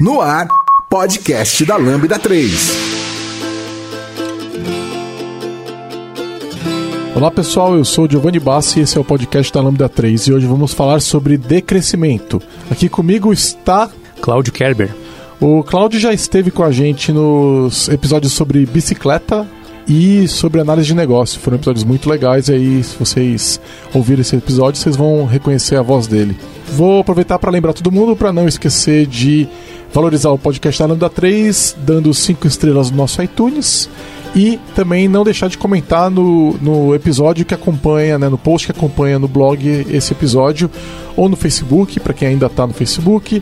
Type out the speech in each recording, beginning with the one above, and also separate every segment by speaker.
Speaker 1: No ar, podcast da Lambda 3.
Speaker 2: Olá pessoal, eu sou o Giovanni Bassi e esse é o podcast da Lambda 3 e hoje vamos falar sobre decrescimento. Aqui comigo está
Speaker 3: Cláudio Kerber.
Speaker 2: O Cláudio já esteve com a gente nos episódios sobre bicicleta e sobre análise de negócio. Foram episódios muito legais e aí, se vocês ouvirem esse episódio, vocês vão reconhecer a voz dele. Vou aproveitar para lembrar todo mundo para não esquecer de valorizar o podcast da Lambda 3, dando 5 estrelas no nosso iTunes. E também não deixar de comentar no, no episódio que acompanha, né, no post que acompanha no blog esse episódio, ou no Facebook, para quem ainda está no Facebook,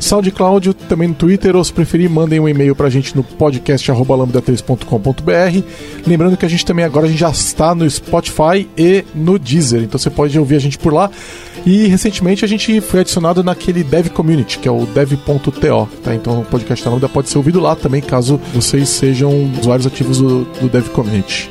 Speaker 2: SoundCloud, também no Twitter, ou se preferir, mandem um e-mail pra gente no podcast.lambda3.com.br. Lembrando que a gente também agora a gente já está no Spotify e no Deezer, então você pode ouvir a gente por lá. E recentemente a gente foi adicionado naquele Dev Community, que é o dev.to, tá? Então o podcast da Lambda pode ser ouvido lá também, caso vocês sejam usuários ativos do, do Dev Community.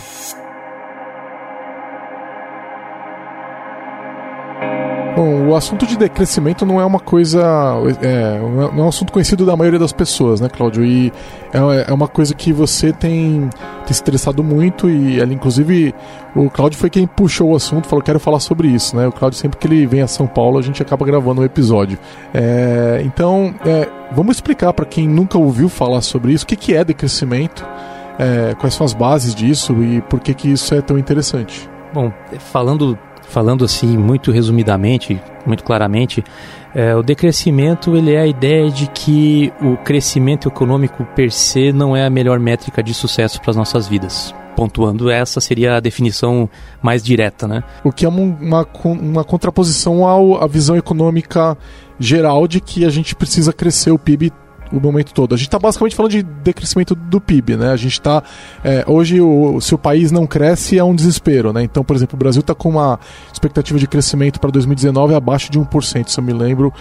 Speaker 2: Bom, o assunto de decrescimento não é uma coisa. É, não é um assunto conhecido da maioria das pessoas, né, Cláudio? E é, é uma coisa que você tem, te estressado muito e ali, inclusive, o Cláudio foi quem puxou o assunto, falou: quero falar sobre isso, né? O Cláudio, sempre que ele vem a São Paulo, a gente acaba gravando um episódio. É, então, é, vamos explicar para quem nunca ouviu falar sobre isso o que, que é decrescimento, é, quais são as bases disso e por que, que isso é tão interessante.
Speaker 3: Bom, falando falando assim muito resumidamente, muito claramente, é, o decrescimento ele é a ideia de que o crescimento econômico per se não é a melhor métrica de sucesso para as nossas vidas. Pontuando, essa seria a definição mais direta, né?
Speaker 2: O que é uma, uma contraposição ao, à visão econômica geral de que a gente precisa crescer o PIB o momento todo. A gente está basicamente falando de decrescimento do PIB, né? A gente está é, hoje o, se o país não cresce é um desespero, né? Então, por exemplo, o Brasil está com uma expectativa de crescimento para 2019 abaixo de 1%, se eu me lembro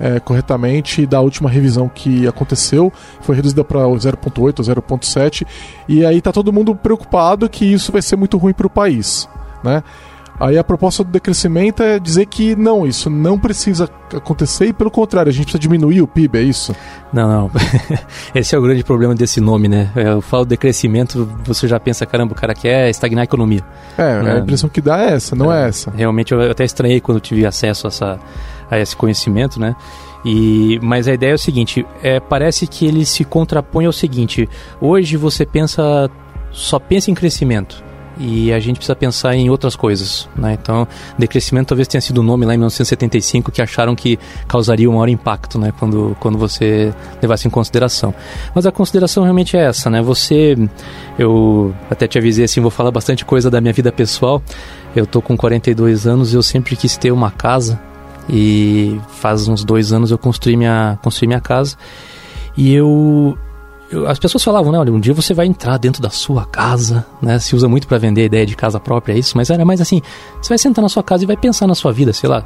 Speaker 2: é, corretamente da última revisão que aconteceu, foi reduzida para 0,8 ou 0,7 e aí está todo mundo preocupado que isso vai ser muito ruim para o país, né? Aí a proposta do decrescimento é dizer que não, isso não precisa acontecer e pelo contrário, a gente precisa diminuir o PIB, é isso?
Speaker 3: Não, não. Esse é o grande problema desse nome, né? Eu falo decrescimento, você já pensa, caramba, o cara quer estagnar a economia.
Speaker 2: É,
Speaker 3: né?
Speaker 2: a impressão que dá é essa, não é, é essa.
Speaker 3: Realmente eu até estranhei quando tive acesso a, essa, a esse conhecimento, né? E, mas a ideia é o seguinte: é, parece que ele se contrapõe ao seguinte: hoje você pensa, só pensa em crescimento e a gente precisa pensar em outras coisas. Né? Então, decrescimento talvez tenha sido o nome lá em 1975 que acharam que causaria um maior impacto né? quando, quando você levasse em consideração. Mas a consideração realmente é essa, né? Você, eu até te avisei assim, vou falar bastante coisa da minha vida pessoal. Eu tô com 42 anos e eu sempre quis ter uma casa e faz uns dois anos eu construí minha, construí minha casa e eu eu, as pessoas falavam, né? Olha, um dia você vai entrar dentro da sua casa, né? Se usa muito para vender a ideia de casa própria, é isso, mas era mais assim: você vai sentar na sua casa e vai pensar na sua vida, sei lá.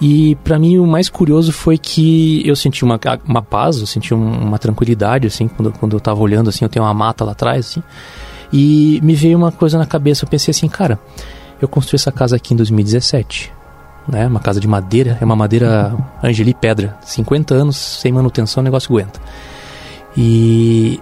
Speaker 3: E para mim o mais curioso foi que eu senti uma, uma paz, eu senti um, uma tranquilidade, assim, quando, quando eu tava olhando, assim, eu tenho uma mata lá atrás, assim. E me veio uma coisa na cabeça, eu pensei assim, cara, eu construí essa casa aqui em 2017. Né, uma casa de madeira, é uma madeira Angeli Pedra, 50 anos, sem manutenção, o negócio aguenta. E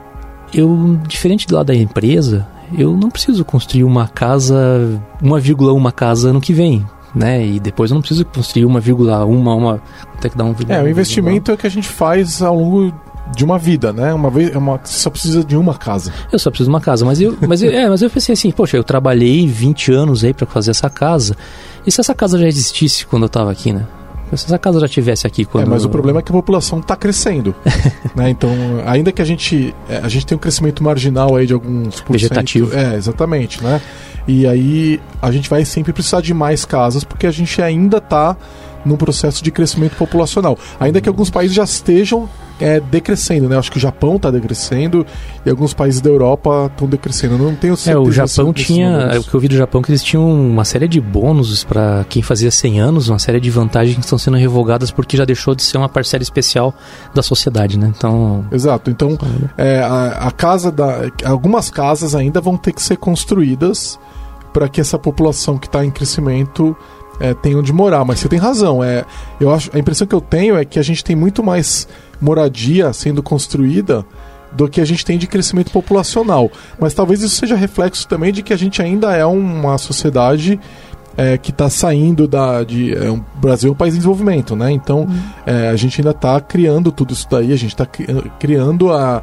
Speaker 3: eu, diferente do lado da empresa, eu não preciso construir uma casa, 1,1 casa ano que vem. Né? E depois eu não preciso construir 1,1, uma, até que dar um
Speaker 2: É, o investimento é que a gente faz ao longo de uma vida, né? Uma vez, é uma, você só precisa de uma casa.
Speaker 3: Eu só preciso de uma casa, mas eu, mas eu, é, mas eu pensei assim, poxa, eu trabalhei 20 anos aí para fazer essa casa. E se essa casa já existisse quando eu tava aqui, né? Se essa casa já tivesse aqui quando...
Speaker 2: É, mas o problema é que a população está crescendo. né? Então, ainda que a gente, é, a gente tenha um crescimento marginal aí de alguns
Speaker 3: Vegetativo.
Speaker 2: É, exatamente, né? E aí a gente vai sempre precisar de mais casas porque a gente ainda está num processo de crescimento populacional. Ainda que alguns países já estejam é, decrescendo, né? Acho que o Japão está decrescendo e alguns países da Europa estão decrescendo. Eu não tenho certeza.
Speaker 3: É, o Japão tinha, o que eu vi do Japão que eles tinham uma série de bônus para quem fazia 100 anos, uma série de vantagens que estão sendo revogadas porque já deixou de ser uma parcela especial da sociedade, né? Então.
Speaker 2: Exato. Então, é, a, a casa da, algumas casas ainda vão ter que ser construídas para que essa população que está em crescimento é, tenha onde morar. Mas você tem razão. É, eu acho, a impressão que eu tenho é que a gente tem muito mais moradia sendo construída do que a gente tem de crescimento populacional. Mas talvez isso seja reflexo também de que a gente ainda é uma sociedade é, que está saindo da. De, é, o Brasil é um país em desenvolvimento, né? Então uhum. é, a gente ainda está criando tudo isso daí, a gente está criando a.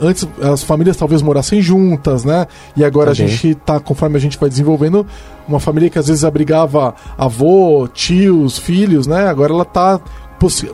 Speaker 2: Antes as famílias talvez morassem juntas, né? E agora okay. a gente está, conforme a gente vai desenvolvendo, uma família que às vezes abrigava avô, tios, filhos, né? Agora ela está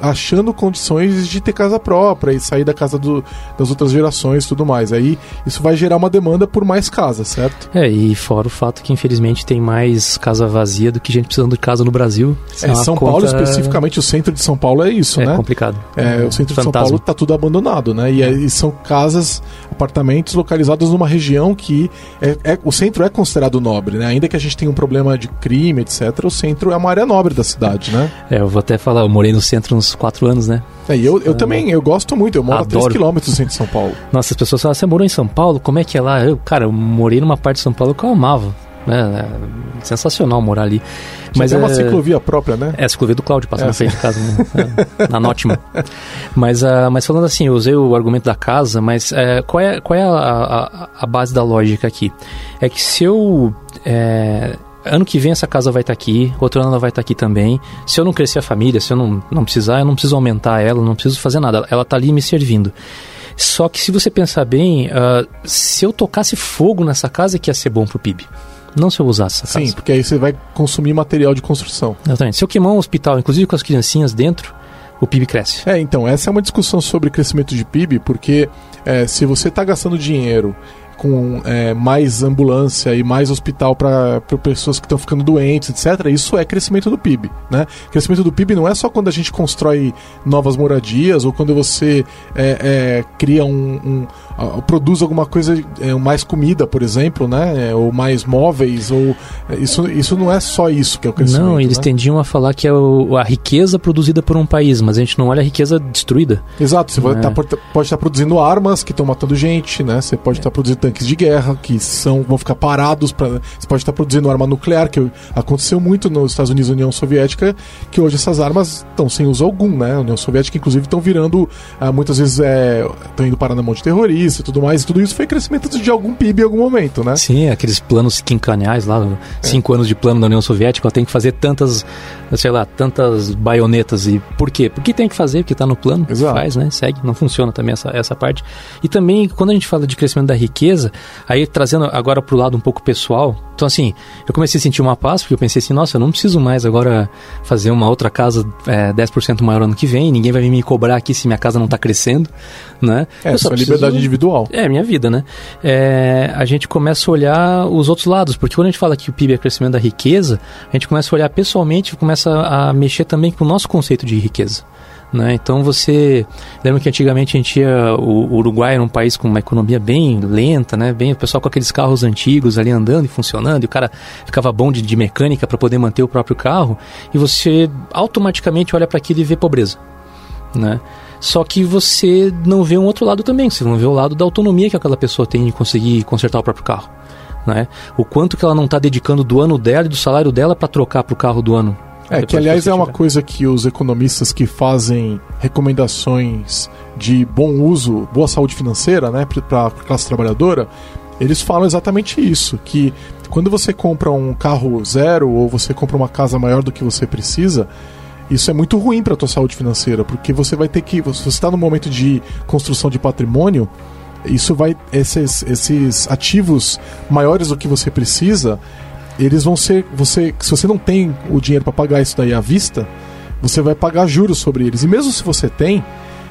Speaker 2: achando condições de ter casa própria e sair da casa do, das outras gerações e tudo mais. Aí isso vai gerar uma demanda por mais casas, certo?
Speaker 3: É, e fora o fato que infelizmente tem mais casa vazia do que gente precisando de casa no Brasil.
Speaker 2: É, São conta... Paulo, especificamente o centro de São Paulo é isso,
Speaker 3: é
Speaker 2: né?
Speaker 3: É complicado.
Speaker 2: É, o centro Fantasma. de São Paulo está tudo abandonado, né? E, é, e, são casas, apartamentos localizados numa região que é, é, o centro é considerado nobre, né? Ainda que a gente tenha um problema de crime, etc., o centro é uma área nobre da cidade, né?
Speaker 3: É, eu vou até falar, eu morei no centro centro uns quatro anos, né?
Speaker 2: É, eu, eu também, eu gosto muito, eu moro Adoro. a 3km do centro de São Paulo.
Speaker 3: Nossa, as pessoas falam, você morou em São Paulo? Como é que é lá? Eu, cara, eu morei numa parte de São Paulo que eu amava. Né? É sensacional morar ali.
Speaker 2: Mas é uma ciclovia própria, né?
Speaker 3: É, a ciclovia do Cláudio, passa é, na frente de casa, né? é, na Nótima. Mas, uh, mas falando assim, eu usei o argumento da casa, mas uh, qual é, qual é a, a, a, base da lógica aqui? É que se eu é, ano que vem essa casa vai estar tá aqui, outro ano ela vai estar tá aqui também. Se eu não crescer a família, se eu não, não precisar, eu não preciso aumentar ela, não preciso fazer nada. Ela está ali me servindo. Só que se você pensar bem, uh, se eu tocasse fogo nessa casa, que ia ser bom pro PIB. Não se eu usasse essa
Speaker 2: casa. Sim, porque aí você vai consumir material de construção.
Speaker 3: Exatamente. Se eu queimar um hospital, inclusive com as criancinhas dentro, o PIB cresce.
Speaker 2: É, então, essa é uma discussão sobre crescimento de PIB, porque é, se você está gastando dinheiro com é, mais ambulância e mais hospital para pessoas que estão ficando doentes, etc., isso é crescimento do PIB. Né? Crescimento do PIB não é só quando a gente constrói novas moradias ou quando você é, é, cria um, um, produz alguma coisa, é, mais comida, por exemplo, né? É, ou mais móveis, ou é, isso, isso não é só isso que é o crescimento.
Speaker 3: Não, eles
Speaker 2: né?
Speaker 3: tendiam a falar que é o, a riqueza produzida por um país, mas a gente não olha a riqueza destruída.
Speaker 2: Exato, você tá, pode estar tá produzindo armas que estão matando gente, né? Você pode estar tá produzindo tanques de guerra que são vão ficar parados para você pode estar produzindo arma nuclear que aconteceu muito nos Estados Unidos e União Soviética que hoje essas armas estão sem uso algum né a União Soviética inclusive estão virando ah, muitas vezes estão é, indo parar na mão de terrorista e tudo mais e tudo isso foi crescimento de algum PIB em algum momento né
Speaker 3: sim aqueles planos quinquenais lá é. cinco anos de plano da União Soviética tem que fazer tantas sei lá tantas baionetas e por quê porque tem que fazer porque está no plano Exato. faz né segue não funciona também essa essa parte e também quando a gente fala de crescimento da riqueza Aí trazendo agora para o lado um pouco pessoal, então assim, eu comecei a sentir uma paz, porque eu pensei assim, nossa, eu não preciso mais agora fazer uma outra casa é, 10% maior ano que vem, ninguém vai vir me cobrar aqui se minha casa não está crescendo, né?
Speaker 2: É, eu só preciso... liberdade individual.
Speaker 3: É, minha vida, né? É, a gente começa a olhar os outros lados, porque quando a gente fala que o PIB é crescimento da riqueza, a gente começa a olhar pessoalmente e começa a mexer também com o nosso conceito de riqueza. Né? Então você lembra que antigamente a gente ia o Uruguai era um país com uma economia bem lenta, né? Bem o pessoal com aqueles carros antigos ali andando e funcionando, e o cara ficava bom de, de mecânica para poder manter o próprio carro, e você automaticamente olha para aquilo e vê pobreza, né? Só que você não vê um outro lado também, você não vê o lado da autonomia que aquela pessoa tem de conseguir consertar o próprio carro. Né? O quanto que ela não está dedicando do ano dela e do salário dela para trocar para o carro do ano
Speaker 2: é, que aliás é uma coisa que os economistas que fazem recomendações de bom uso, boa saúde financeira, né, para a classe trabalhadora, eles falam exatamente isso, que quando você compra um carro zero ou você compra uma casa maior do que você precisa, isso é muito ruim para a tua saúde financeira, porque você vai ter que, se você está no momento de construção de patrimônio, isso vai esses, esses ativos maiores do que você precisa, eles vão ser. Você, se você não tem o dinheiro para pagar isso daí à vista, você vai pagar juros sobre eles. E mesmo se você tem,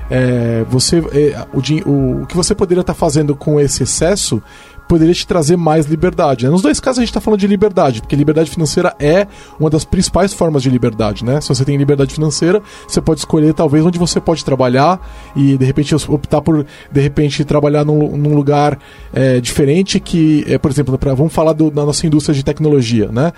Speaker 2: é, você, é, o, o, o, que você poderia estar tá fazendo com esse excesso poderia te trazer mais liberdade. Né? Nos dois casos a gente está falando de liberdade, porque liberdade financeira é uma das principais formas de liberdade, né? Se você tem liberdade financeira, você pode escolher talvez onde você pode trabalhar e de repente optar por de repente trabalhar num, num lugar é, diferente que, é, por exemplo, pra, vamos falar da nossa indústria de tecnologia, né?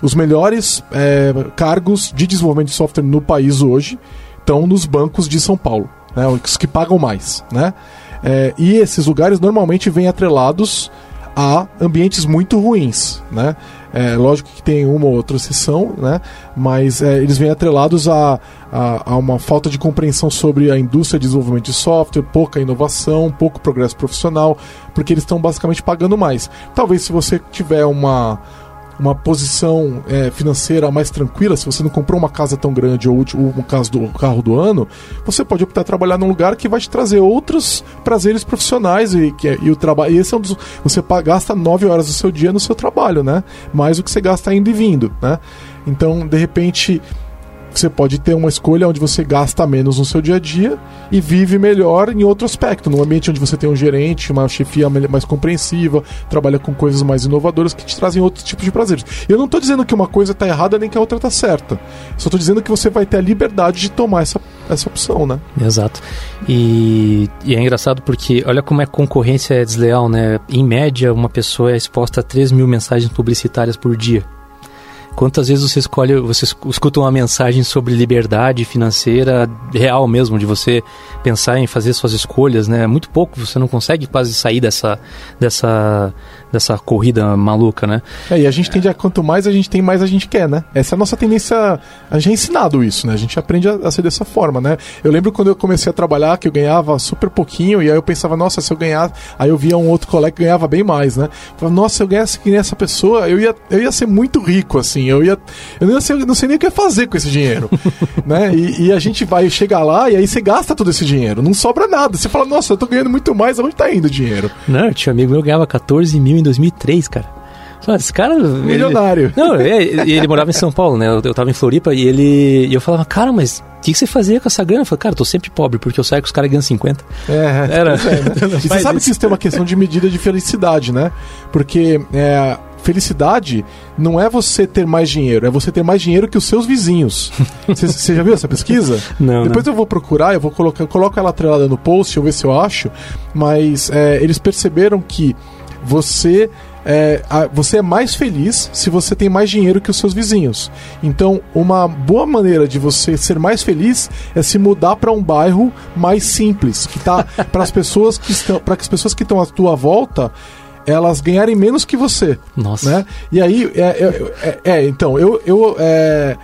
Speaker 2: Os melhores é, cargos de desenvolvimento de software no país hoje estão nos bancos de São Paulo, né? Os que pagam mais, né? É, e esses lugares normalmente vêm atrelados a ambientes muito ruins, né? É, lógico que tem uma ou outra exceção, né? Mas é, eles vêm atrelados a, a, a, uma falta de compreensão sobre a indústria de desenvolvimento de software, pouca inovação, pouco progresso profissional, porque eles estão basicamente pagando mais. Talvez se você tiver uma uma posição é, financeira mais tranquila, se você não comprou uma casa tão grande ou um caso do carro do ano, você pode optar trabalhar num lugar que vai te trazer outros prazeres profissionais e, que, é, e o trabalho. Esse é um dos. Você gasta nove horas do seu dia no seu trabalho, né? Mais o que você gasta indo e vindo, né? Então, de repente, você pode ter uma escolha onde você gasta menos no seu dia a dia e vive melhor em outro aspecto, num ambiente onde você tem um gerente, uma chefia mais compreensiva, trabalha com coisas mais inovadoras que te trazem outros tipos de prazeres. Eu não estou dizendo que uma coisa está errada nem que a outra está certa. Só estou dizendo que você vai ter a liberdade de tomar essa, essa opção, né?
Speaker 3: Exato. E, e é engraçado porque olha como é concorrência é desleal, né? Em média, uma pessoa é exposta a 3 mil mensagens publicitárias por dia. Quantas vezes você escolhe, você escuta uma mensagem sobre liberdade financeira real mesmo, de você pensar em fazer suas escolhas, né? Muito pouco, você não consegue quase sair dessa, dessa, dessa corrida maluca, né?
Speaker 2: É, e a gente tende a, quanto mais a gente tem, mais a gente quer, né? Essa é a nossa tendência, a gente é ensinado isso, né? A gente aprende a, a ser dessa forma, né? Eu lembro quando eu comecei a trabalhar, que eu ganhava super pouquinho, e aí eu pensava, nossa, se eu ganhar, aí eu via um outro colega que ganhava bem mais, né? Eu falava, nossa, se eu ganhasse que nem essa pessoa, eu ia, eu ia ser muito rico, assim, eu ia. Eu não sei, não sei nem o que ia fazer com esse dinheiro. né? E, e, a gente vai chegar lá e aí você gasta todo esse dinheiro. Não sobra nada. Você fala, nossa, eu tô ganhando muito mais, aonde tá indo o dinheiro?
Speaker 3: Não, tinha um amigo meu que ganhava 14 mil em 2003, cara. Esse cara.
Speaker 2: Milionário.
Speaker 3: Ele, não, é, ele morava em São Paulo, né? Eu, eu tava em Floripa e ele. E eu falava, cara, mas o que, que, você fazia com essa grana? Eu falei, cara, eu tô sempre pobre, porque eu saio com os caras ganhando 50.
Speaker 2: É, Era. É, né? Você sabe que isso tem uma questão de medida de felicidade, né? Porque é, felicidade não é você ter mais dinheiro, é você ter mais dinheiro que os seus vizinhos. Você já viu essa pesquisa?
Speaker 3: Não.
Speaker 2: Depois
Speaker 3: não.
Speaker 2: eu vou procurar, eu vou colocar, eu coloco ela atrelada no post, eu ver se eu acho. Mas é, eles perceberam que você é, você é mais feliz se você tem mais dinheiro que os seus vizinhos. Então, uma boa maneira de você ser mais feliz é se mudar para um bairro mais simples, que tá para as pessoas que estão, para as pessoas que estão à tua volta elas ganharem menos que você.
Speaker 3: Nossa.
Speaker 2: Né? E aí, é, é, é, é então, eu. eu é,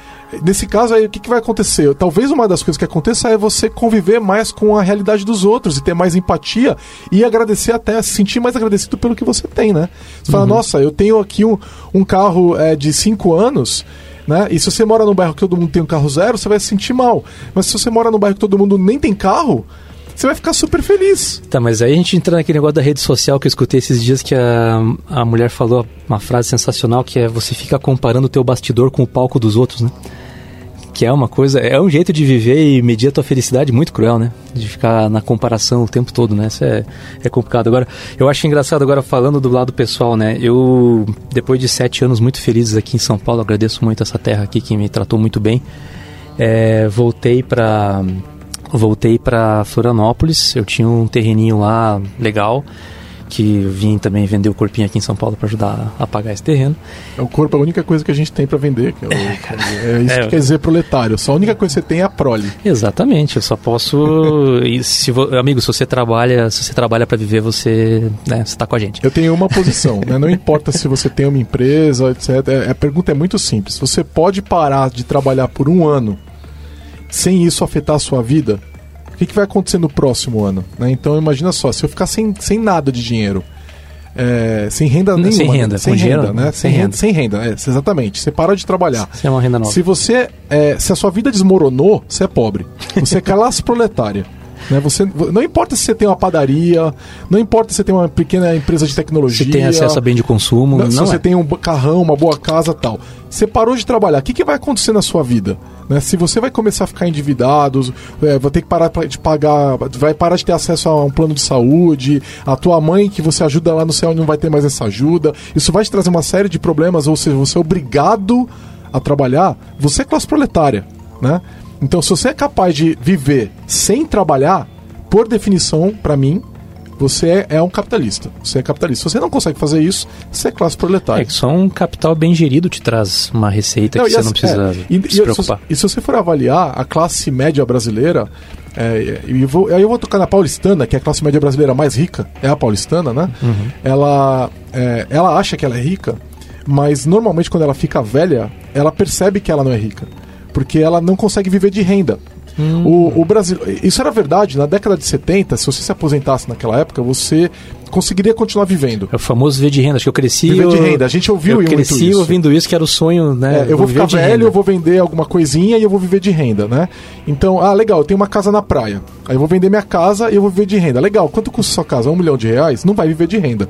Speaker 2: nesse caso aí, o que, que vai acontecer? Talvez uma das coisas que aconteça é você conviver mais com a realidade dos outros e ter mais empatia e agradecer até, se sentir mais agradecido pelo que você tem, né? Você fala, uhum. nossa, eu tenho aqui um, um carro é, de 5 anos. Né? E se você mora num bairro que todo mundo tem um carro zero, você vai se sentir mal. Mas se você mora num bairro que todo mundo nem tem carro, você vai ficar super feliz.
Speaker 3: Tá, mas aí a gente entra naquele negócio da rede social que eu escutei esses dias que a, a mulher falou uma frase sensacional que é você fica comparando o teu bastidor com o palco dos outros, né? Que é uma coisa, é um jeito de viver e medir a tua felicidade muito cruel, né? De ficar na comparação o tempo todo, né? Isso é, é complicado. Agora, eu acho engraçado agora falando do lado pessoal, né? Eu, depois de sete anos muito felizes aqui em São Paulo, agradeço muito essa terra aqui que me tratou muito bem. É, voltei para voltei para Florianópolis. Eu tinha um terreninho lá legal que vim também vender o corpinho aqui em São Paulo para ajudar a pagar esse terreno.
Speaker 2: É o corpo, a única coisa que a gente tem para vender. É, é, cara, é isso é, que quer dizer proletário. Só a única coisa que você tem é a prole.
Speaker 3: Exatamente. Eu só posso. se amigo, se você trabalha, se você trabalha para viver, você, né, você tá com a gente.
Speaker 2: Eu tenho uma posição. né? Não importa se você tem uma empresa, etc. É, a pergunta é muito simples. Você pode parar de trabalhar por um ano sem isso afetar a sua vida, o que, que vai acontecer no próximo ano? Né? Então imagina só, se eu ficar sem, sem nada de dinheiro, é, sem renda nenhuma.
Speaker 3: Sem renda,
Speaker 2: sem
Speaker 3: renda,
Speaker 2: dinheiro, né? Sem, renda. Sem renda, é, exatamente. Você para de trabalhar.
Speaker 3: Sem uma renda nova.
Speaker 2: Se você. É, se a sua vida desmoronou, você é pobre. Você é classe proletária. Né? Você, não importa se você tem uma padaria, não importa se você tem uma pequena empresa de tecnologia.
Speaker 3: Se tem acesso a bem de consumo. Não,
Speaker 2: se você é. tem um carrão, uma boa casa tal. Você parou de trabalhar. O que, que vai acontecer na sua vida? Né? Se você vai começar a ficar endividado, é, vai ter que parar de pagar, vai parar de ter acesso a um plano de saúde, a tua mãe que você ajuda lá no céu não vai ter mais essa ajuda, isso vai te trazer uma série de problemas, ou seja, você é obrigado a trabalhar, você é classe proletária, né? Então, se você é capaz de viver sem trabalhar, por definição, para mim, você é um capitalista. Você é capitalista. Se você não consegue fazer isso, você é classe proletária. É
Speaker 3: que só um capital bem gerido te traz uma receita não, que você não precisa é, e, se preocupar.
Speaker 2: E, e se você for avaliar a classe média brasileira, é, eu vou, aí eu vou tocar na paulistana, que é a classe média brasileira mais rica, é a paulistana, né? Uhum. Ela, é, ela acha que ela é rica, mas normalmente quando ela fica velha, ela percebe que ela não é rica. Porque ela não consegue viver de renda. Hum. O, o, Brasil. Isso era verdade, na década de 70, se você se aposentasse naquela época, você conseguiria continuar vivendo.
Speaker 3: É o famoso viver de renda, acho que eu cresci.
Speaker 2: Viver de renda, a gente ouviu
Speaker 3: eu cresci
Speaker 2: isso.
Speaker 3: ouvindo isso, que era o sonho, né?
Speaker 2: É, eu vou ficar velho, eu vou vender alguma coisinha e eu vou viver de renda, né? Então, ah, legal, eu tenho uma casa na praia. Aí eu vou vender minha casa e eu vou viver de renda. Legal, quanto custa sua casa? Um milhão de reais? Não vai viver de renda.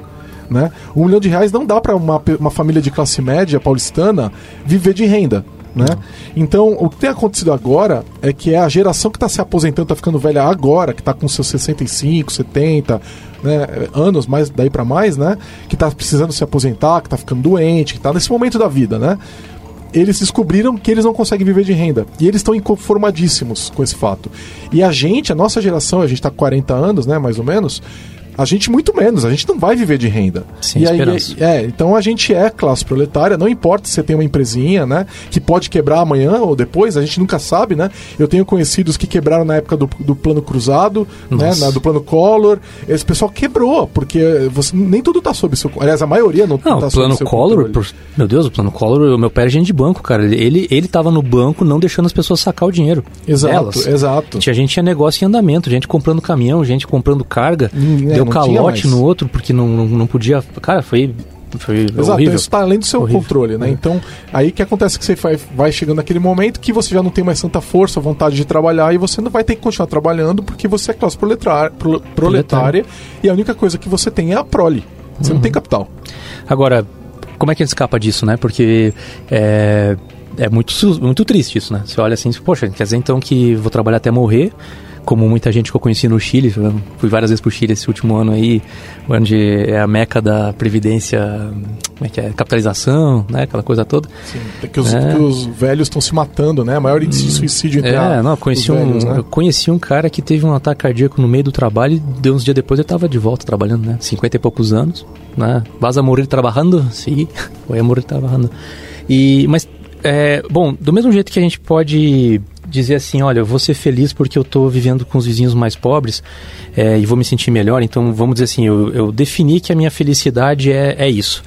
Speaker 2: Né? Um milhão de reais não dá para uma, uma família de classe média paulistana viver de renda. Né? Então, o que tem acontecido agora é que é a geração que está se aposentando, está ficando velha agora, que está com seus 65, 70 né, anos, mais daí para mais, né? Que está precisando se aposentar, que está ficando doente, que está nesse momento da vida, né? Eles descobriram que eles não conseguem viver de renda. E eles estão inconformadíssimos com esse fato. E a gente, a nossa geração, a gente está com 40 anos, né, mais ou menos, a gente muito menos, a gente não vai viver de renda.
Speaker 3: Sim,
Speaker 2: e
Speaker 3: aí,
Speaker 2: é, então a gente é classe proletária, não importa se você tem uma empresinha, né, que pode quebrar amanhã ou depois, a gente nunca sabe, né? Eu tenho conhecidos que quebraram na época do, do plano cruzado, né, na, do plano Collor. Esse pessoal quebrou, porque você nem tudo tá sob seu, aliás, a maioria não,
Speaker 3: não
Speaker 2: tá
Speaker 3: sob seu Collor, por, meu Deus, o plano Collor, o meu pai é gente de banco, cara. Ele ele tava no banco não deixando as pessoas sacar o dinheiro.
Speaker 2: Exato, delas. exato.
Speaker 3: Tinha gente tinha negócio em andamento, gente comprando caminhão, gente comprando carga. Hum, é, deu calote no outro porque não, não, não podia. Cara, foi foi
Speaker 2: Exato,
Speaker 3: horrível.
Speaker 2: isso está além do seu horrível. controle, né? É. Então, aí que acontece que você vai, vai chegando naquele momento que você já não tem mais tanta força, vontade de trabalhar e você não vai ter que continuar trabalhando porque você é classe proletária, pro, proletária e a única coisa que você tem é a prole. Você uhum. não tem capital.
Speaker 3: Agora, como é que a gente escapa disso, né? Porque é, é muito, muito triste isso, né? Você olha assim, poxa, quer dizer então que vou trabalhar até morrer como muita gente que eu conheci no Chile, fui várias vezes pro Chile esse último ano aí, onde é a meca da previdência, como é que é, capitalização, né, aquela coisa toda.
Speaker 2: Sim, é que os, é. que os velhos estão se matando, né, a maior índice de suicídio entre
Speaker 3: É, não, conheci um, velhos, né? eu conheci um cara que teve um ataque cardíaco no meio do trabalho e deu uns dias depois ele estava de volta trabalhando, né, 50 e poucos anos, né, vas a morrer trabalhando? Sim, voy a morrer trabalhando. E, mas, é, bom, do mesmo jeito que a gente pode dizer assim, olha, eu vou ser feliz porque eu estou vivendo com os vizinhos mais pobres é, e vou me sentir melhor. Então, vamos dizer assim, eu, eu defini que a minha felicidade é, é isso.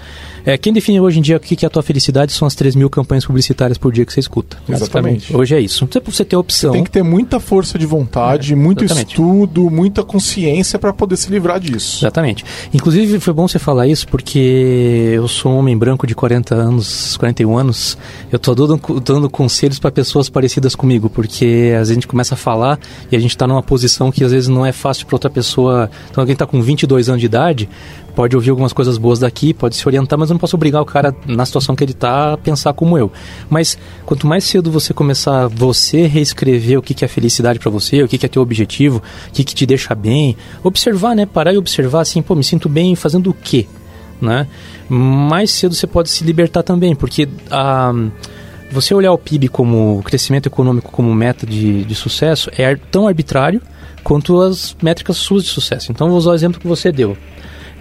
Speaker 3: É, quem define hoje em dia o que é a tua felicidade são as 3 mil campanhas publicitárias por dia que você escuta.
Speaker 2: Exatamente.
Speaker 3: Hoje é isso. Não precisa você ter opção. Você
Speaker 2: tem que ter muita força de vontade, é, muito estudo, muita consciência para poder se livrar disso.
Speaker 3: Exatamente. Inclusive, foi bom você falar isso porque eu sou um homem branco de 40 anos, 41 anos. Eu estou dando, dando conselhos para pessoas parecidas comigo, porque às vezes a gente começa a falar e a gente está numa posição que às vezes não é fácil para outra pessoa. Então, alguém está com 22 anos de idade, pode ouvir algumas coisas boas daqui, pode se orientar, mas eu não posso obrigar o cara na situação que ele está a pensar como eu. Mas quanto mais cedo você começar você reescrever o que, que é felicidade para você, o que, que é teu objetivo, o que, que te deixa bem, observar, né? Parar e observar assim, pô, me sinto bem fazendo o quê? Né? Mais cedo você pode se libertar também, porque a. Você olhar o PIB como crescimento econômico como meta de, de sucesso é tão arbitrário quanto as métricas suas de sucesso. Então, vou usar o exemplo que você deu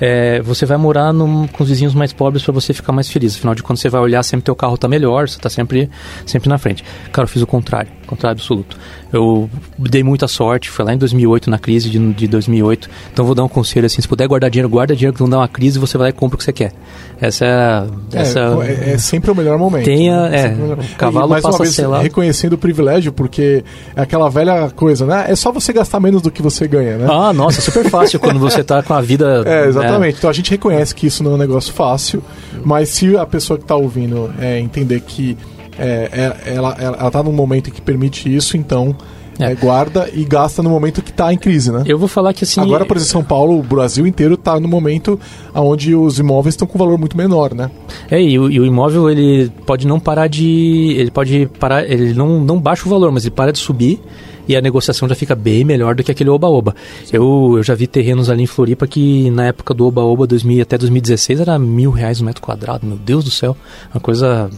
Speaker 3: é, você vai morar num, com os vizinhos mais pobres para você ficar mais feliz. Afinal de contas, você vai olhar sempre teu carro tá melhor, você tá sempre, sempre na frente. Cara, eu fiz o contrário, contrário absoluto. Eu dei muita sorte, foi lá em 2008, na crise de, de 2008. Então vou dar um conselho assim, se puder guardar dinheiro, guarda dinheiro que não dá uma crise, você vai lá e compra o que você quer. Essa é, essa
Speaker 2: é, é sempre o melhor momento.
Speaker 3: Tenha, né? é, melhor... o cavalo e, mais passa uma vez, a
Speaker 2: reconhecendo o privilégio, porque é aquela velha coisa, né? É só você gastar menos do que você ganha, né?
Speaker 3: Ah, nossa, super fácil quando você tá com a vida...
Speaker 2: É, exatamente. Exatamente. É. Então a gente reconhece que isso não é um negócio fácil, mas se a pessoa que está ouvindo é, entender que é, é, ela, ela, ela tá num momento que permite isso, então É. guarda e gasta no momento que está em crise, né?
Speaker 3: Eu vou falar que assim.
Speaker 2: Agora, por exemplo, São Paulo, o Brasil inteiro está no momento onde os imóveis estão com valor muito menor, né?
Speaker 3: É, e o, e o, imóvel ele pode não parar de. Ele pode parar. Ele não, não baixa o valor, mas ele para de subir e a negociação já fica bem melhor do que aquele oba-oba. Eu, eu já vi terrenos ali em Floripa que na época do oba-oba até 2016 era mil reais um metro quadrado, meu Deus do céu, uma coisa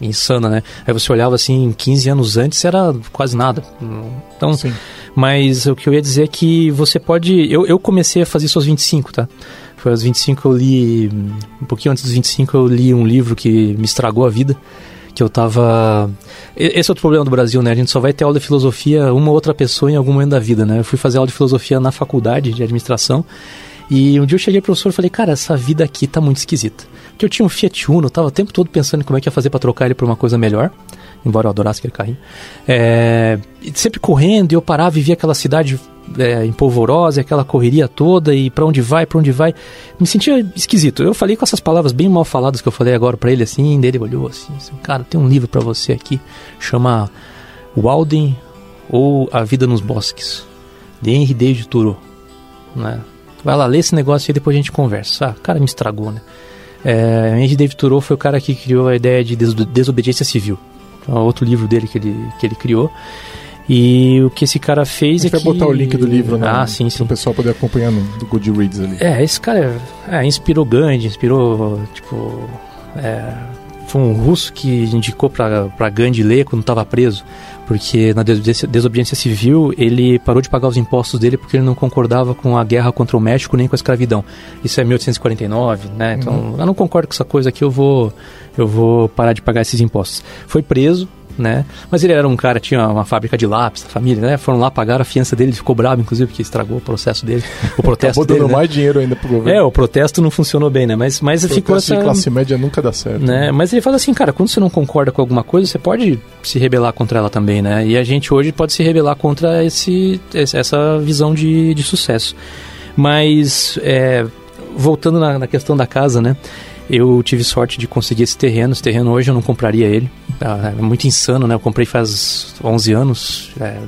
Speaker 3: insana, né? Aí você olhava assim, 15 anos antes era quase nada. Então, Sim. mas o que eu ia dizer é que você pode. Eu, eu comecei a fazer isso aos 25, tá? Foi aos 25 que eu li. Um pouquinho antes dos 25 eu li um livro que me estragou a vida que eu tava. Esse é outro problema do Brasil, né? A gente só vai ter aula de filosofia uma outra pessoa em algum momento da vida, né? Eu fui fazer aula de filosofia na faculdade de administração e um dia eu cheguei pro professor e falei, cara, essa vida aqui tá muito esquisita. Porque eu tinha um Fiat Uno, tava o tempo todo pensando em como é que ia fazer para trocar ele por uma coisa melhor embora eu adorasse aquele carrinho. É, sempre correndo, e eu parava e via aquela cidade é, empolvorosa, aquela correria toda, e para onde vai, para onde vai. Me sentia esquisito. Eu falei com essas palavras bem mal faladas que eu falei agora para ele, assim, dele olhou assim, assim cara, tem um livro para você aqui, chama Walden ou A Vida nos Bosques, de Henry David Thoreau, né? Vai lá, lê esse negócio e depois a gente conversa. Ah, o cara me estragou, né? É, Henry David Thoreau foi o cara que criou a ideia de desobediência civil. É outro livro dele que ele, que ele criou. E o que esse cara fez
Speaker 2: a gente
Speaker 3: é
Speaker 2: vai que... botar o link do livro, né?
Speaker 3: Ah, sim, sim.
Speaker 2: Para o pessoal poder acompanhar no do Goodreads ali.
Speaker 3: É, esse cara é, inspirou Gandhi, inspirou, tipo... É, foi um russo que indicou para Gandhi ler quando estava preso porque na desobediência civil ele parou de pagar os impostos dele porque ele não concordava com a guerra contra o México nem com a escravidão. Isso é 1849, né? Então, uhum. eu não concordo com essa coisa aqui, eu vou eu vou parar de pagar esses impostos. Foi preso, né? Mas ele era um cara, tinha uma fábrica de lápis, a família, né? Foram lá, pagaram a fiança dele, ele ficou bravo, inclusive, porque estragou o processo dele. O protesto
Speaker 2: Acabou
Speaker 3: dele,
Speaker 2: dando
Speaker 3: né?
Speaker 2: mais dinheiro ainda pro governo.
Speaker 3: É, o protesto não funcionou bem, né? Mas, mas ficou essa...
Speaker 2: de classe média nunca dá certo.
Speaker 3: Né? né? Mas ele fala assim, cara, quando você não concorda com alguma coisa, você pode se rebelar contra ela também, né? E a gente hoje pode se rebelar contra esse, essa visão de, de sucesso. Mas, é, voltando na, na questão da casa, né? Eu tive sorte de conseguir esse terreno. Esse terreno hoje eu não compraria ele. Ah, é muito insano, né? Eu comprei faz 11 anos. É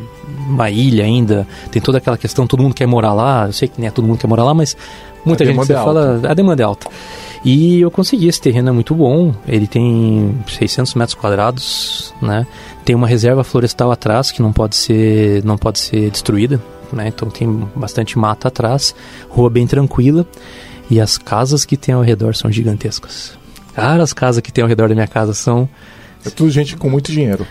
Speaker 3: uma ilha ainda. Tem toda aquela questão, todo mundo quer morar lá. Eu sei que nem é todo mundo quer morar lá, mas muita a gente é fala... A demanda é alta. E eu consegui, esse terreno é muito bom. Ele tem 600 metros quadrados, né? Tem uma reserva florestal atrás que não pode ser, não pode ser destruída, né? Então tem bastante mata atrás. Rua bem tranquila. E as casas que tem ao redor são gigantescas. Cara, as casas que tem ao redor da minha casa são.
Speaker 2: É tudo gente com muito dinheiro.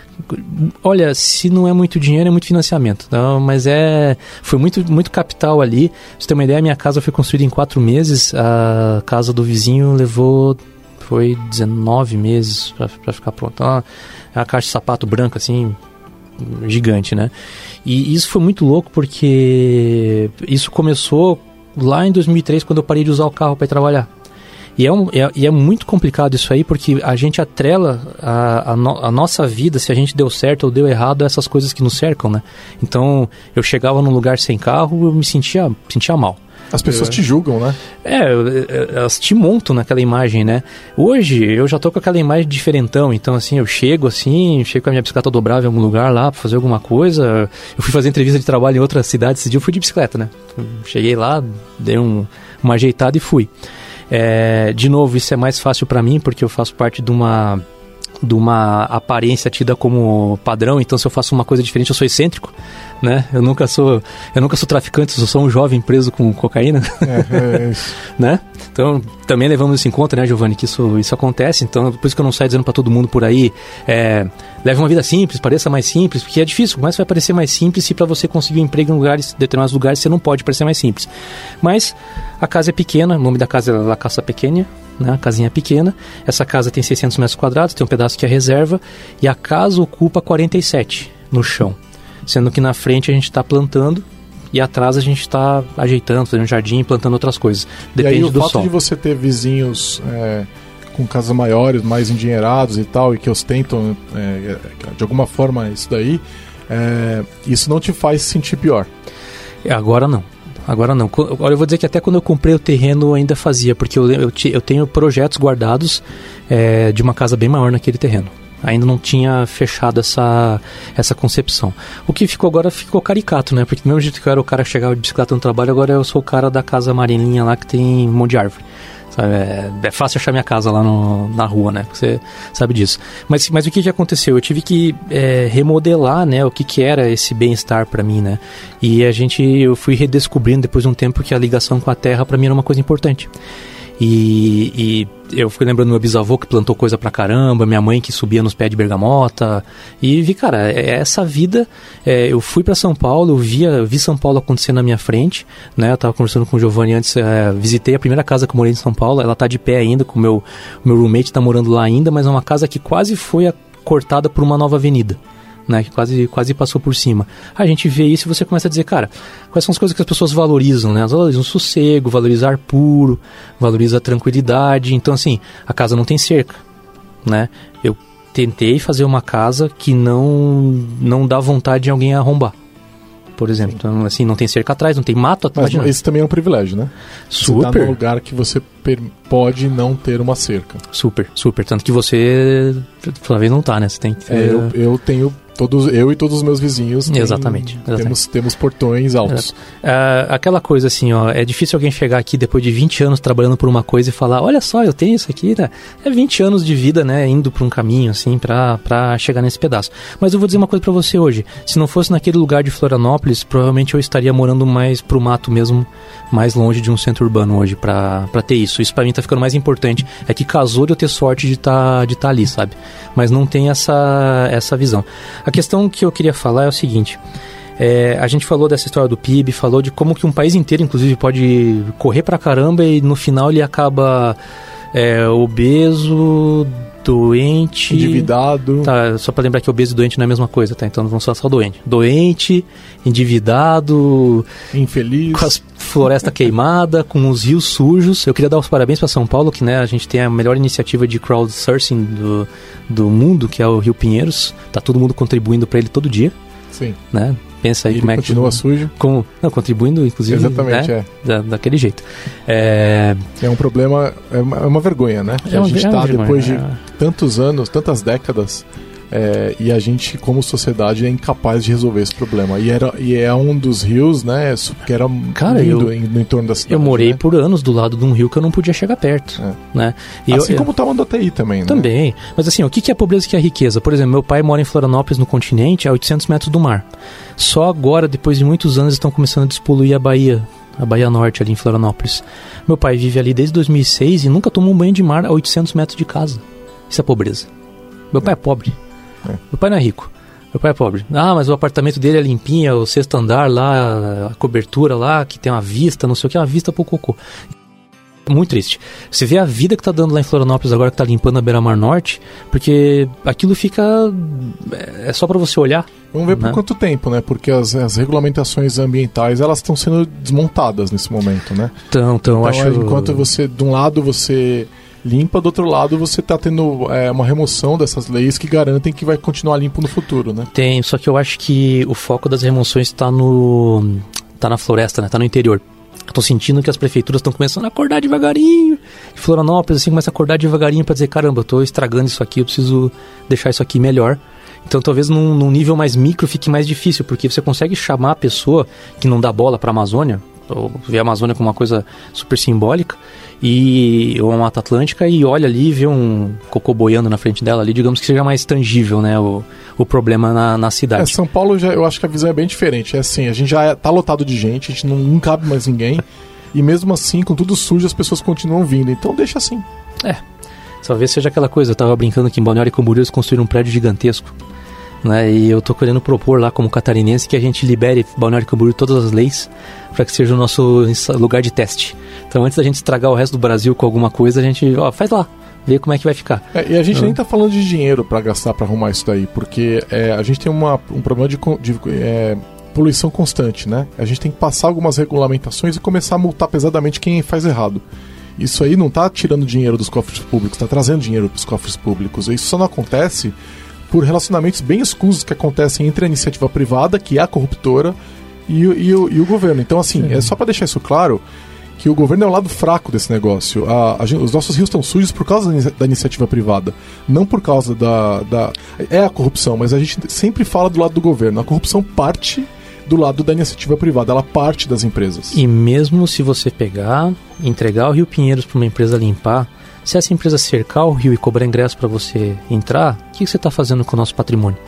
Speaker 3: Olha, se não é muito dinheiro, é muito financiamento. Não, mas é. Foi muito, muito capital ali. Pra você ter uma ideia, minha casa foi construída em quatro meses. A casa do vizinho levou. Foi 19 meses para ficar pronta. Então, é uma caixa de sapato branca, assim, gigante, né? E isso foi muito louco porque isso começou lá em 2003, quando eu parei de usar o carro para trabalhar. E é, um, é, e é, muito complicado isso aí, porque a gente atrela a, a, no, a, nossa vida, se a gente deu certo ou deu errado, a essas coisas que nos cercam, né? Então, eu chegava num lugar sem carro, eu me sentia, sentia mal.
Speaker 2: As pessoas te julgam, né?
Speaker 3: É, elas te montam naquela imagem, né? Hoje eu já tô com aquela imagem diferentão, então assim, eu chego assim, chego com a minha bicicleta dobrável em algum lugar lá pra fazer alguma coisa. Eu fui fazer entrevista de trabalho em outra cidade esse dia, eu fui de bicicleta, né? Cheguei lá, dei um, uma ajeitada e fui. É, de novo, isso é mais fácil para mim porque eu faço parte de uma de uma aparência tida como padrão, então se eu faço uma coisa diferente eu sou excêntrico, né? Eu nunca sou, eu nunca sou traficante, eu sou um jovem preso com cocaína, é, é né? Então também levamos isso em conta, né, Giovanni, que isso, isso acontece, então por isso que eu não saio dizendo para todo mundo por aí, é, leve uma vida simples, pareça mais simples, porque é difícil, mas vai parecer mais simples se para você conseguir um emprego em lugares, determinados lugares você não pode parecer mais simples. Mas a casa é pequena, o nome da casa é La Casa Pequena, né? casinha pequena. Essa casa tem 600 metros quadrados, tem um pedaço que é reserva e a casa ocupa 47 no chão, sendo que na frente a gente está plantando e atrás a gente está ajeitando, fazendo um jardim, plantando outras coisas. Depende
Speaker 2: e aí, o
Speaker 3: do
Speaker 2: fato
Speaker 3: sol.
Speaker 2: de você ter vizinhos é, com casas maiores, mais endinheirados e tal, e que ostentam é, de alguma forma isso daí, é, isso não te faz sentir pior?
Speaker 3: Agora não. Agora não. Olha, eu vou dizer que até quando eu comprei o terreno ainda fazia, porque eu, eu, eu tenho projetos guardados é, de uma casa bem maior naquele terreno. Ainda não tinha fechado essa, essa concepção. O que ficou agora ficou caricato, né? Porque do mesmo jeito que eu era o cara que chegava de bicicleta no trabalho, agora eu sou o cara da casa amarelinha lá que tem um monte de árvore. É, é, fácil achar minha casa lá no, na rua, né? Você sabe disso. Mas, mas o que, que aconteceu? Eu tive que é, remodelar, né? O que, que era esse bem-estar para mim, né? E a gente, eu fui redescobrindo depois de um tempo que a ligação com a terra para mim era uma coisa importante. E, e, eu fui lembrando meu bisavô que plantou coisa pra caramba, minha mãe que subia nos pés de bergamota. E vi, cara, é, é essa vida. É, eu fui para São Paulo, eu via, vi São Paulo acontecer na minha frente. Né? Eu tava conversando com o Giovanni antes, é, visitei a primeira casa que eu morei em São Paulo. Ela tá de pé ainda, com o meu, meu roommate tá morando lá ainda, mas é uma casa que quase foi cortada por uma nova avenida né, que quase, quase passou por cima. A gente vê isso e você começa a dizer, cara, quais são as coisas que as pessoas valorizam, né? Elas valorizam o sossego, valorizam ar puro, valorizam a tranquilidade. Então, assim, a casa não tem cerca, né? Eu tentei fazer uma casa que não, não dá vontade de alguém arrombar por exemplo. Sim. Então, assim, não tem cerca atrás, não tem mato atrás.
Speaker 2: Mas esse também é um privilégio, né?
Speaker 3: Super. Você tá
Speaker 2: num lugar que você pode não ter uma cerca.
Speaker 3: Super, super. Tanto que você, talvez não tá, né? Você tem que ter...
Speaker 2: é, eu, eu tenho Todos, eu e todos os meus vizinhos.
Speaker 3: Tem, exatamente, exatamente.
Speaker 2: Temos, temos portões altos.
Speaker 3: É, aquela coisa assim, ó, é difícil alguém chegar aqui depois de 20 anos trabalhando por uma coisa e falar, olha só, eu tenho isso aqui, né? É 20 anos de vida, né, indo por um caminho, assim, pra, pra chegar nesse pedaço. Mas eu vou dizer uma coisa para você hoje. Se não fosse naquele lugar de Florianópolis, provavelmente eu estaria morando mais pro mato mesmo, mais longe de um centro urbano hoje para ter isso. Isso para mim tá ficando mais importante. É que casou de eu ter sorte de estar tá, de tá ali, sabe? Mas não tem essa, essa visão. A questão que eu queria falar é o seguinte. É, a gente falou dessa história do PIB, falou de como que um país inteiro, inclusive, pode correr pra caramba e no final ele acaba é, obeso, doente.
Speaker 2: Endividado.
Speaker 3: Tá, só para lembrar que obeso e doente não é a mesma coisa, tá? Então não vamos falar só doente. Doente, endividado.
Speaker 2: Infeliz.
Speaker 3: Com as floresta queimada, com os rios sujos. Eu queria dar os parabéns para São Paulo, que né, a gente tem a melhor iniciativa de crowdsourcing do, do mundo, que é o Rio Pinheiros. Tá todo mundo contribuindo para ele todo dia.
Speaker 2: Sim.
Speaker 3: Né? Pensa aí
Speaker 2: e
Speaker 3: como é
Speaker 2: que continua sujo.
Speaker 3: Como, não, contribuindo, inclusive.
Speaker 2: Exatamente,
Speaker 3: né? é. Da, daquele jeito. É...
Speaker 2: é um problema, é uma, é uma vergonha, né? É a gente está, depois de é. tantos anos, tantas décadas, é, e a gente, como sociedade, é incapaz de resolver esse problema. E, era, e é um dos rios, né, que era
Speaker 3: Cara,
Speaker 2: lindo
Speaker 3: eu,
Speaker 2: no entorno da cidade.
Speaker 3: Eu morei
Speaker 2: né?
Speaker 3: por anos do lado de um rio que eu não podia chegar perto. É. Né?
Speaker 2: E assim eu, como tá o Manduateí também, né?
Speaker 3: Também. Mas assim, o que é a pobreza e o que é a riqueza? Por exemplo, meu pai mora em Florianópolis, no continente, a 800 metros do mar. Só agora, depois de muitos anos, estão começando a despoluir a Bahia a Bahia Norte ali em Florianópolis. Meu pai vive ali desde 2006 e nunca tomou um banho de mar a 800 metros de casa. Isso é pobreza. Meu pai é pobre. É. Meu pai não é rico. Meu pai é pobre. Ah, mas o apartamento dele é limpinho, é o sexto andar lá, a cobertura lá, que tem uma vista, não sei o que, uma vista pro cocô. Muito triste. Você vê a vida que tá dando lá em Florianópolis agora que tá limpando a Beira-Mar Norte, porque aquilo fica. É só para você olhar.
Speaker 2: Vamos ver né? por quanto tempo, né? Porque as, as regulamentações ambientais elas estão sendo desmontadas nesse momento, né?
Speaker 3: Então, então,
Speaker 2: então
Speaker 3: acho.
Speaker 2: Enquanto você, de um lado, você limpa, do outro lado você está tendo é, uma remoção dessas leis que garantem que vai continuar limpo no futuro, né?
Speaker 3: Tem, só que eu acho que o foco das remoções está no tá na floresta, né? Tá no interior. Estou sentindo que as prefeituras estão começando a acordar devagarinho. Florianópolis assim começa a acordar devagarinho para dizer, caramba, eu estou estragando isso aqui, eu preciso deixar isso aqui melhor. Então talvez num, num, nível mais micro fique mais difícil, porque você consegue chamar a pessoa que não dá bola para a Amazônia, ou vê a Amazônia como uma coisa super simbólica, e uma Mata Atlântica e olha ali e vê um cocô boiando na frente dela ali, digamos que seja mais tangível, né, o, o problema na, na cidade. É,
Speaker 2: São Paulo, já, eu acho que a visão é bem diferente. É assim, a gente já é, tá lotado de gente, a gente não, não cabe mais ninguém, e mesmo assim, com tudo sujo, as pessoas continuam vindo. Então deixa assim.
Speaker 3: É. Talvez seja aquela coisa, eu tava brincando que em Balneário Camboriú eles construíram um prédio gigantesco. Né? E eu tô querendo propor lá como catarinense que a gente libere Balneário Camboriú todas as leis para que seja o nosso lugar de teste. Então, antes da gente estragar o resto do Brasil com alguma coisa, a gente, ó, faz lá, vê como é que vai ficar.
Speaker 2: É, e a gente nem tá falando de dinheiro para gastar para arrumar isso daí, porque é, a gente tem uma, um problema de, de é, poluição constante, né? A gente tem que passar algumas regulamentações e começar a multar pesadamente quem faz errado. Isso aí não tá tirando dinheiro dos cofres públicos, tá trazendo dinheiro para os cofres públicos. Isso só não acontece por relacionamentos bem escusos que acontecem entre a iniciativa privada, que é a corruptora, e, e, e o, e o governo. Então, assim, Sim. é só para deixar isso claro que o governo é o lado fraco desse negócio. A, a, os nossos rios estão sujos por causa da, da, iniciativa privada, não por causa da, da. É a corrupção, mas a gente sempre fala do lado do governo. A corrupção parte do lado da iniciativa privada, ela parte das empresas.
Speaker 3: E mesmo se você pegar, entregar o Rio Pinheiros para uma empresa limpar, se essa empresa cercar o rio e cobrar ingresso para você entrar, o que você está fazendo com o nosso patrimônio?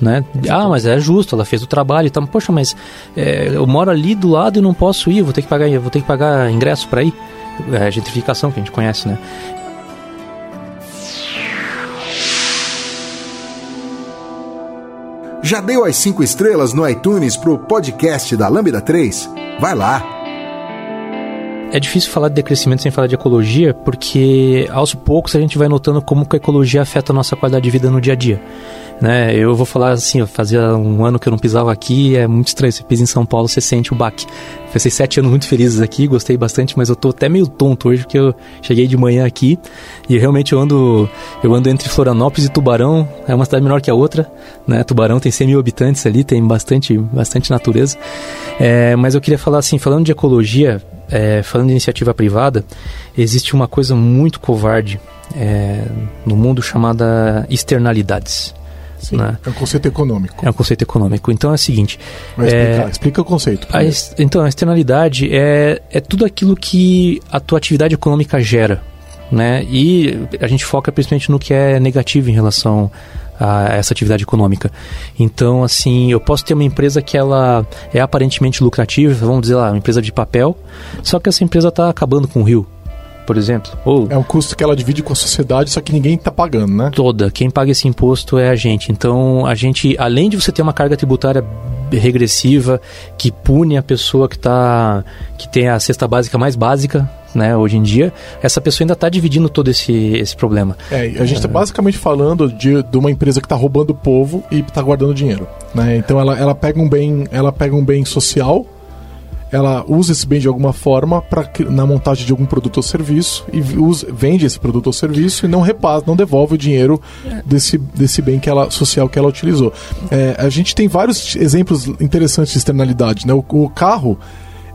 Speaker 3: Né? Ah, mas é justo, ela fez o trabalho e. Poxa, mas é, eu moro ali do lado e não posso ir, vou ter que pagar, vou ter que pagar ingresso para ir. É gentrificação que a gente conhece, né?
Speaker 1: Já deu as 5 estrelas no iTunes pro podcast da Lambda 3? Vai lá!
Speaker 3: É difícil falar de decrescimento sem falar de ecologia, porque aos poucos a gente vai notando como que a ecologia afeta a nossa qualidade de vida no dia a dia né? Eu vou falar assim, fazia um ano que eu não pisava aqui, é muito estranho. Você pisa em São Paulo, você sente o baque. Passei sete anos muito felizes aqui, gostei bastante, mas eu tô até meio tonto hoje porque eu cheguei de manhã aqui e realmente eu ando, eu ando entre Florianópolis e Tubarão, é uma cidade menor que a outra, né? Tubarão tem 100 mil habitantes ali, tem bastante, bastante natureza. É, mas eu queria falar assim, falando de ecologia, é, falando de iniciativa privada, existe uma coisa muito covarde é, no mundo chamada externalidades.
Speaker 2: Sim, né? É um conceito econômico.
Speaker 3: É um conceito econômico. Então é o seguinte.
Speaker 2: Vai explicar, é, explica o conceito.
Speaker 3: A, então, a externalidade é, é tudo aquilo que a tua atividade econômica gera. Né? E a gente foca principalmente no que é negativo em relação a essa atividade econômica. Então, assim, eu posso ter uma empresa que ela é aparentemente lucrativa, vamos dizer lá, uma empresa de papel, só que essa empresa está acabando com o rio por exemplo.
Speaker 2: Ou é um custo que ela divide com a sociedade, só que ninguém está pagando, né?
Speaker 3: Toda. Quem paga esse imposto é a gente. Então, a gente, além de você ter uma carga tributária regressiva que pune a pessoa que tá que tem a cesta básica mais básica né, hoje em dia, essa pessoa ainda está dividindo todo esse, esse problema.
Speaker 2: É, a gente está é. basicamente falando de, de uma empresa que está roubando o povo e está guardando dinheiro. Né? Então ela, ela, pega um bem, ela pega um bem social ela usa esse bem de alguma forma para na montagem de algum produto ou serviço e usa, vende esse produto ou serviço e não repassa, não devolve o dinheiro desse, desse bem que ela, social que ela utilizou. É, a gente tem vários exemplos interessantes de externalidade. Né? O, o carro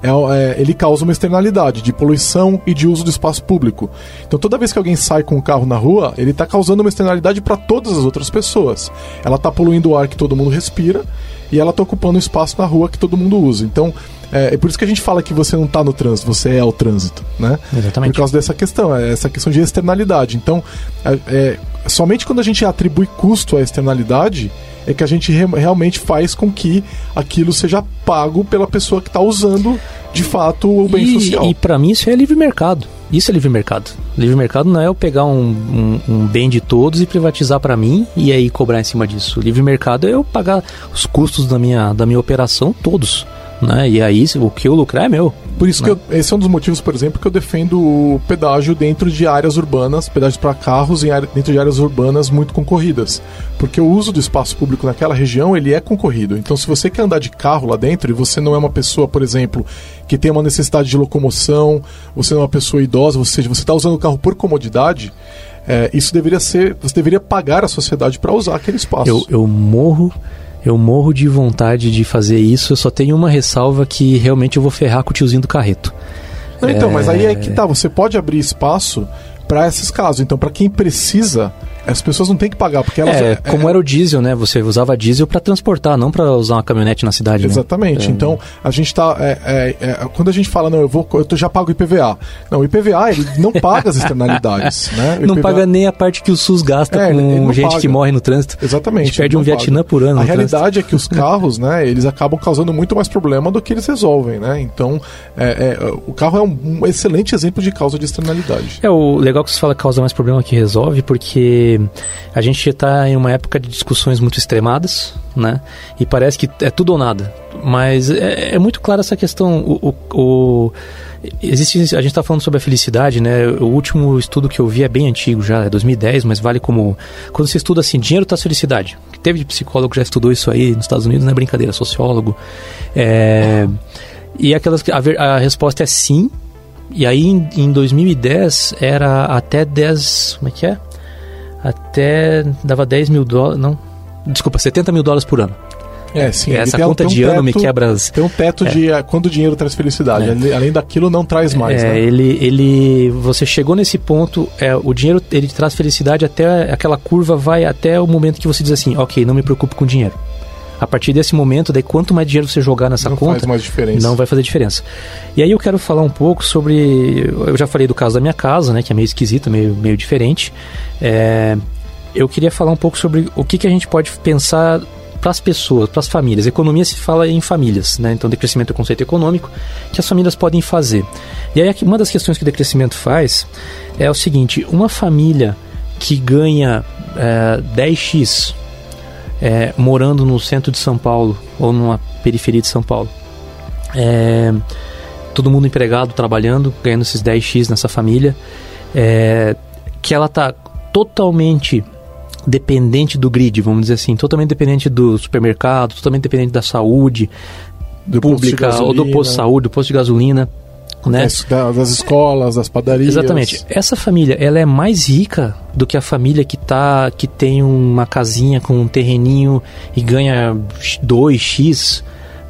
Speaker 2: é, é, ele causa uma externalidade de poluição e de uso do espaço público. Então, toda vez que alguém sai com o carro na rua, ele está causando uma externalidade para todas as outras pessoas. Ela está poluindo o ar que todo mundo respira e ela está ocupando o espaço na rua que todo mundo usa. Então, é, é, por isso que a gente fala que você não está no trânsito, você é o trânsito, né?
Speaker 3: Exatamente.
Speaker 2: Por causa dessa questão, é essa questão de externalidade. Então, é, é, somente quando a gente atribui custo à externalidade é que a gente re realmente faz com que aquilo seja pago pela pessoa que está usando de fato o bem
Speaker 3: e,
Speaker 2: social.
Speaker 3: E para mim isso é livre mercado. Isso é livre mercado. Livre mercado não é eu pegar um, um, um bem de todos e privatizar para mim e aí cobrar em cima disso. Livre mercado é eu pagar os custos da minha, da minha operação todos né? E aí o que eu lucrar é meu.
Speaker 2: Por isso né? que eu, esse é um dos motivos, por exemplo, que eu defendo o pedágio dentro de áreas urbanas, pedágio para carros em área, dentro de áreas urbanas muito concorridas. Porque o uso do espaço público naquela região, ele é concorrido. Então, se você quer andar de carro lá dentro e você não é uma pessoa, por exemplo, que tem uma necessidade de locomoção, você não é uma pessoa idosa, ou seja, você está usando o carro por comodidade, é, isso deveria ser, você deveria pagar a sociedade para usar aquele espaço.
Speaker 3: Eu, eu morro eu morro de vontade de fazer isso, eu só tenho uma ressalva que realmente eu vou ferrar com o tiozinho do carreto.
Speaker 2: Não, então, é... mas aí é que tá, você pode abrir espaço para esses casos. Então, para quem precisa as pessoas não têm que pagar, porque elas.
Speaker 3: É, como é, era o diesel, né? Você usava diesel para transportar, não para usar uma caminhonete na cidade.
Speaker 2: Né? Exatamente.
Speaker 3: Né?
Speaker 2: Então, a gente está. É, é, é, quando a gente fala, não, eu vou, eu já pago IPVA. Não, o IPVA ele não paga as externalidades, né?
Speaker 3: não paga nem a parte que o SUS gasta é, com gente paga. que morre no trânsito.
Speaker 2: Exatamente. A
Speaker 3: gente perde um Vietnã por ano.
Speaker 2: A realidade é que os carros, né? Eles acabam causando muito mais problema do que eles resolvem, né? Então, é, o carro é um, um, excelente exemplo de causa de externalidade.
Speaker 3: É o legal que você fala que causa mais problema que resolve, porque a gente está em uma época de discussões muito extremadas, né? E parece que é tudo ou nada. Mas é, é muito clara essa questão. O, o, o existe, a gente está falando sobre a felicidade, né? O último estudo que eu vi é bem antigo já, é 2010, mas vale como quando você estuda assim, dinheiro traz felicidade. Que teve de psicólogo já estudou isso aí nos Estados Unidos, não é brincadeira, sociólogo. É, e aquelas a, a resposta é sim. E aí em, em 2010 era até 10, como é que é? Até dava 10 mil dólares, não, desculpa, 70 mil dólares por ano.
Speaker 2: É, sim.
Speaker 3: Essa
Speaker 2: ele tem-
Speaker 3: conta
Speaker 2: tem um
Speaker 3: de ano
Speaker 2: teto-
Speaker 3: me quebra as.
Speaker 2: Tem um teto de ah, quando o dinheiro traz felicidade.
Speaker 3: É.
Speaker 2: Além daquilo, não traz mais,
Speaker 3: é,
Speaker 2: né?
Speaker 3: ele, ele, você chegou nesse ponto, é, o dinheiro ele traz felicidade até aquela curva vai até o momento que você diz assim, ok, não me preocupo com dinheiro. A partir desse momento, daí quanto mais dinheiro você jogar nessa
Speaker 2: não
Speaker 3: conta,
Speaker 2: faz mais diferença.
Speaker 3: não vai fazer diferença. E aí eu quero falar um pouco sobre. Eu já falei do caso da minha casa, né? Que é meio esquisito, meio, meio diferente. É, eu queria falar um pouco sobre o que, que a gente pode pensar para as pessoas, para as famílias. Economia se fala em famílias, né? Então, decrescimento é um conceito econômico que as famílias podem fazer. E aí, uma das questões que o decrescimento faz é o seguinte: uma família que ganha é, 10x é, morando no centro de São Paulo ou numa periferia de São Paulo. É, todo mundo empregado, trabalhando, ganhando esses 10x nessa família. É, que ela tá totalmente dependente do grid, vamos dizer assim, totalmente dependente do supermercado, totalmente dependente da saúde
Speaker 2: Do
Speaker 3: pública, ou do posto de saúde, do posto de gasolina, né?
Speaker 2: das, da- das escolas, das padarias.
Speaker 3: Exatamente. Essa família, ela é mais rica do que a família que tá que tem uma casinha com um terreninho e ganha 2x,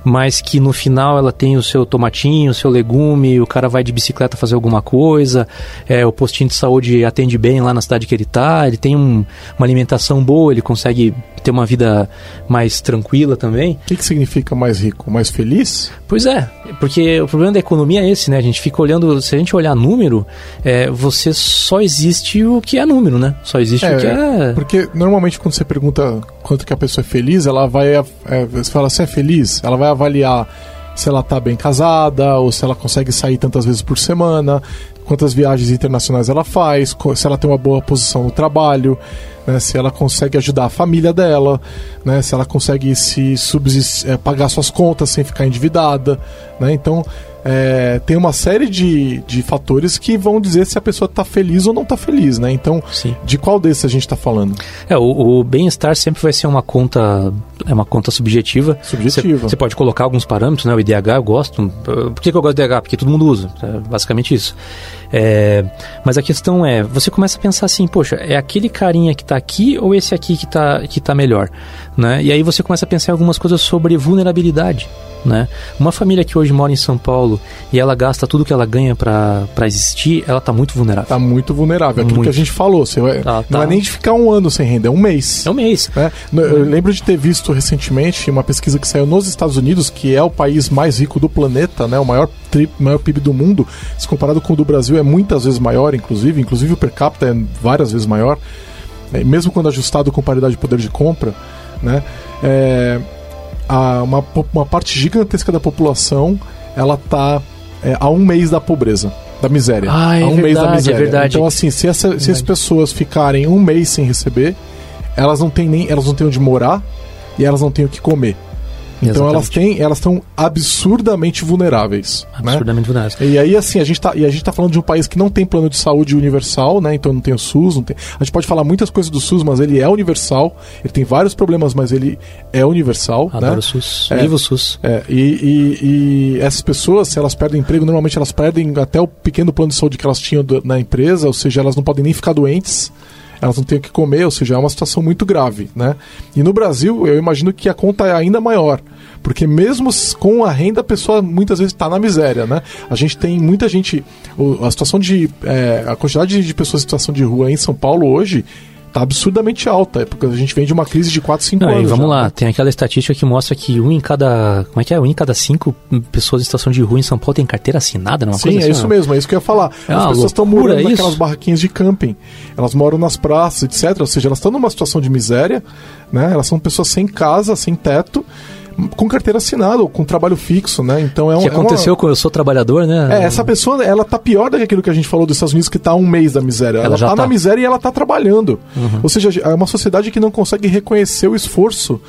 Speaker 3: mas que no final ela tem o seu tomatinho, o seu legume, o cara vai de bicicleta fazer alguma coisa, é, o postinho de saúde atende bem lá na cidade que ele tá, ele tem um- uma alimentação boa, ele consegue ter uma vida mais tranquila também.
Speaker 2: O que, que significa mais rico? Mais feliz?
Speaker 3: Pois é, porque o problema da economia é esse, né? A gente fica olhando, se a gente olhar número, é, você só existe o que é número, né? Só existe o que é.
Speaker 2: Porque normalmente quando você pergunta quanto que a pessoa é feliz, ela vai. é, você fala, você é feliz? Ela vai avaliar se ela tá bem casada, ou se ela consegue sair tantas vezes por semana, quantas viagens internacionais ela faz, se ela tem uma boa posição no trabalho, né, se ela consegue ajudar a família dela, né, se ela consegue se subsist- é, pagar suas contas sem ficar endividada. Né, então é, tem uma série de, de fatores que vão dizer se a pessoa está feliz ou não está feliz. Né? Então,
Speaker 3: Sim.
Speaker 2: de qual desses a gente está falando?
Speaker 3: É, o, o bem-estar sempre vai ser uma conta, é uma conta subjetiva.
Speaker 2: Subjetiva.
Speaker 3: Você, pode colocar alguns parâmetros, né? O IDH eu gosto. Por que, que eu gosto do IDH? Porque todo mundo usa. É basicamente isso. É, mas a questão é, você começa a pensar assim, poxa, é aquele carinha que está aqui ou esse aqui que está que tá melhor? Né? E aí você começa a pensar em algumas coisas sobre vulnerabilidade. Né? Uma família que hoje mora em São Paulo e ela gasta tudo que ela ganha para existir, ela está muito vulnerável.
Speaker 2: Tá muito vulnerável. Aquilo
Speaker 3: Muito.
Speaker 2: que a gente falou. Você vai-
Speaker 3: Tá,
Speaker 2: Não
Speaker 3: tá.
Speaker 2: é nem de ficar um ano sem renda, é um mês.
Speaker 3: É um mês.
Speaker 2: né? Eu lembro de ter visto recentemente uma pesquisa que saiu nos Estados Unidos, que é o país mais rico do planeta, né? o maior, tri- maior PIB do mundo. Se comparado com o do Brasil, é muitas vezes maior, inclusive. Inclusive o per capita é várias vezes maior, né? mesmo quando ajustado com paridade de poder de compra. Né? É, a- uma, uma parte gigantesca da população ela tá é, a um mês da pobreza. Da miséria.
Speaker 3: Ah, é
Speaker 2: a um mês da
Speaker 3: verdade, é
Speaker 2: miséria.
Speaker 3: verdade.
Speaker 2: Então, assim, se, essa- se as pessoas ficarem um mês sem receber, elas não têm nem elas não têm onde morar e elas não têm o que comer. Então elas
Speaker 3: Exatamente.
Speaker 2: têm elas estão absurdamente vulneráveis, né?
Speaker 3: Absurdamente vulneráveis.
Speaker 2: E aí assim a gente tá e a gente tá falando de um país que não tem plano de saúde universal, né? Então não tem o SUS, não tem. A gente pode falar muitas coisas do SUS, mas ele é universal. Ele tem vários problemas, mas ele é universal,
Speaker 3: Adoro
Speaker 2: né?
Speaker 3: o SUS.
Speaker 2: É.
Speaker 3: Viva o SUS.
Speaker 2: É, e, e- e essas pessoas, se elas perdem emprego, normalmente elas perdem até o pequeno plano de saúde que elas tinham do- na empresa, ou seja, elas não podem nem ficar doentes, elas não têm o que comer, ou seja, é uma situação muito grave, né? E no Brasil, eu imagino que a conta é ainda maior, porque mesmo com a renda, a pessoa muitas vezes está na miséria, né? A gente tem muita gente, a situação de, é, a quantidade de pessoas em situação de rua em São Paulo hoje tá absurdamente alta, é porque a gente vem de uma crise de 4, 5
Speaker 3: Não, e
Speaker 2: anos.
Speaker 3: vamos
Speaker 2: já,
Speaker 3: lá,
Speaker 2: né?
Speaker 3: tem aquela estatística que mostra que um em cada. Como é que é? Um em cada cinco pessoas em situação de rua em São Paulo tem carteira assinada, não é
Speaker 2: Sim,
Speaker 3: coisa
Speaker 2: é
Speaker 3: assim,
Speaker 2: isso
Speaker 3: não?
Speaker 2: mesmo, é isso que eu ia falar.
Speaker 3: É
Speaker 2: As pessoas estão morando naquelas
Speaker 3: isso.
Speaker 2: barraquinhas de camping. Elas moram nas praças, etc. Ou seja, elas estão numa situação de miséria, né? Elas são pessoas sem casa, sem teto, com carteira assinada ou com trabalho fixo, né? Então é um.
Speaker 3: que
Speaker 2: é uma-
Speaker 3: aconteceu com eu sou trabalhador, né?
Speaker 2: É, essa pessoa, ela tá pior do que aquilo que a gente falou dos Estados Unidos, que tá há um mês da miséria. Ela,
Speaker 3: Ela já
Speaker 2: tá,
Speaker 3: tá.
Speaker 2: na miséria e ela tá trabalhando. Ou seja, é uma sociedade que não consegue reconhecer o esforço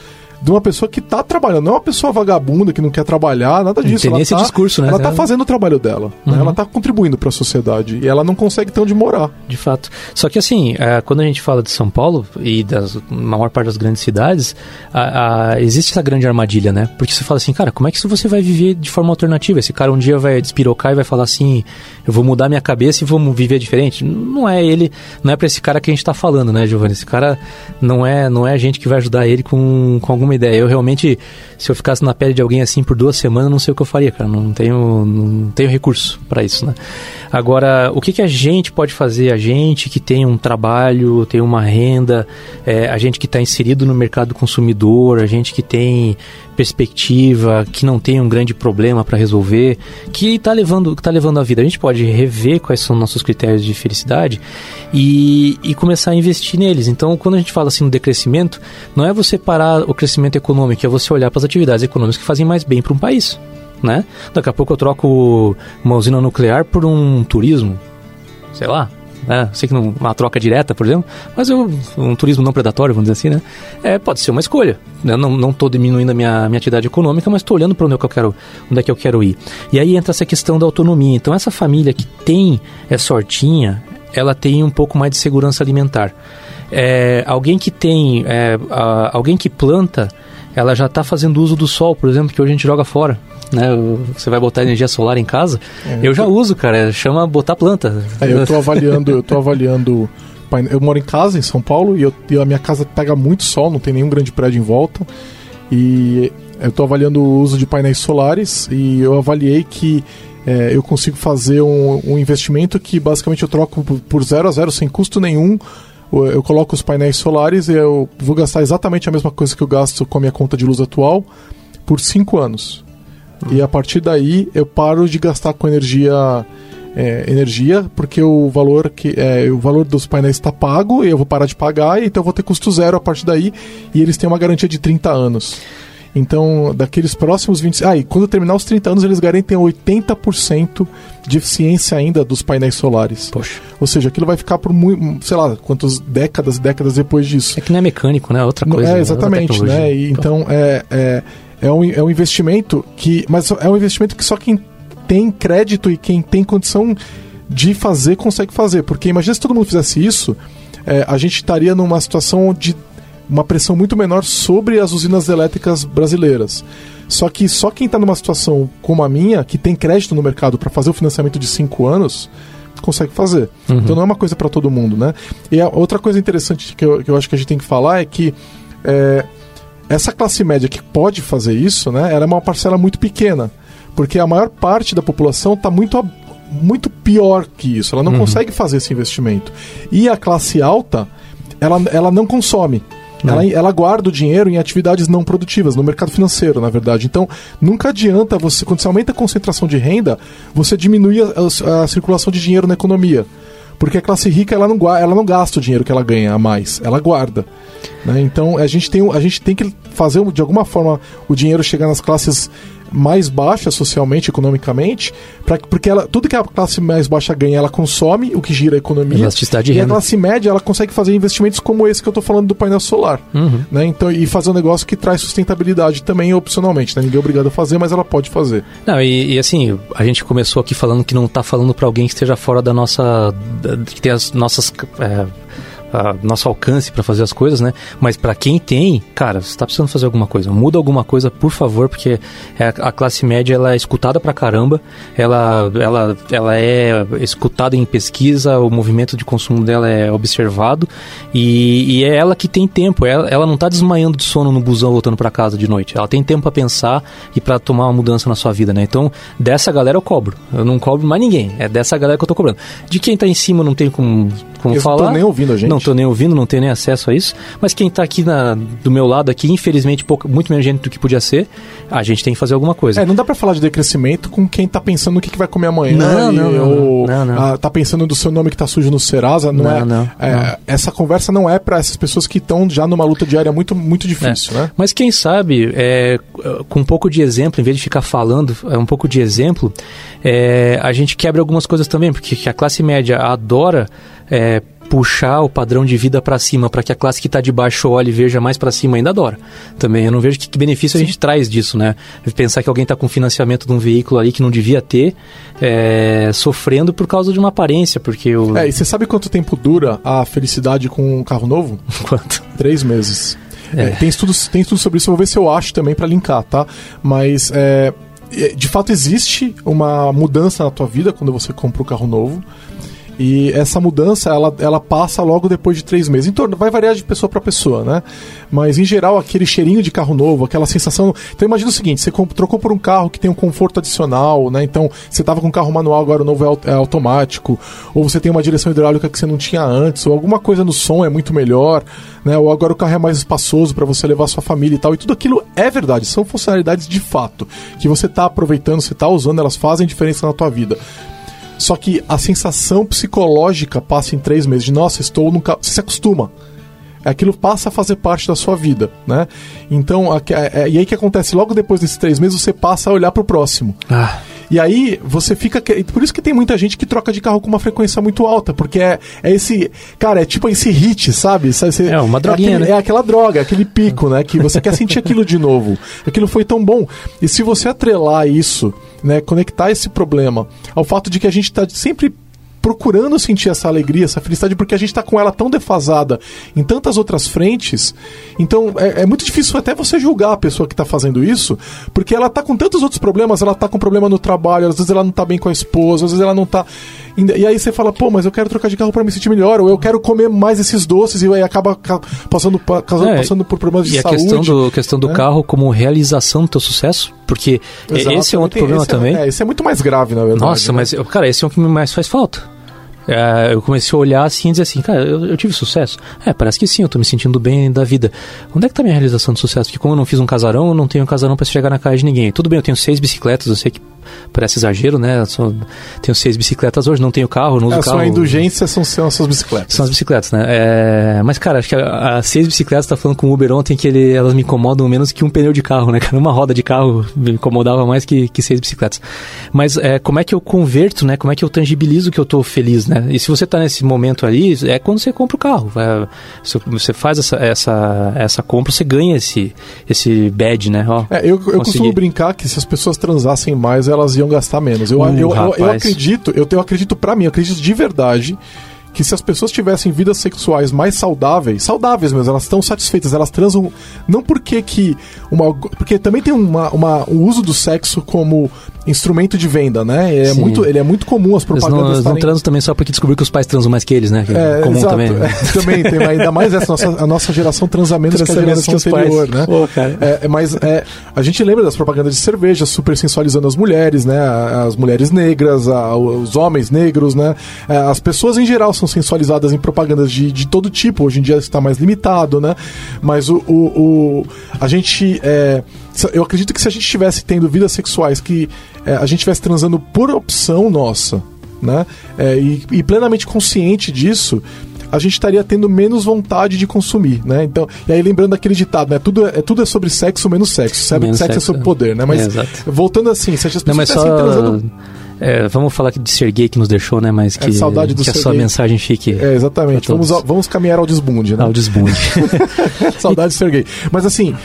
Speaker 2: de uma pessoa que tá trabalhando. Não é uma pessoa vagabunda que não quer trabalhar, nada disso.
Speaker 3: tem
Speaker 2: ela
Speaker 3: esse
Speaker 2: tá,
Speaker 3: discurso, né?
Speaker 2: Ela tá
Speaker 3: É.
Speaker 2: fazendo o trabalho dela. né? Ela tá contribuindo para a sociedade. E ela não consegue ter onde morar.
Speaker 3: De fato. Só que assim, é, quando a gente fala de São Paulo e das maior parte das grandes cidades, a- a- existe essa grande armadilha, né? Porque você fala assim, cara, como é que você vai viver de forma alternativa? Esse cara um dia vai despirocar e vai falar assim, eu vou mudar minha cabeça e vou viver diferente. Não é ele, não é pra esse cara que a gente tá falando, né, Giovanni? Esse cara não é, não é a gente que vai ajudar ele com, com alguma uma ideia. Eu realmente, se eu ficasse na pele de alguém assim por duas semanas, não sei o que eu faria, cara. Não tenho, não tenho recurso para isso, né? Agora, o que, que a gente pode fazer? A gente que tem um trabalho, tem uma renda, é, a gente que está inserido no mercado consumidor, a gente que tem perspectiva, que não tem um grande problema para resolver, que está levando, tá levando a vida. A gente pode rever quais são nossos critérios de felicidade e, e começar a investir neles. Então, quando a gente fala assim no decrescimento, não é você parar o crescimento econômico, é você olhar para as atividades econômicas que fazem mais bem para um país. Né? Daqui a pouco eu troco uma usina nuclear por um turismo, sei lá, né? Sei que não uma troca direta, por exemplo, mas eu, um turismo não predatório, vamos dizer assim, né? É, pode ser uma escolha. Né? Não estou diminuindo a minha, minha atividade econômica, mas estou olhando para onde, é que eu quero, onde é que eu quero ir. E aí entra essa questão da autonomia. Então, essa família que tem essa hortinha, ela tem um pouco mais de segurança alimentar. É, alguém que tem, é, a, alguém que planta, ela já está fazendo uso do sol, por exemplo, que hoje a gente joga fora né? Você vai botar energia solar em casa. É, eu já uso, cara. Chama botar planta.
Speaker 2: É, eu tô avaliando, eu tô avaliando. Eu moro em casa, em São Paulo, e, eu, e a minha casa pega muito sol, não tem nenhum grande prédio em volta. E eu estou avaliando o uso de painéis solares e eu avaliei que é, eu consigo fazer um, um, investimento que basicamente eu troco por zero a zero, sem custo nenhum. Eu coloco os painéis solares e eu vou gastar exatamente a mesma coisa que eu gasto com a minha conta de luz atual por cinco anos. E a partir daí eu paro de gastar com energia é, energia, porque o valor que é, o valor dos painéis está pago e eu vou parar de pagar, então eu vou ter custo zero a partir daí, e eles têm uma garantia de 30 anos. Então, daqueles próximos 20. Ah, e quando terminar os 30 anos, eles garantem 80% de eficiência ainda dos painéis solares.
Speaker 3: Poxa.
Speaker 2: Ou seja, aquilo vai ficar por muito, sei lá, quantas décadas décadas depois disso.
Speaker 3: É que não é mecânico, né? Outra coisa.
Speaker 2: É, exatamente, né? E, então, é, é é um, é um investimento que. Mas é um investimento que só quem tem crédito e quem tem condição de fazer consegue fazer. Porque imagina se todo mundo fizesse isso, é, a gente estaria numa situação de uma pressão muito menor sobre as usinas elétricas brasileiras. Só que só quem está numa situação como a minha, que tem crédito no mercado para fazer o financiamento de 5 anos, consegue fazer. Uhum. Então não é uma coisa para todo mundo, né? E a outra coisa interessante que eu, que eu acho que a gente tem que falar é que é, essa classe média que pode fazer isso, né, ela é uma parcela muito pequena, porque a maior parte da população está muito, muito pior que isso, ela não uhum. consegue fazer esse investimento. E a classe alta, ela, ela não consome. Ela, ela, guarda o dinheiro em atividades não produtivas, no mercado financeiro, na verdade. Então, nunca adianta você, quando você aumenta a concentração de renda, você diminui a, a, a circulação de dinheiro na economia. Porque a classe rica ela não, ela não gasta o dinheiro que ela ganha a mais, ela guarda. Né? Então a gente, tem, a gente tem que fazer de alguma forma o dinheiro chegar nas classes mais baixa socialmente, economicamente, pra, porque ela, tudo que a classe mais baixa ganha, ela consome, o que gira a economia.
Speaker 3: Elasticidade
Speaker 2: e a classe média, ela consegue fazer investimentos como esse que eu estou falando do painel solar. Uhum. Né? Então, e fazer um negócio que traz sustentabilidade também opcionalmente. Né? Ninguém é obrigado a fazer, mas ela pode fazer.
Speaker 3: Não, e, e assim, a gente começou aqui falando que não está falando para alguém que esteja fora da nossa. Da, que tem as nossas. É, a nosso alcance para fazer as coisas, né? Mas para quem tem, cara, você tá precisando fazer alguma coisa, muda alguma coisa, por favor, porque é, a classe média ela é escutada pra caramba, ela, ela, ela é escutada em pesquisa, o movimento de consumo dela é observado e, e é ela que tem tempo, ela, ela não tá desmaiando de sono no busão voltando para casa de noite, ela tem tempo para pensar e para tomar uma mudança na sua vida, né? Então, dessa galera eu cobro, eu não cobro mais ninguém, é dessa galera que eu tô cobrando. De quem tá em cima não tem como, como
Speaker 2: eu
Speaker 3: falar.
Speaker 2: Eu tô nem ouvindo a gente.
Speaker 3: Não estou nem ouvindo, não tenho nem acesso a isso. Mas quem está aqui na, do meu lado aqui, infelizmente, pouco, muito menos gente do que podia ser, a gente tem que fazer alguma coisa.
Speaker 2: É, não dá para falar de decrescimento com quem está pensando no que, que vai comer amanhã.
Speaker 3: Não, não, não, ou,
Speaker 2: não, não. Ah, tá pensando do seu nome que está sujo no Serasa. Não, não é, não, é não. Essa conversa não é para essas pessoas que estão já numa luta diária muito, muito difícil, é. né?
Speaker 3: Mas quem sabe, é, com um pouco de exemplo, em vez de ficar falando, é um pouco de exemplo, é, a gente quebra algumas coisas também, porque a classe média adora é, puxar o padrão de vida para cima, para que a classe que está de baixo olhe e veja mais para cima, ainda adora. Também eu não vejo que, que benefício Sim. a gente traz disso, né? Pensar que alguém está com financiamento de um veículo ali que não devia ter, é, sofrendo por causa de uma aparência, porque o...
Speaker 2: É, e você sabe quanto tempo dura a felicidade com um carro novo?
Speaker 3: Quanto?
Speaker 2: Três meses. É. É, tem, estudos, tem estudos sobre isso, eu vou ver se eu acho também para linkar, tá? Mas é, é, de fato existe uma mudança na tua vida quando você compra um carro novo. E essa mudança, ela, ela passa logo depois de três meses. Então, vai variar de pessoa para pessoa, né? Mas, em geral, aquele cheirinho de carro novo, aquela sensação... Então, imagina o seguinte, você trocou por um carro que tem um conforto adicional, né? Então, você tava com um carro manual, agora o novo é, é automático. Ou você tem uma direção hidráulica que você não tinha antes. Ou alguma coisa no som é muito melhor, né? Ou agora o carro é mais espaçoso para você levar sua família e tal. E tudo aquilo é verdade, são funcionalidades de fato. Que você tá aproveitando, você tá usando, elas fazem diferença na tua vida. Só que a sensação psicológica passa em três meses de nossa, estou no carro. Você se acostuma. Aquilo passa a fazer parte da sua vida, né? Então, a, é, e aí que acontece? Logo depois desses três meses, você passa a olhar para o próximo.
Speaker 3: Ah.
Speaker 2: E aí você fica. Por isso que tem muita gente que troca de carro com uma frequência muito alta, porque é, é esse. Cara, é tipo esse hit, sabe? Você,
Speaker 3: é uma droguinha,
Speaker 2: é, aquele,
Speaker 3: né?
Speaker 2: é aquela droga, aquele pico, né? Que você quer sentir aquilo de novo. Aquilo foi tão bom. E se você atrelar isso, né? Conectar esse problema ao fato de que a gente está sempre procurando sentir essa alegria, essa felicidade, porque a gente está com ela tão defasada em tantas outras frentes. Então é, é muito difícil até você julgar a pessoa que está fazendo isso, porque ela está com tantos outros problemas. Ela está com problema no trabalho, às vezes ela não está bem com a esposa, às vezes ela não está. E aí você fala, pô, mas eu quero trocar de carro para me sentir melhor, ou eu quero comer mais esses doces, e aí acaba passando, passando, é, passando por problemas de saúde.
Speaker 3: E a questão do, questão do né? carro como realização do teu sucesso, porque Exato, esse é outro problema
Speaker 2: esse
Speaker 3: também.
Speaker 2: É, esse é muito mais grave, na verdade.
Speaker 3: Nossa,
Speaker 2: né?
Speaker 3: mas, cara, esse é o que mais faz falta. É, eu comecei a olhar assim e dizer assim, cara, eu, eu, tive sucesso? É, parece que sim, eu tô me sentindo bem da vida. Onde é que tá minha realização de sucesso? Porque como eu não fiz um casarão, eu não tenho um casarão para chegar na casa de ninguém. Tudo bem, eu tenho seis bicicletas, eu sei que parece exagero, né? Só tenho seis bicicletas hoje, não tenho carro, não uso
Speaker 2: é,
Speaker 3: carro.
Speaker 2: A indulgência são, são as suas bicicletas.
Speaker 3: São as bicicletas, né? É, mas, cara, acho que as seis bicicletas, tá falando com o Uber ontem que ele, elas me incomodam menos que um pneu de carro, né? Cara, uma roda de carro me incomodava mais que, que seis bicicletas. Mas é, como é que eu converto, né? Como é que eu tangibilizo que eu tô feliz, né? E se você tá nesse momento ali, é quando você compra o carro. É, você faz essa, essa, essa compra, você ganha esse, esse badge, né? Ó,
Speaker 2: é, eu, eu costumo brincar que se as pessoas transassem mais, elas iam gastar menos. Eu, uh, eu, eu, eu, acredito, eu, eu acredito para mim, eu acredito de verdade que se as pessoas tivessem vidas sexuais mais saudáveis, saudáveis mesmo, elas estão satisfeitas, elas transam não porque que uma porque também tem uma, uma um uso do sexo como instrumento de venda, né? É muito, ele é muito comum as propagandas.
Speaker 3: Eles não, eles não transam também só porque descobriu que os pais transam mais que eles, né? Que é, comum
Speaker 2: exato.
Speaker 3: também.
Speaker 2: É, também tem ainda mais essa nossa, a nossa geração transa menos que a geração que anterior, né?
Speaker 3: Pô,
Speaker 2: é, mas é, a gente lembra das propagandas de cerveja super sensualizando as mulheres, né? As mulheres negras, a, os homens negros, né? É, as pessoas em geral são sensualizadas em propagandas de, de todo tipo. Hoje em dia está mais limitado, né? Mas o, o, o a gente é, eu acredito que se a gente estivesse tendo vidas sexuais que é, a gente estivesse transando por opção nossa, né? É, e, e, plenamente consciente disso, a gente estaria tendo menos vontade de consumir, né? Então, e aí lembrando daquele ditado, né? Tudo é, tudo é sobre sexo menos sexo. Sabe? Menos sexo, é sexo é sobre poder, né? Mas
Speaker 3: é,
Speaker 2: voltando assim, se as pessoas
Speaker 3: Não, só... transando é, vamos falar de ser gay que nos deixou, né? Mas que, é,
Speaker 2: saudade do
Speaker 3: que a sua mensagem fique.
Speaker 2: É, exatamente. Vamos, vamos caminhar ao desbunde, né?
Speaker 3: Ao desbunde.
Speaker 2: saudade de ser gay. Mas assim, é,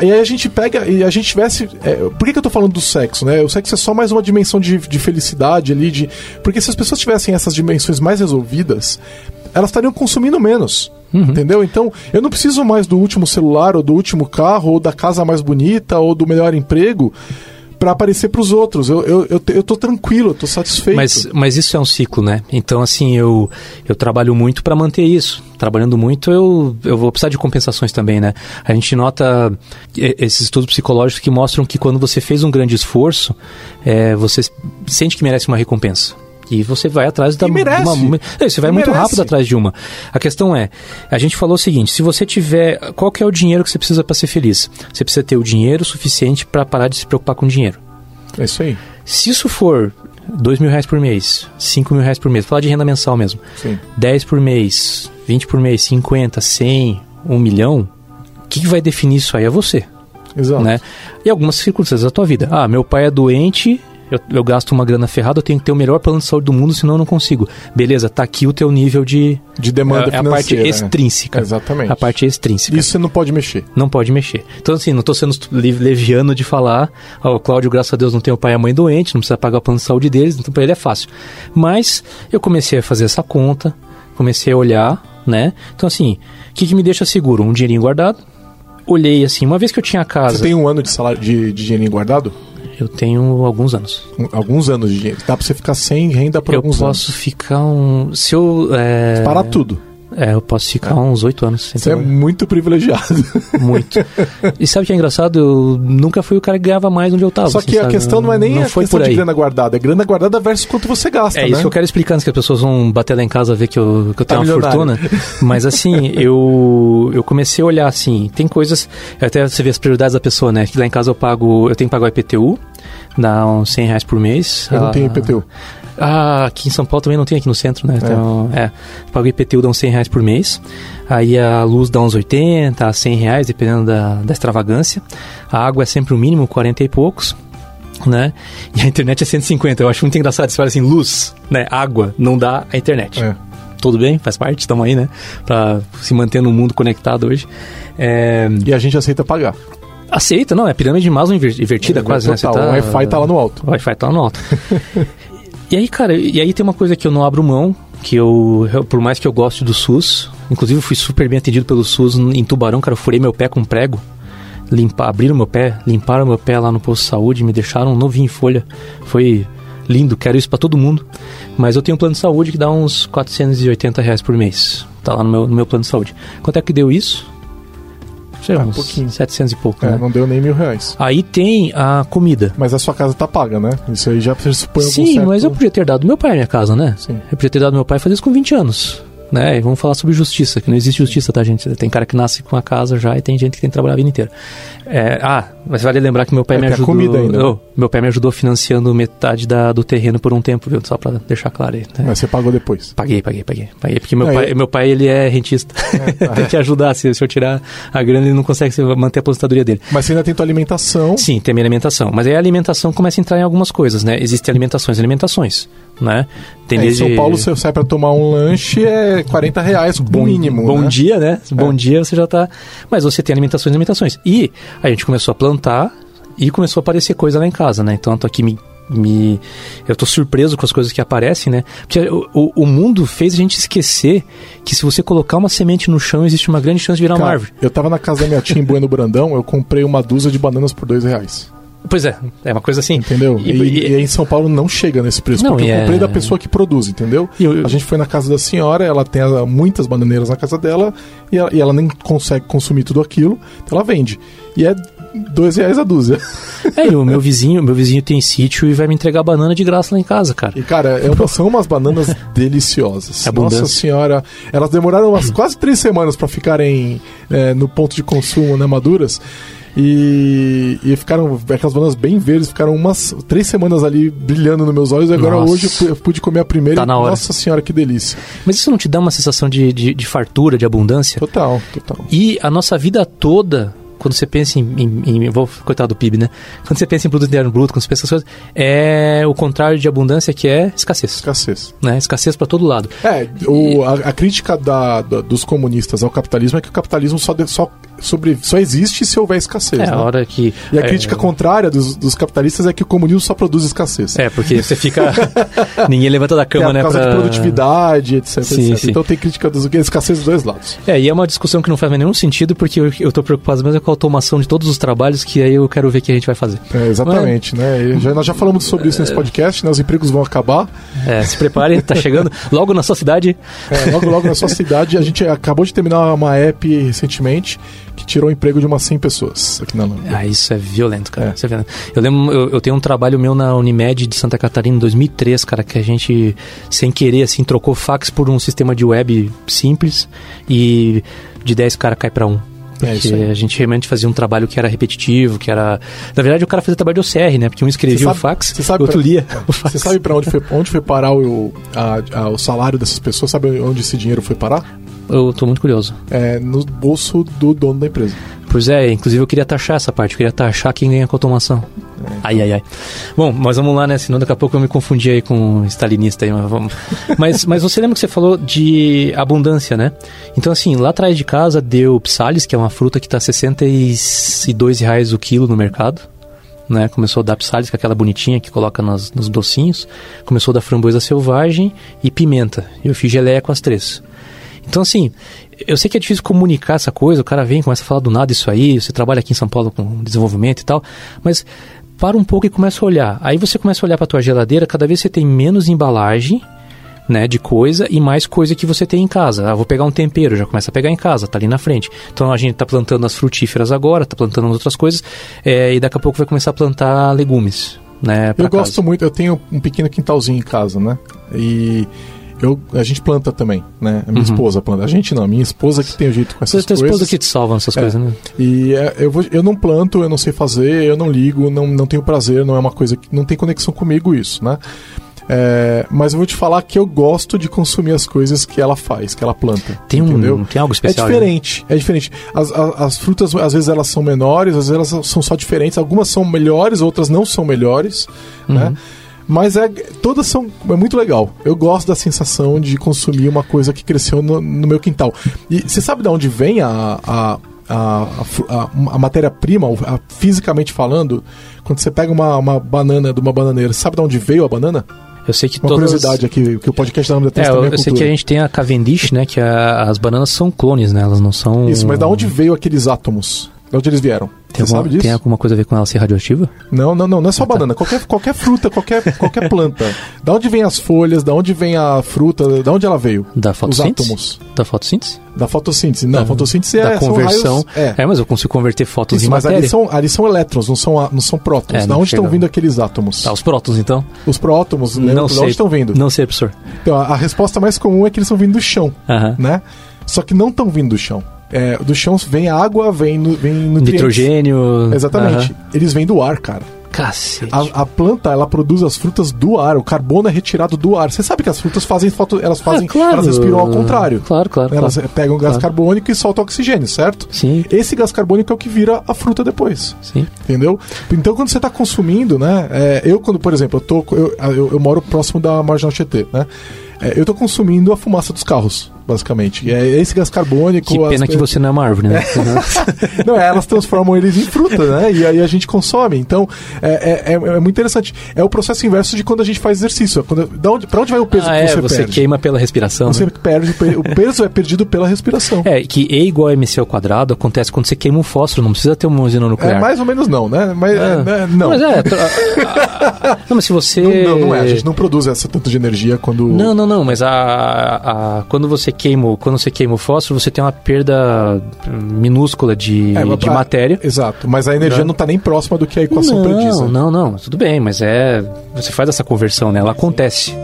Speaker 2: e aí a gente pega e a gente tivesse. É, por que, que eu tô falando do sexo, né? O sexo é só mais uma dimensão de, de felicidade ali, de. Porque se as pessoas tivessem essas dimensões mais resolvidas, elas estariam consumindo menos. Uhum. Entendeu? Então, eu não preciso mais do último celular, ou do último carro, ou da casa mais bonita, ou do melhor emprego para aparecer para os outros. Eu, eu, eu, eu tô tranquilo, eu tô satisfeito.
Speaker 3: Mas, mas isso é um ciclo, né? Então, assim, eu, eu trabalho muito para manter isso. Trabalhando muito, eu, eu vou precisar de compensações também, né? A gente nota esses estudos psicológicos que mostram que quando você fez um grande esforço, é, você sente que merece uma recompensa. E você vai atrás da
Speaker 2: merece.
Speaker 3: uma. É, você vai muito rápido atrás de uma. A questão é, a gente falou o seguinte: se você tiver. Qual que é o dinheiro que você precisa para ser feliz? Você precisa ter o dinheiro suficiente para parar de se preocupar com dinheiro.
Speaker 2: É isso aí.
Speaker 3: Se isso for dois mil reais por mês, cinco mil reais por mês, falar de renda mensal mesmo.
Speaker 2: Sim.
Speaker 3: 10 por mês, 20 por mês, 50, 100, 1 milhão, o que, que vai definir isso aí é você.
Speaker 2: Exato.
Speaker 3: Né? E algumas circunstâncias da tua vida. Ah, meu pai é doente, eu, eu, gasto uma grana ferrada, eu tenho que ter o melhor plano de saúde do mundo, senão eu não consigo. Beleza, tá aqui o teu nível de...
Speaker 2: De demanda
Speaker 3: é, é a parte extrínseca.
Speaker 2: É. Exatamente.
Speaker 3: A parte extrínseca.
Speaker 2: Isso você não pode mexer.
Speaker 3: Não pode mexer. Então, assim, não tô sendo leviano de falar, ó, o Cláudio, graças a Deus, não tem o pai e a mãe doente, não precisa pagar o plano de saúde deles, então pra ele é fácil. Mas eu comecei a fazer essa conta, comecei a olhar, né? Então, assim, o que, que me deixa seguro? Um dinheirinho guardado. Olhei assim, uma vez que eu tinha casa.
Speaker 2: Você tem um ano de salário de, de dinheirinho guardado?
Speaker 3: Eu tenho alguns anos.
Speaker 2: Alguns anos de dinheiro. Dá pra você ficar sem renda por
Speaker 3: eu
Speaker 2: alguns anos.
Speaker 3: posso ficar um. Se eu. É...
Speaker 2: Parar tudo.
Speaker 3: É, eu posso ficar uns oito anos sem
Speaker 2: Você é muito privilegiado.
Speaker 3: Muito. E sabe o que é engraçado? Eu nunca fui o cara que ganhava mais onde eu tava.
Speaker 2: Só
Speaker 3: assim,
Speaker 2: que a
Speaker 3: sabe?
Speaker 2: questão não é nem a
Speaker 3: foi
Speaker 2: questão
Speaker 3: por
Speaker 2: de grana guardada, é grana guardada versus quanto você gasta,
Speaker 3: É
Speaker 2: né?
Speaker 3: isso que eu quero explicar antes que as pessoas vão bater lá em casa ver que eu, que eu tenho
Speaker 2: Tá
Speaker 3: uma
Speaker 2: milionário.
Speaker 3: fortuna. Mas assim, eu, eu comecei a olhar assim, tem coisas. Até você vê as prioridades da pessoa, né? Que lá em casa eu pago. Eu tenho que pagar o IPTU, dá uns 100 reais por mês.
Speaker 2: Eu não tenho
Speaker 3: Ah,
Speaker 2: IPTU.
Speaker 3: Ah, aqui em São Paulo também não tem aqui no centro, né? Então, é. Pago IPTU dá uns 100 reais por mês. Aí a luz dá uns 80 a 100 reais, dependendo da, da extravagância. A água é sempre o mínimo, 40 e poucos. Né? E a internet é 150. Eu acho muito engraçado. Você fala assim, luz, né? Água, não dá a internet.
Speaker 2: É.
Speaker 3: Tudo bem, faz parte, estamos aí, né? Pra se manter no mundo conectado hoje. É,
Speaker 2: E a gente aceita pagar.
Speaker 3: aceita, não, é pirâmide de Maslow inver- invertida quase, né?
Speaker 2: Total, O Wi-Fi tá lá no alto.
Speaker 3: o Wi-Fi tá lá no alto. e aí, cara, e aí tem uma coisa que eu não abro mão, que eu, por mais que eu goste do SUS, inclusive eu fui super bem atendido pelo SUS em Tubarão, cara, eu furei meu pé com um prego, limpa, abriram meu pé, limparam meu pé lá no posto de saúde, me deixaram novinho em folha. Foi lindo, quero isso pra todo mundo. Mas eu tenho um plano de saúde que dá uns 480 reais por mês. Tá lá no meu, no meu plano de saúde. Quanto é que deu isso? Sei lá,
Speaker 2: Ah,
Speaker 3: uns
Speaker 2: pouquinho.
Speaker 3: 700 e pouco,
Speaker 2: É,
Speaker 3: né?
Speaker 2: não deu nem mil reais.
Speaker 3: Aí tem a comida.
Speaker 2: Mas a sua casa tá paga, né? Isso aí já pressupõe algum
Speaker 3: Sim,
Speaker 2: certo...
Speaker 3: mas eu podia ter dado meu pai a minha casa, né?
Speaker 2: Sim.
Speaker 3: Eu podia ter dado meu pai fazer isso com 20 anos. Né? E vamos falar sobre justiça, que não existe justiça, tá, gente? Tem cara que nasce com a casa já e tem gente que tem que trabalhar a vida inteira. É, ah, mas vale lembrar que meu pai
Speaker 2: É,
Speaker 3: me ajudou.
Speaker 2: comida ainda, né?
Speaker 3: Oh, meu pai me ajudou financiando metade da, do terreno por um tempo, viu? Só pra deixar claro aí. né?
Speaker 2: Mas você pagou depois.
Speaker 3: Paguei, paguei, paguei. Paguei, porque meu,
Speaker 2: Não,
Speaker 3: pai,
Speaker 2: eu-
Speaker 3: meu pai, ele é rentista. tem que ajudar. Se, se eu tirar a grana, ele não consegue se- manter a aposentadoria dele.
Speaker 2: Mas você ainda tem tua alimentação.
Speaker 3: Sim, tem a minha alimentação. Mas aí a alimentação começa a entrar em algumas coisas, né? Existem alimentações alimentações, né? Tem
Speaker 2: É, em
Speaker 3: desde...
Speaker 2: São Paulo, você sai pra tomar um lanche, é 40 reais,
Speaker 3: Bom,
Speaker 2: mínimo.
Speaker 3: bom
Speaker 2: né?
Speaker 3: dia, né? Bom dia, você já tá. Mas você tem alimentações e alimentações. E a gente começou a plantar e começou a aparecer coisa lá em casa, né? Então eu tô aqui me. me eu tô surpreso com as coisas que aparecem, né? Porque o, o, o mundo fez a gente esquecer que se você colocar uma semente no chão, existe uma grande chance de virar uma
Speaker 2: Cara,
Speaker 3: árvore.
Speaker 2: eu tava na casa da minha tia em Bueno Brandão, eu comprei uma dúzia de bananas por dois reais.
Speaker 3: Pois é, é uma coisa assim.
Speaker 2: Entendeu?
Speaker 3: E-
Speaker 2: E,
Speaker 3: e-
Speaker 2: e em São Paulo não chega nesse preço,
Speaker 3: Não,
Speaker 2: porque eu
Speaker 3: é-
Speaker 2: comprei da pessoa que produz, entendeu?
Speaker 3: Eu-
Speaker 2: A gente foi na casa da senhora, ela tem muitas bananeiras na casa dela e ela, ela nem consegue consumir tudo aquilo, então ela vende. E é dois reais a dúzia.
Speaker 3: É, e o meu vizinho, meu vizinho tem sítio e vai me entregar banana de graça lá em casa, cara.
Speaker 2: E, cara, é uma- são umas bananas deliciosas.
Speaker 3: É.
Speaker 2: Nossa senhora, elas demoraram umas quase três semanas para ficarem é, no ponto de consumo, né, maduras. E, e ficaram, aquelas bananas bem verdes, ficaram umas três semanas ali brilhando nos meus olhos. E agora
Speaker 3: Nossa.
Speaker 2: hoje eu pu- eu pude comer a primeira.
Speaker 3: Tá
Speaker 2: e,
Speaker 3: na hora.
Speaker 2: Nossa senhora, que delícia.
Speaker 3: Mas isso não te dá uma sensação de, de, de fartura, de abundância?
Speaker 2: Total, total.
Speaker 3: E a nossa vida toda, quando você pensa em, em, em- Vou coitado do PIB, né? Quando você pensa em produto interno bruto, quando você pensa essas coisas, é o contrário de abundância, que é escassez.
Speaker 2: Escassez.
Speaker 3: Né? Escassez para todo lado.
Speaker 2: É, o, a, a crítica da, da- dos comunistas ao capitalismo é que o capitalismo só, de- só, sobre, só existe se houver escassez.
Speaker 3: É
Speaker 2: né?
Speaker 3: a hora que.
Speaker 2: E a
Speaker 3: é,
Speaker 2: crítica contrária dos, dos capitalistas é que o comunismo só produz escassez.
Speaker 3: É, porque você fica. Ninguém levanta da
Speaker 2: É,
Speaker 3: cama,
Speaker 2: por
Speaker 3: né?
Speaker 2: causa
Speaker 3: pra-
Speaker 2: de produtividade, etc,
Speaker 3: Sim,
Speaker 2: etc.
Speaker 3: sim.
Speaker 2: Então tem crítica dos escassez dos dois lados.
Speaker 3: É, e é uma discussão que não faz nenhum sentido, porque eu, eu tô preocupado mesmo com a automação de todos os trabalhos, que aí eu quero ver o que a gente vai fazer.
Speaker 2: É, exatamente, né? E já- nós já falamos sobre isso nesse podcast, né? Os empregos vão acabar.
Speaker 3: É, se prepare, tá chegando logo na sua cidade.
Speaker 2: É, logo, logo na sua cidade, a gente acabou de terminar uma app recentemente que tirou o emprego de umas 100 pessoas aqui na Lambda.
Speaker 3: Ah, isso é violento, cara.
Speaker 2: É.
Speaker 3: Isso é violento. Eu lembro, eu, eu tenho um trabalho meu na Unimed de Santa Catarina em 2003, cara, que a gente, sem querer, assim, trocou fax por um sistema de web simples e de 10 cara cai pra um.
Speaker 2: É isso
Speaker 3: Porque
Speaker 2: aí.
Speaker 3: a gente realmente fazia um trabalho que era repetitivo, que era... Na verdade, o cara fazia trabalho de OCR, né? Porque um escrevia
Speaker 2: Você
Speaker 3: o
Speaker 2: sabe-
Speaker 3: fax,
Speaker 2: sabe
Speaker 3: o outro
Speaker 2: pra-
Speaker 3: lia o fax.
Speaker 2: Você sabe para onde foi, onde foi parar o, a- a- o salário dessas pessoas? Sabe onde esse dinheiro foi parar?
Speaker 3: Eu tô muito curioso.
Speaker 2: É no bolso do dono da empresa.
Speaker 3: Pois é, inclusive eu queria taxar essa parte, eu queria taxar quem ganha com automação. Ai, ai, ai. Bom, mas vamos lá, né? Senão daqui a pouco eu me confundi aí com stalinista aí, mas vamos. mas, mas você lembra que você falou de abundância, né? Então, assim, lá atrás de casa deu psales, que é uma fruta que tá 62 reais o quilo no mercado. Né, começou a dar psales, que é aquela bonitinha que coloca nas, nos docinhos. Começou a dar framboesa selvagem e pimenta. Eu fiz geleia com as três. Então, assim, eu sei que é difícil comunicar essa coisa, o cara vem começa a falar do nada isso aí, você trabalha aqui em São Paulo com desenvolvimento e tal, mas para um pouco e começa a olhar. Aí você começa a olhar para tua geladeira, cada vez você tem menos embalagem, né, de coisa e mais coisa que você tem em casa. Ah, vou pegar um tempero, já começa a pegar em casa, tá ali na frente. Então a gente tá plantando as frutíferas agora, tá plantando outras coisas, é, e daqui a pouco vai começar a plantar legumes, né?
Speaker 2: Eu casa. gosto muito, eu tenho um pequeno quintalzinho em casa, né? E eu, a gente planta também, né? A minha uhum. esposa planta. A gente não, a minha esposa que tem o jeito com essas
Speaker 3: Tua
Speaker 2: coisas.
Speaker 3: esposa que te salva essas é. coisas, né?
Speaker 2: E é, eu, vou, eu não planto, eu não sei fazer, eu não ligo, não, não tenho prazer, não é uma coisa que não tem conexão comigo isso, né? É, mas eu vou te falar que eu gosto de consumir as coisas que ela faz, que ela planta.
Speaker 3: Tem,
Speaker 2: entendeu?
Speaker 3: Um, tem algo especial.
Speaker 2: É diferente, né? é diferente. As, as, as, frutas, às vezes, elas são menores, às vezes elas são só diferentes. Algumas são melhores, outras não são melhores, uhum. né? Mas é, todas são. É muito legal. Eu gosto da sensação de consumir uma coisa que cresceu no, no meu quintal. E você sabe de onde vem a, a a, a, a matéria-prima, fisicamente falando, quando você pega uma, uma banana de uma bananeira, sabe de onde veio a banana?
Speaker 3: Eu sei que
Speaker 2: Uma
Speaker 3: todas...
Speaker 2: curiosidade aqui, que o podcast da Lambda
Speaker 3: é,
Speaker 2: também
Speaker 3: é Eu sei que a gente tem a Cavendish, né? Que a, as bananas são clones, né? Elas não são...
Speaker 2: Isso, mas da onde veio aqueles átomos? De onde eles vieram?
Speaker 3: Tem, Você alguma, sabe disso? tem alguma coisa a ver com ela ser radioativa?
Speaker 2: Não, não, não, não é só ah, tá. banana. Qualquer, qualquer fruta, qualquer, qualquer planta. Da onde vem as folhas, da onde vem a fruta, da onde ela veio?
Speaker 3: Da fotossíntese? Os átomos. Da fotossíntese?
Speaker 2: Da fotossíntese. Não, da, fotossíntese
Speaker 3: da é conversão. Raios, é. é. mas eu consigo converter fótons Isso, em mas matéria.
Speaker 2: Ali são, ali são elétrons, não são, não são prótons. É, da onde estão vindo aqueles átomos?
Speaker 3: Tá, os prótons então?
Speaker 2: Os prótons, não
Speaker 3: lembra, sei.
Speaker 2: Da onde estão vindo?
Speaker 3: Não sei, professor.
Speaker 2: Então, a, a resposta mais comum é que eles estão vindo do chão, uh -huh. né? Só que não estão vindo do chão. É, do chão vem água, vem, vem nutrientes.
Speaker 3: Nitrogênio.
Speaker 2: Exatamente. Eles vêm do ar, cara.
Speaker 3: Cacete.
Speaker 2: A, a, planta, ela produz as frutas do ar, o carbono é retirado do ar. Você sabe que as frutas fazem foto, elas fazem,
Speaker 3: ah, claro.
Speaker 2: elas respiram ao contrário.
Speaker 3: Claro, claro.
Speaker 2: Elas
Speaker 3: claro.
Speaker 2: pegam gás claro. carbônico e soltam oxigênio, certo?
Speaker 3: Sim.
Speaker 2: Esse gás carbônico é o que vira a fruta depois.
Speaker 3: Sim.
Speaker 2: Entendeu? Então quando você está consumindo, né? É, eu quando, por exemplo, eu tô, eu, eu, eu moro próximo da Marginal Tietê, né? É, eu estou consumindo a fumaça dos carros basicamente. É esse gás carbônico.
Speaker 3: Que pena as... que você não é uma árvore, né?
Speaker 2: É. não, elas transformam eles em fruta, né? E aí a gente consome. Então, é, é, é, é, muito interessante. É o processo inverso de quando a gente faz exercício. Quando, da onde, pra onde vai o peso
Speaker 3: ah,
Speaker 2: que
Speaker 3: é,
Speaker 2: você,
Speaker 3: você
Speaker 2: perde?
Speaker 3: queima pela respiração.
Speaker 2: Você
Speaker 3: né?
Speaker 2: perde, o peso é perdido pela respiração.
Speaker 3: É, que E igual a MC ao quadrado acontece quando você queima um fósforo, não precisa ter uma usina nuclear.
Speaker 2: É, mais ou menos não, né? Mas,
Speaker 3: é.
Speaker 2: né? não.
Speaker 3: Mas é, não, mas se você...
Speaker 2: Não, não, não, é, a gente não produz essa tanto de energia quando...
Speaker 3: Não, não, não, mas a, a, quando você queima, quando você queima o fósforo, você tem uma perda minúscula de, é, de matéria.
Speaker 2: Exato, mas a energia não está nem próxima do que a equação
Speaker 3: não,
Speaker 2: prediz.
Speaker 3: Não, não, tudo bem, mas é. Você faz essa conversão, né? Ela acontece.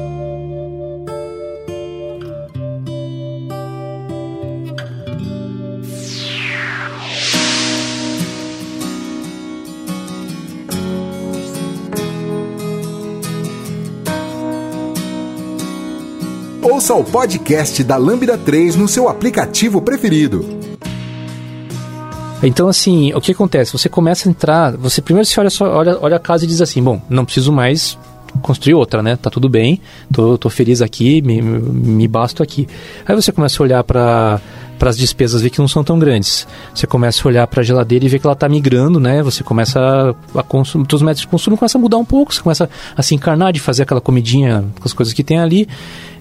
Speaker 1: Ouça o podcast da Lambda 3 no seu aplicativo preferido.
Speaker 3: Então, assim, o que acontece? Você começa a entrar, você primeiro se olha, só, olha, olha a casa e diz assim, bom, não preciso mais construir outra, né? Tá tudo bem, tô, tô feliz aqui, me, me basto aqui. Aí você começa a olhar para para as despesas ver que não são tão grandes. Você começa a olhar para a geladeira e ver que ela está migrando, né? Você começa a, a consumir, os métodos de consumo começam a mudar um pouco, você começa a se encarnar de fazer aquela comidinha com as coisas que tem ali.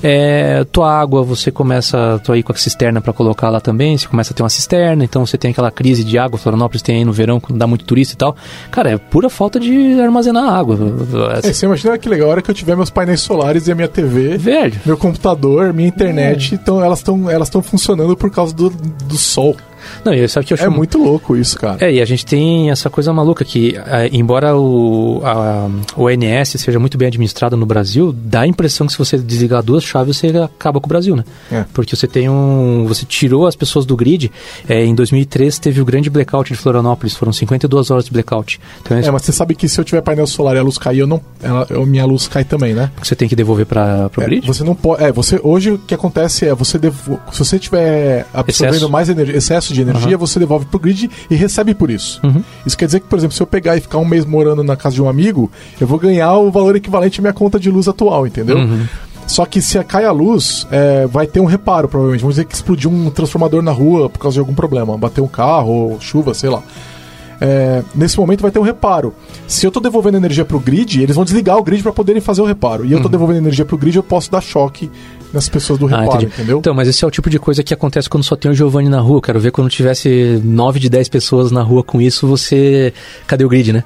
Speaker 3: É, tua água, você começa, tô aí com a cisterna para colocar lá também, você começa a ter uma cisterna, então você tem aquela crise de água, Florianópolis tem aí no verão, quando dá muito turista e tal. Cara, é pura falta de armazenar água.
Speaker 2: É, você imagina que legal, a hora que eu tiver meus painéis solares e a minha TV,
Speaker 3: Velho.
Speaker 2: meu computador, minha internet, é. então elas estão elas funcionando por causa do, do sol.
Speaker 3: Não, e sabe que eu
Speaker 2: É muito louco isso, cara.
Speaker 3: É, e a gente tem essa coisa maluca que, é, embora o, a, o ONS seja muito bem administrado no Brasil, dá a impressão que se você desligar duas chaves, você acaba com o Brasil, né?
Speaker 2: É.
Speaker 3: Porque você tem um. Você tirou as pessoas do grid. É, em 2003 teve o grande blackout de Florianópolis, foram 52 horas de blackout.
Speaker 2: Então, é, mas você sabe que se eu tiver painel solar e a luz cair, eu não, ela, eu, minha luz cai também, né?
Speaker 3: Você tem que devolver para o
Speaker 2: é,
Speaker 3: grid?
Speaker 2: Você não pode. É, você, hoje o que acontece é você devo, se você tiver absorvendo excesso. mais energia, excesso de energia, uhum. você devolve pro grid e recebe por isso.
Speaker 3: Uhum.
Speaker 2: Isso quer dizer que, por exemplo, se eu pegar e ficar um mês morando na casa de um amigo, eu vou ganhar o valor equivalente à minha conta de luz atual, entendeu?
Speaker 3: Uhum.
Speaker 2: Só que se cai a luz, é, vai ter um reparo, provavelmente. Vamos dizer que explodiu um transformador na rua por causa de algum problema. Bateu um carro, ou chuva, sei lá. É, nesse momento vai ter um reparo. Se eu estou devolvendo energia para o grid, eles vão desligar o grid para poderem fazer o reparo. E eu estou uhum. devolvendo energia para o grid, eu posso dar choque nas pessoas do ah, reparo, ah, entendeu?
Speaker 3: Então, mas esse é o tipo de coisa que acontece quando só tem o Giovanni na rua. Quero ver quando tivesse 9 de 10 pessoas na rua com isso, você. Cadê o grid, né?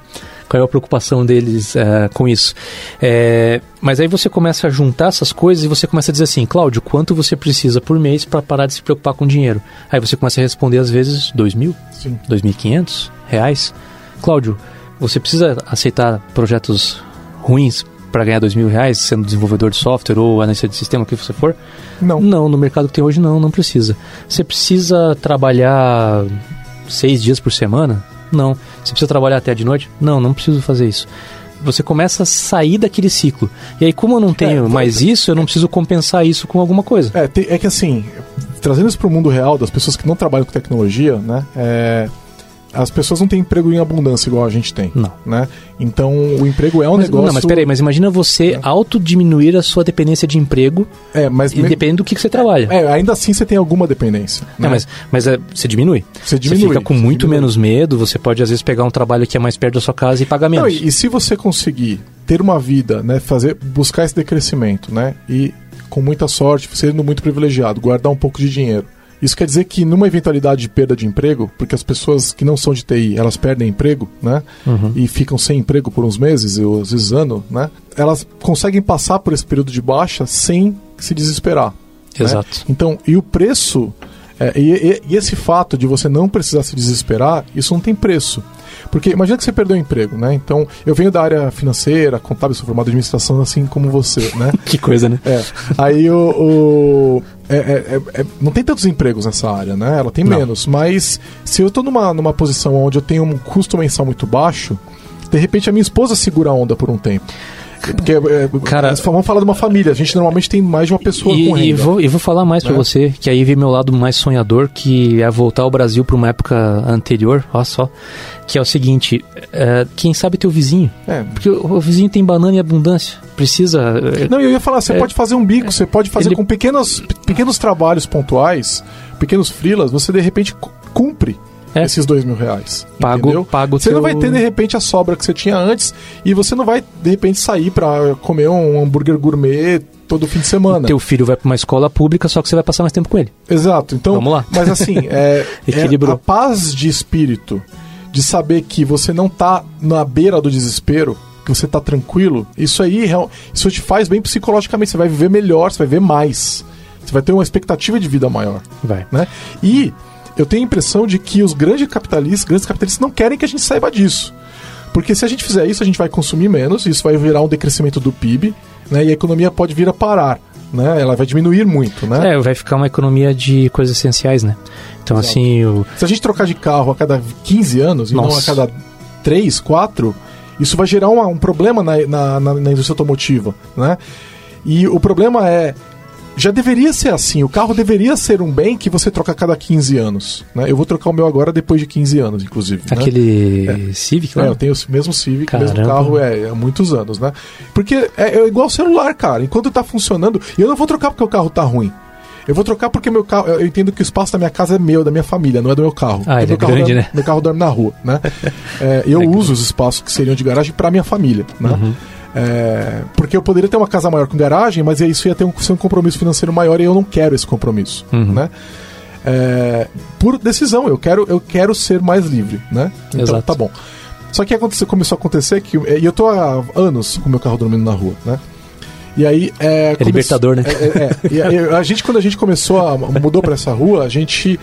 Speaker 3: qual é a preocupação deles uh, com isso. É, mas aí você começa a juntar essas coisas e você começa a dizer assim, Cláudio, quanto você precisa por mês para parar de se preocupar com dinheiro? Aí você começa a responder às vezes dois mil, dois mil quinhentos reais. Cláudio, você precisa aceitar projetos ruins para ganhar dois mil reais sendo desenvolvedor de software ou analista de sistema, o que você for?
Speaker 2: Não.
Speaker 3: Não, no mercado que tem hoje não, não precisa. Você precisa trabalhar seis dias por semana? Não. Você precisa trabalhar até de noite? Não, não preciso fazer isso. Você começa a sair daquele ciclo. E aí, como eu não tenho é, mais isso, eu não preciso compensar isso com alguma coisa.
Speaker 2: É, é que assim, trazendo isso para o mundo real, das pessoas que não trabalham com tecnologia, né? É, as pessoas não têm emprego em abundância igual a gente tem.
Speaker 3: Não.
Speaker 2: Né? Então, o emprego é um
Speaker 3: mas,
Speaker 2: negócio...
Speaker 3: Não, mas peraí, mas imagina você é. autodiminuir a sua dependência de emprego
Speaker 2: é, mas
Speaker 3: dependendo do que, que você trabalha.
Speaker 2: É, ainda assim você tem alguma dependência.
Speaker 3: Né? mas mas é, você diminui.
Speaker 2: Você diminui.
Speaker 3: Você fica com muito
Speaker 2: diminui.
Speaker 3: menos medo, você pode às vezes pegar um trabalho que é mais perto da sua casa e pagar menos.
Speaker 2: Não, e, e se você conseguir ter uma vida, né, fazer, buscar esse decrescimento, né, e com muita sorte, sendo muito privilegiado, guardar um pouco de dinheiro, isso quer dizer que numa eventualidade de perda de emprego, porque as pessoas que não são de TI, elas perdem emprego, né?
Speaker 3: Uhum.
Speaker 2: E ficam sem emprego por uns meses, ou às vezes anos, né? Elas conseguem passar por esse período de baixa sem se desesperar.
Speaker 3: Né? Exato.
Speaker 2: Né? Então, e o preço, é, e, e, e esse fato de você não precisar se desesperar, isso não tem preço. Porque imagina que você perdeu o emprego, né? Então, eu venho da área financeira, contábil, sou formado em administração, assim como você, né?
Speaker 3: que coisa, né?
Speaker 2: É. Aí o. o é, é, é, não tem tantos empregos nessa área, né? Ela tem não. menos. Mas se eu estou numa, numa posição onde eu tenho um custo mensal muito baixo, de repente a minha esposa segura a onda por um tempo. Porque é, Cara, vamos falar de uma família, a gente normalmente tem mais de uma pessoa
Speaker 3: e,
Speaker 2: com renda.
Speaker 3: E vou, e vou falar mais né? para você, que aí vem meu lado mais sonhador, que é voltar ao Brasil para uma época anterior, olha só, que é o seguinte, é, quem sabe teu vizinho,
Speaker 2: é.
Speaker 3: porque o, o, vizinho tem banana em abundância, precisa... É,
Speaker 2: Não, eu ia falar, você é, pode fazer um bico, você pode fazer ele... com pequenos, pequenos trabalhos pontuais, pequenos frilas, você de repente cumpre é. esses dois mil reais.
Speaker 3: Pago, entendeu? pago
Speaker 2: Você teu... não vai ter, de repente, a sobra que você tinha antes e você não vai, de repente, sair para comer um hambúrguer gourmet todo fim de semana. O
Speaker 3: teu filho vai para uma escola pública, só que você vai passar mais tempo com ele.
Speaker 2: Exato. Então,
Speaker 3: Vamos lá.
Speaker 2: Mas assim, é, é a paz de espírito de saber que você não tá na beira do desespero, que você tá tranquilo, isso aí isso te faz bem psicologicamente. Você vai viver melhor, você vai ver mais. Você vai ter uma expectativa de vida maior.
Speaker 3: Vai.
Speaker 2: Né? E eu tenho a impressão de que os grandes capitalistas, grandes capitalistas não querem que a gente saiba disso. Porque se a gente fizer isso, a gente vai consumir menos, isso vai virar um decrescimento do PIB, né? E a economia pode vir a parar. Né? Ela vai diminuir muito, né?
Speaker 3: É, vai ficar uma economia de coisas essenciais, né? Então, Exato. assim. O...
Speaker 2: Se a gente trocar de carro a cada 15 anos Nossa. e não a cada 3, 4, isso vai gerar uma, um problema na, na, na, na indústria automotiva, né? E o problema é já deveria ser assim. O carro deveria ser um bem que você troca a cada 15 anos. Né? Eu vou trocar o meu agora depois de 15 anos, inclusive.
Speaker 3: Né? Aquele né? Civic,
Speaker 2: né? É, eu tenho o mesmo Civic, Caramba. mesmo carro é, há muitos anos, né? Porque é, é igual celular, cara. Enquanto tá funcionando, e eu não vou trocar porque o carro tá ruim. Eu vou trocar porque meu carro. Eu entendo que o espaço da minha casa é meu, da minha família, não é do meu carro.
Speaker 3: Ah, ele
Speaker 2: é
Speaker 3: grande,
Speaker 2: dorme,
Speaker 3: né?
Speaker 2: Meu carro dorme na rua, né? é, eu é uso os espaços que seriam de garagem para minha família, né? Uhum. É, porque eu poderia ter uma casa maior com garagem, mas isso ia ter um, ser um compromisso financeiro maior e eu não quero esse compromisso,
Speaker 3: uhum.
Speaker 2: né? É, por decisão, eu quero, eu quero ser mais livre, né? Então,
Speaker 3: Exato.
Speaker 2: tá bom. Só que aconteceu, começou a acontecer que. E eu tô há anos com meu carro dormindo na rua, né? E aí. É,
Speaker 3: é libertador, né?
Speaker 2: É, é, é a gente, quando a gente começou a. mudou pra essa rua, a gente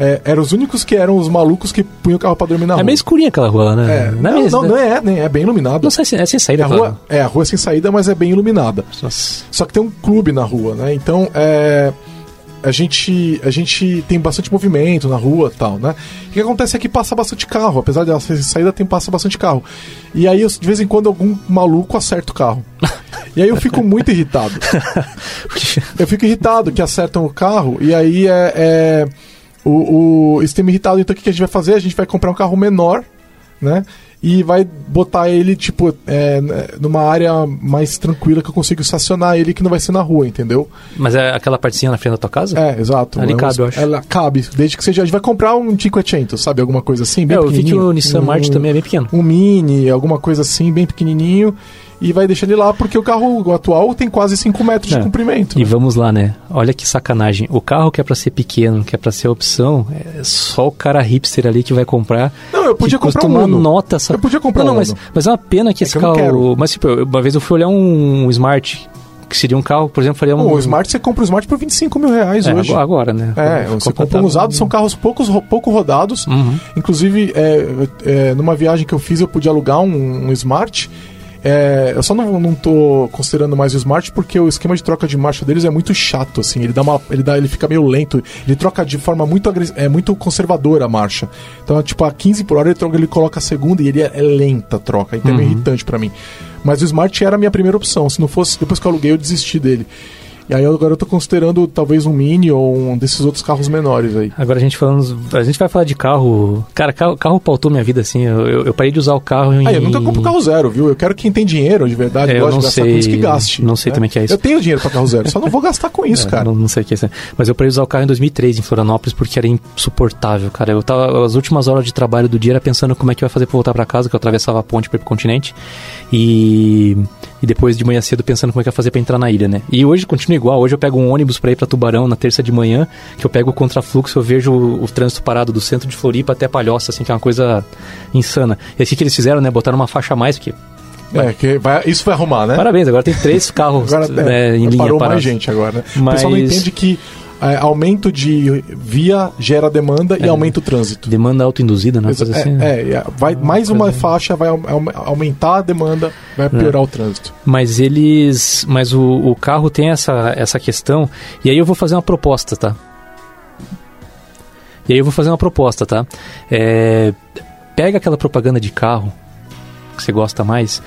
Speaker 2: é, eram os únicos que eram os malucos que punham o carro pra dormir na rua.
Speaker 3: É meio escurinha aquela rua, né?
Speaker 2: É, não, não, não, não, é, nem é bem iluminada.
Speaker 3: Não sei é sem saída.
Speaker 2: É a, rua, é a rua sem saída, mas é bem iluminada.
Speaker 3: Nossa.
Speaker 2: Só que tem um clube na rua, né? Então, é a gente, a gente tem bastante movimento na rua e tal, né? O que acontece é que passa bastante carro, apesar de ela ser saída, tem passa bastante carro. E aí, de vez em quando, algum maluco acerta o carro. E aí eu fico muito irritado. eu fico irritado que acertam o carro, e aí é, é o, o, isso tem me irritado, então o que a gente vai fazer? A gente vai comprar um carro menor, né? E vai botar ele, tipo, é, numa área mais tranquila que eu consigo estacionar ele, que não vai ser na rua, entendeu?
Speaker 3: Mas é aquela partezinha na frente da tua casa?
Speaker 2: É, exato.
Speaker 3: Ali
Speaker 2: é
Speaker 3: cabe, eu acho.
Speaker 2: Ela cabe, desde que seja. A gente vai comprar um 500, sabe? Alguma coisa assim, bem
Speaker 3: é, eu vi que o Nissan
Speaker 2: um,
Speaker 3: March também é bem pequeno.
Speaker 2: Um Mini, alguma coisa assim, bem pequenininho. E vai deixando ele lá porque o carro atual tem quase 5 metros de comprimento.
Speaker 3: E
Speaker 2: né?
Speaker 3: vamos lá, né? Olha que sacanagem. O carro que é pra ser pequeno, que é pra ser opção, é só o cara hipster ali que vai comprar.
Speaker 2: Não, eu podia comprar um
Speaker 3: uma
Speaker 2: Uno.
Speaker 3: nota essa.
Speaker 2: Eu podia comprar
Speaker 3: não,
Speaker 2: um
Speaker 3: não, mas, mas é uma pena que
Speaker 2: É
Speaker 3: esse
Speaker 2: que
Speaker 3: carro. Mas tipo, uma vez eu fui olhar um Smart, que seria um carro, por exemplo, faria um.
Speaker 2: O Smart, você compra o Smart por 25 mil reais
Speaker 3: é,
Speaker 2: hoje.
Speaker 3: agora, né?
Speaker 2: É, você compra um usado, são carros poucos, pouco rodados.
Speaker 3: Uhum.
Speaker 2: Inclusive, é, é, numa viagem que eu fiz, eu pude alugar um, um Smart. É, eu só não, não tô considerando mais o Smart porque o esquema de troca de marcha deles é muito chato, assim. Ele dá uma, ele dá, ele fica meio lento. Ele troca de forma muito é muito conservadora a marcha. Então, tipo, a 15 por hora ele, troca, ele coloca a segunda e ele é, é lenta a troca. Então é meio irritante pra mim. Mas o Smart era a minha primeira opção. Se não fosse, depois que eu aluguei, eu desisti dele. E aí agora eu tô considerando talvez um Mini ou um desses outros carros menores aí.
Speaker 3: Agora a gente falando. A gente vai falar de carro. Cara, carro, carro pautou minha vida, assim. Eu, eu, eu parei de usar o carro em.
Speaker 2: Ah, eu nunca compro carro zero, viu? Eu quero quem tem dinheiro de verdade,
Speaker 3: É, eu
Speaker 2: gosta
Speaker 3: não
Speaker 2: de gastar
Speaker 3: sei-
Speaker 2: com isso que gaste.
Speaker 3: não sei também que é isso.
Speaker 2: Eu tenho dinheiro pra carro zero, só não vou gastar com isso,
Speaker 3: É,
Speaker 2: cara.
Speaker 3: Não, não sei o que é isso. Mas eu parei de usar o carro em 2003 em Florianópolis porque era insuportável, cara. Eu tava as últimas horas de trabalho do dia era pensando como é que ia fazer pra voltar pra casa, que eu atravessava a ponte pra ir pro continente. E e depois de manhã cedo pensando como é que ia fazer pra entrar na ilha, né? E hoje continua igual. Hoje eu pego um ônibus pra ir pra Tubarão na terça de manhã, que eu pego o contrafluxo, eu vejo o, o trânsito parado do centro de Floripa até Palhoça, assim, que é uma coisa insana. E assim que eles fizeram, né? Botaram uma faixa a mais, porque
Speaker 2: É, que vai, isso vai arrumar, né?
Speaker 3: Parabéns, agora tem três carros
Speaker 2: Agora
Speaker 3: né,
Speaker 2: é,
Speaker 3: em linha
Speaker 2: parou
Speaker 3: parados.
Speaker 2: mais gente agora, né? O
Speaker 3: Mas-
Speaker 2: pessoal não entende que é, aumento de via gera demanda e
Speaker 3: É.
Speaker 2: aumenta o trânsito.
Speaker 3: Demanda autoinduzida, né? Coisa assim, né?
Speaker 2: É, é, é, vai, mais uma faixa vai au- au- aumentar a demanda, vai piorar o trânsito.
Speaker 3: Mas eles. Mas o, o carro tem essa, essa questão. E aí eu vou fazer uma proposta, tá? E aí eu vou fazer uma proposta, tá? É, pega aquela propaganda de carro que você gosta mais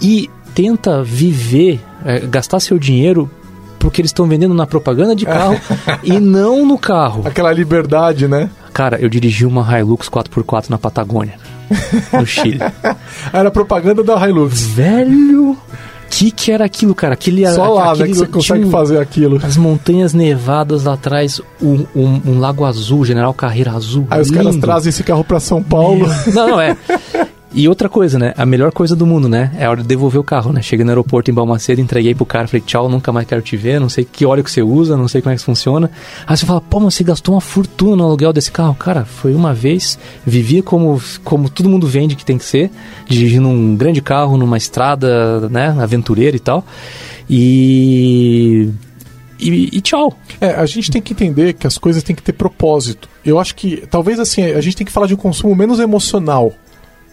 Speaker 3: e tenta viver, é, gastar seu dinheiro porque eles estão vendendo na propaganda de carro e não no carro.
Speaker 2: Aquela liberdade, né?
Speaker 3: Cara, eu dirigi uma Hilux 4x4 na Patagônia, no Chile.
Speaker 2: Era propaganda da Hilux.
Speaker 3: Velho, que que era aquilo, cara? Aquele,
Speaker 2: Só lá, né,
Speaker 3: aquele-
Speaker 2: que você consegue
Speaker 3: um-
Speaker 2: fazer aquilo.
Speaker 3: As montanhas nevadas lá atrás, um, um- um lago azul, General Carreira azul.
Speaker 2: Aí os caras
Speaker 3: lindo.
Speaker 2: trazem esse carro pra São Paulo.
Speaker 3: Não, não, é. E outra coisa, né? A melhor coisa do mundo, né? É a hora de devolver o carro, né? Cheguei no aeroporto em Balmaceda, entreguei pro cara, falei, tchau, nunca mais quero te ver, não sei que óleo que você usa, não sei como é que funciona. Aí você fala, pô, mas você gastou uma fortuna no aluguel desse carro. Cara, foi uma vez, vivia como, como todo mundo vende que tem que ser, dirigindo um grande carro numa estrada, né? Aventureira e tal. E. E, e tchau.
Speaker 2: É, a gente tem que entender que as coisas têm que ter propósito. Eu acho que, talvez assim, a gente tem que falar de um consumo menos emocional,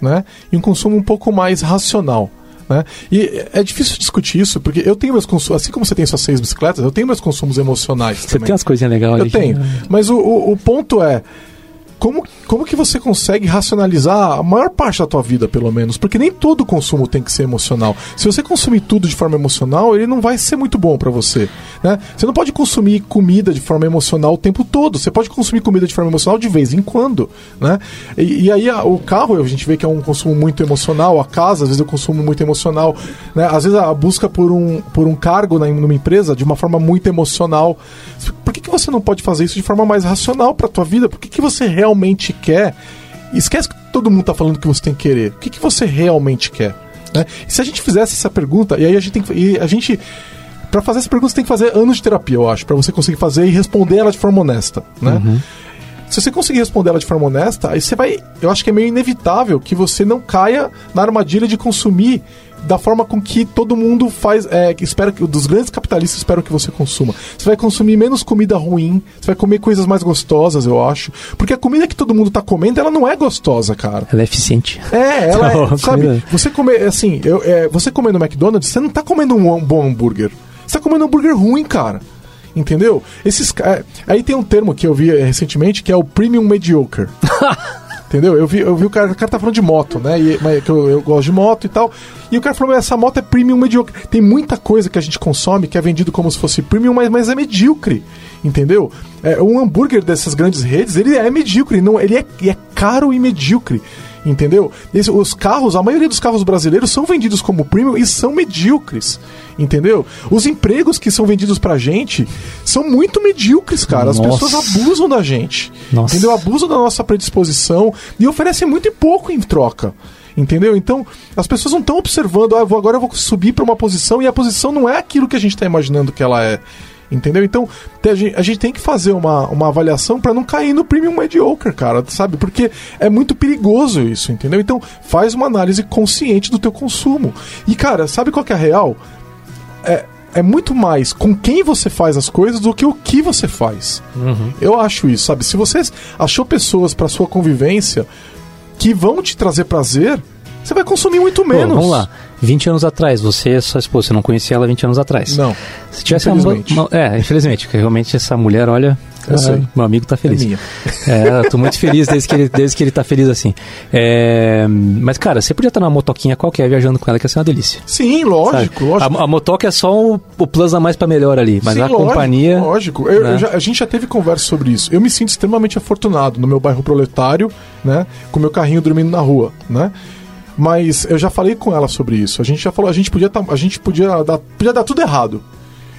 Speaker 2: né? E um consumo um pouco mais racional. Né? E é difícil discutir isso, porque eu tenho meus consumos, assim como você tem suas seis bicicletas, eu tenho meus consumos emocionais
Speaker 3: Você
Speaker 2: também.
Speaker 3: tem umas coisinhas legais
Speaker 2: Eu tenho. Mas o, o, o ponto é. Como, como que você consegue racionalizar a maior parte da tua vida, pelo menos? Porque nem todo consumo tem que ser emocional. Se você consumir tudo de forma emocional, ele não vai ser muito bom pra você. Né? Você não pode consumir comida de forma emocional o tempo todo. Você pode consumir comida de forma emocional de vez em quando. Né? E, e aí a- o carro, a gente vê que é um consumo muito emocional. A casa, às vezes, um consumo muito emocional. Né? Às vezes a busca por um, por um cargo na, numa empresa de uma forma muito emocional. Por que, que você não pode fazer isso de forma mais racional pra tua vida? Por que, que você realmente quer? Esquece que todo mundo tá falando que você tem que querer. O que, que você realmente quer? Né? E se a gente fizesse essa pergunta, e aí a gente tem que. A gente. Pra fazer essa pergunta, você tem que fazer anos de terapia, eu acho, pra você conseguir fazer e responder ela de forma honesta, né? Se você conseguir responder ela de forma honesta, aí você vai. Eu acho que é meio inevitável que você não caia na armadilha de consumir da forma com que todo mundo faz. É, que espera que dos grandes capitalistas esperam que você consuma. Você vai consumir menos comida ruim, você vai comer coisas mais gostosas, eu acho. Porque a comida que todo mundo tá comendo, ela não é gostosa, cara.
Speaker 3: Ela é eficiente.
Speaker 2: É, ela
Speaker 3: Não,
Speaker 2: é, sabe,
Speaker 3: comida-
Speaker 2: você comer, assim, eu, é, você comer no McDonald's, você não tá comendo um, um bom hambúrguer. Você tá comendo um hambúrguer ruim, cara. Entendeu? Esses, é, aí tem um termo que eu vi é, recentemente que é o premium mediocre. Entendeu? Eu vi, eu vi o cara, o cara tá falando de moto, né? E, mas, que eu, eu gosto de moto e tal. E o cara falou, essa moto é premium medíocre. Tem muita coisa que a gente consome que é vendido como se fosse premium, mas, mas é medíocre. Entendeu? É, um hambúrguer dessas grandes redes, ele é medíocre. Não, ele é, é caro e medíocre. Entendeu? Esse- os carros, a maioria dos carros brasileiros são vendidos como premium e são medíocres. Entendeu? Os empregos que são vendidos pra gente são muito medíocres, cara. As
Speaker 3: Nossa.
Speaker 2: pessoas abusam da gente.
Speaker 3: Nossa.
Speaker 2: Entendeu? Abusam da nossa predisposição e oferecem muito e pouco em troca. Entendeu? Então, as pessoas não estão observando, ah, vou, agora eu vou subir para uma posição e a posição não é aquilo que a gente está imaginando que ela é. Entendeu? Então, a gente tem que fazer uma, uma avaliação para não cair no premium mediocre, cara, sabe? Porque é muito perigoso isso, entendeu? Então, faz uma análise consciente do teu consumo. E, cara, sabe qual que é a real? É, é muito mais com quem você faz as coisas do que o que você faz. Uhum. Eu acho isso, sabe? Se você achou pessoas para sua convivência que vão te trazer prazer, você vai consumir muito menos. Pô,
Speaker 3: vamos lá. 20 anos atrás, você e sua esposa, você não conhecia ela 20 anos atrás.
Speaker 2: Não.
Speaker 3: Se tivesse infelizmente. Uma, é, infelizmente, porque realmente essa mulher, olha, sei. Meu amigo tá feliz. É minha. É, eu tô muito feliz desde que ele, desde que ele tá feliz assim. É, mas, cara, você podia estar numa motoquinha qualquer viajando com ela, que ia ser uma delícia.
Speaker 2: Sim, lógico, lógico.
Speaker 3: A, a motoca é só o, o plus a mais para melhor ali, mas Sim, a lógico, companhia.
Speaker 2: Lógico, eu, né? eu já, a gente já teve conversa sobre isso. Eu me sinto extremamente afortunado no meu bairro proletário, né? Com meu carrinho dormindo na rua, né? Mas eu já falei com ela sobre isso. A gente já falou, a gente podia, tá, a gente podia dar, podia dar tudo errado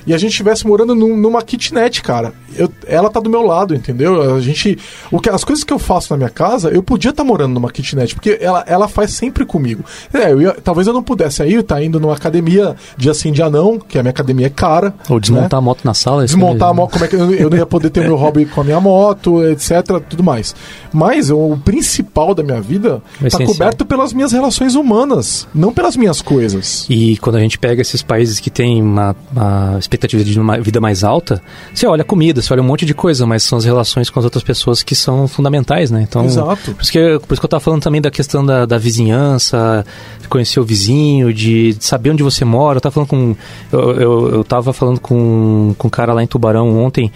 Speaker 2: e a gente estivesse morando num, numa kitnet, cara. Eu, ela tá do meu lado, entendeu? A gente. O que, as coisas que eu faço na minha casa, eu podia estar tá morando numa kitnet, porque ela, ela faz sempre comigo. É, eu ia, talvez eu não pudesse aí, tá indo numa academia dia sim, dia não, que a minha academia é cara.
Speaker 3: Ou desmontar né? a moto na sala.
Speaker 2: Desmontar a moto, como é que eu, eu não ia poder ter meu hobby com a minha moto, etc, tudo mais. Mas o principal da minha vida está coberto pelas minhas relações humanas, não pelas minhas coisas.
Speaker 3: E quando a gente pega esses países que têm uma, uma expectativa de uma vida mais alta, você olha a comida, você olha um monte de coisa, mas são as relações com as outras pessoas que são fundamentais, né? Então,
Speaker 2: Exato.
Speaker 3: Por isso que, por isso que eu estava falando também da questão da, da vizinhança, de conhecer o vizinho, de saber onde você mora. Eu tava falando com. Eu, eu, eu tava falando com, com um cara lá em Tubarão ontem,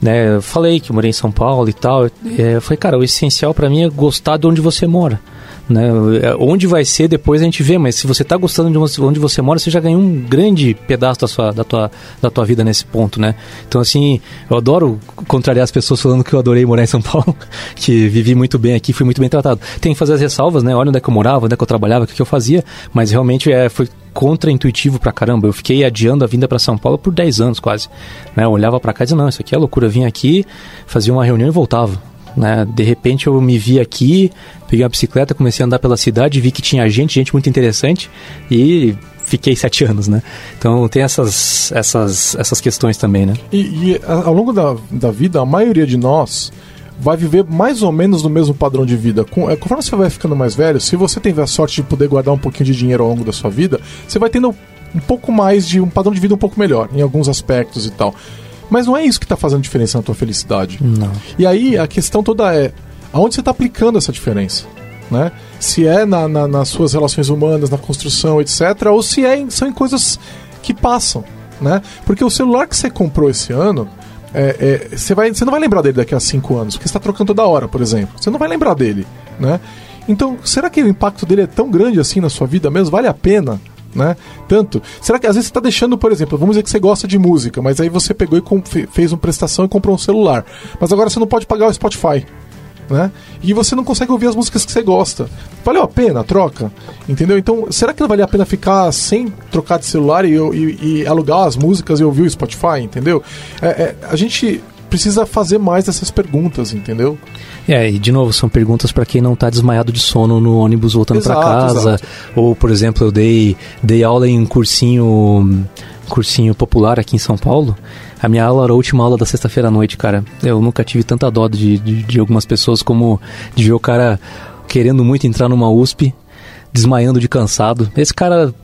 Speaker 3: né? Eu falei que eu morei em São Paulo e tal. É, eu falei, cara, o essencial para mim é gostar de onde você mora. Né? É, onde vai ser depois a gente vê, mas se você está gostando de onde você mora, você já ganhou um grande pedaço da, sua, da, tua, da tua vida nesse ponto, né? Então, assim, eu adoro contrariar as pessoas falando que eu adorei morar em São Paulo, que vivi muito bem aqui, fui muito bem tratado. Tem que fazer as ressalvas, né? Olha onde é que eu morava, onde é que eu trabalhava, o que, eu fazia, mas realmente é, foi contra-intuitivo pra caramba. Eu fiquei adiando a vinda para São Paulo por 10 anos quase. Né? Eu olhava para cá e dizia, não, isso aqui é loucura. Eu vinha aqui, fazia uma reunião e voltava. Né? De repente eu me vi aqui, peguei uma bicicleta, comecei a andar pela cidade, vi que tinha gente, gente muito interessante e fiquei sete anos, né? Então tem essas, essas, essas questões também, né?
Speaker 2: E, e ao longo da, da vida, a maioria de nós vai viver mais ou menos no mesmo padrão de vida. Com, é, conforme você vai ficando mais velho, se você tiver a sorte de poder guardar um pouquinho de dinheiro ao longo da sua vida, você vai tendo um pouco mais de um padrão de vida um pouco melhor em alguns aspectos e tal. Mas não é isso que está fazendo diferença na tua felicidade.
Speaker 3: Não.
Speaker 2: E aí a questão toda é aonde você está aplicando essa diferença. Né? Se é na, na, nas suas relações humanas, na construção, etc., ou se é em, são em coisas que passam. Né? Porque o celular que você comprou esse ano, é, é, você, vai, você não vai lembrar dele daqui a cinco anos, porque você está trocando toda hora, por exemplo. Você não vai lembrar dele. Né? Então, será que o impacto dele é tão grande assim na sua vida mesmo? Vale a pena? Né? Tanto. Será que às vezes você está deixando, por exemplo, vamos dizer que você gosta de música, mas aí você pegou e fez uma prestação e comprou um celular. Mas agora você não pode pagar o Spotify. Né? E você não consegue ouvir as músicas que você gosta. Valeu a pena a troca? Entendeu? Então, será que não valia a pena ficar sem trocar de celular e, e, e alugar as músicas e ouvir o Spotify? Entendeu? É, é, a gente precisa fazer mais dessas perguntas, entendeu?
Speaker 3: É, e de novo, são perguntas para quem não está desmaiado de sono no ônibus voltando para casa. Exato. Ou, por exemplo, eu dei, dei aula em um cursinho, cursinho popular aqui em São Paulo. A minha aula era a última aula da sexta-feira à noite, cara. Eu nunca tive tanta dó de, de, de algumas pessoas como de ver o cara querendo muito entrar numa USP desmaiando de cansado. Esse cara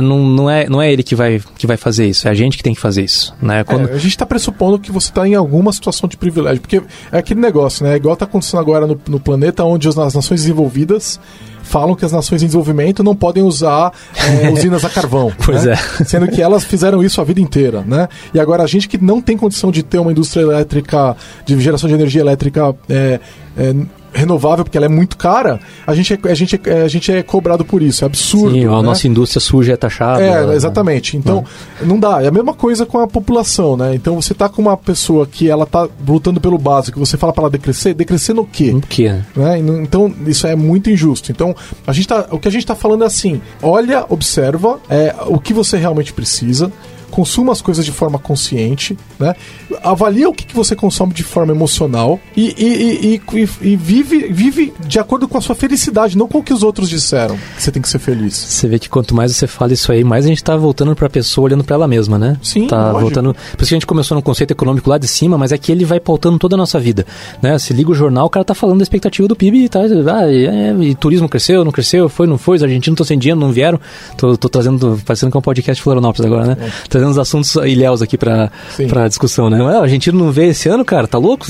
Speaker 3: não, não, é, não é ele que vai, que vai fazer isso, é a gente que tem que fazer isso. Né?
Speaker 2: Quando... É, a gente está pressupondo que você está em alguma situação de privilégio, porque é aquele negócio, né? Igual está acontecendo agora no, no planeta onde as, as nações desenvolvidas falam que as nações em desenvolvimento não podem usar é, usinas a carvão.
Speaker 3: pois
Speaker 2: né?
Speaker 3: é.
Speaker 2: Sendo que elas fizeram isso a vida inteira, né? E agora a gente que não tem condição de ter uma indústria elétrica, de geração de energia elétrica é, é, renovável, porque ela é muito cara, a gente é, a gente é, a gente é cobrado por isso. É absurdo. Sim,
Speaker 3: a
Speaker 2: né?
Speaker 3: nossa indústria suja é taxada.
Speaker 2: É, né? exatamente. Então, não. não dá. É a mesma coisa com a população, né? Então você tá com uma pessoa que ela tá lutando pelo básico, você fala para ela decrescer, decrescer no quê?
Speaker 3: No quê?
Speaker 2: Né? Então, isso é muito injusto. Então, a gente tá, o que a gente tá falando é assim: olha, observa é, o que você realmente precisa consuma as coisas de forma consciente, né? Avalia o que, que você consome de forma emocional e, e, e, e, vive, vive de acordo com a sua felicidade, não com o que os outros disseram. Que você tem que ser feliz.
Speaker 3: Você vê que quanto mais você fala isso aí, mais a gente tá voltando pra pessoa olhando para ela mesma, né?
Speaker 2: Sim,
Speaker 3: Tá
Speaker 2: lógico.
Speaker 3: voltando. Por isso que a gente começou no conceito econômico lá de cima, mas é que ele vai pautando toda a nossa vida, né? Se liga o jornal, o cara tá falando da expectativa do PIB e tá, ah, e, é, e turismo cresceu, não cresceu, foi, não foi, os argentinos estão sem dinheiro, não vieram. Tô, tô trazendo, parecendo que é um podcast Florianópolis agora, né? Trazendo os assuntos ilhéus aqui pra discussão, né? Ué, o argentino não veio esse ano, cara, tá louco?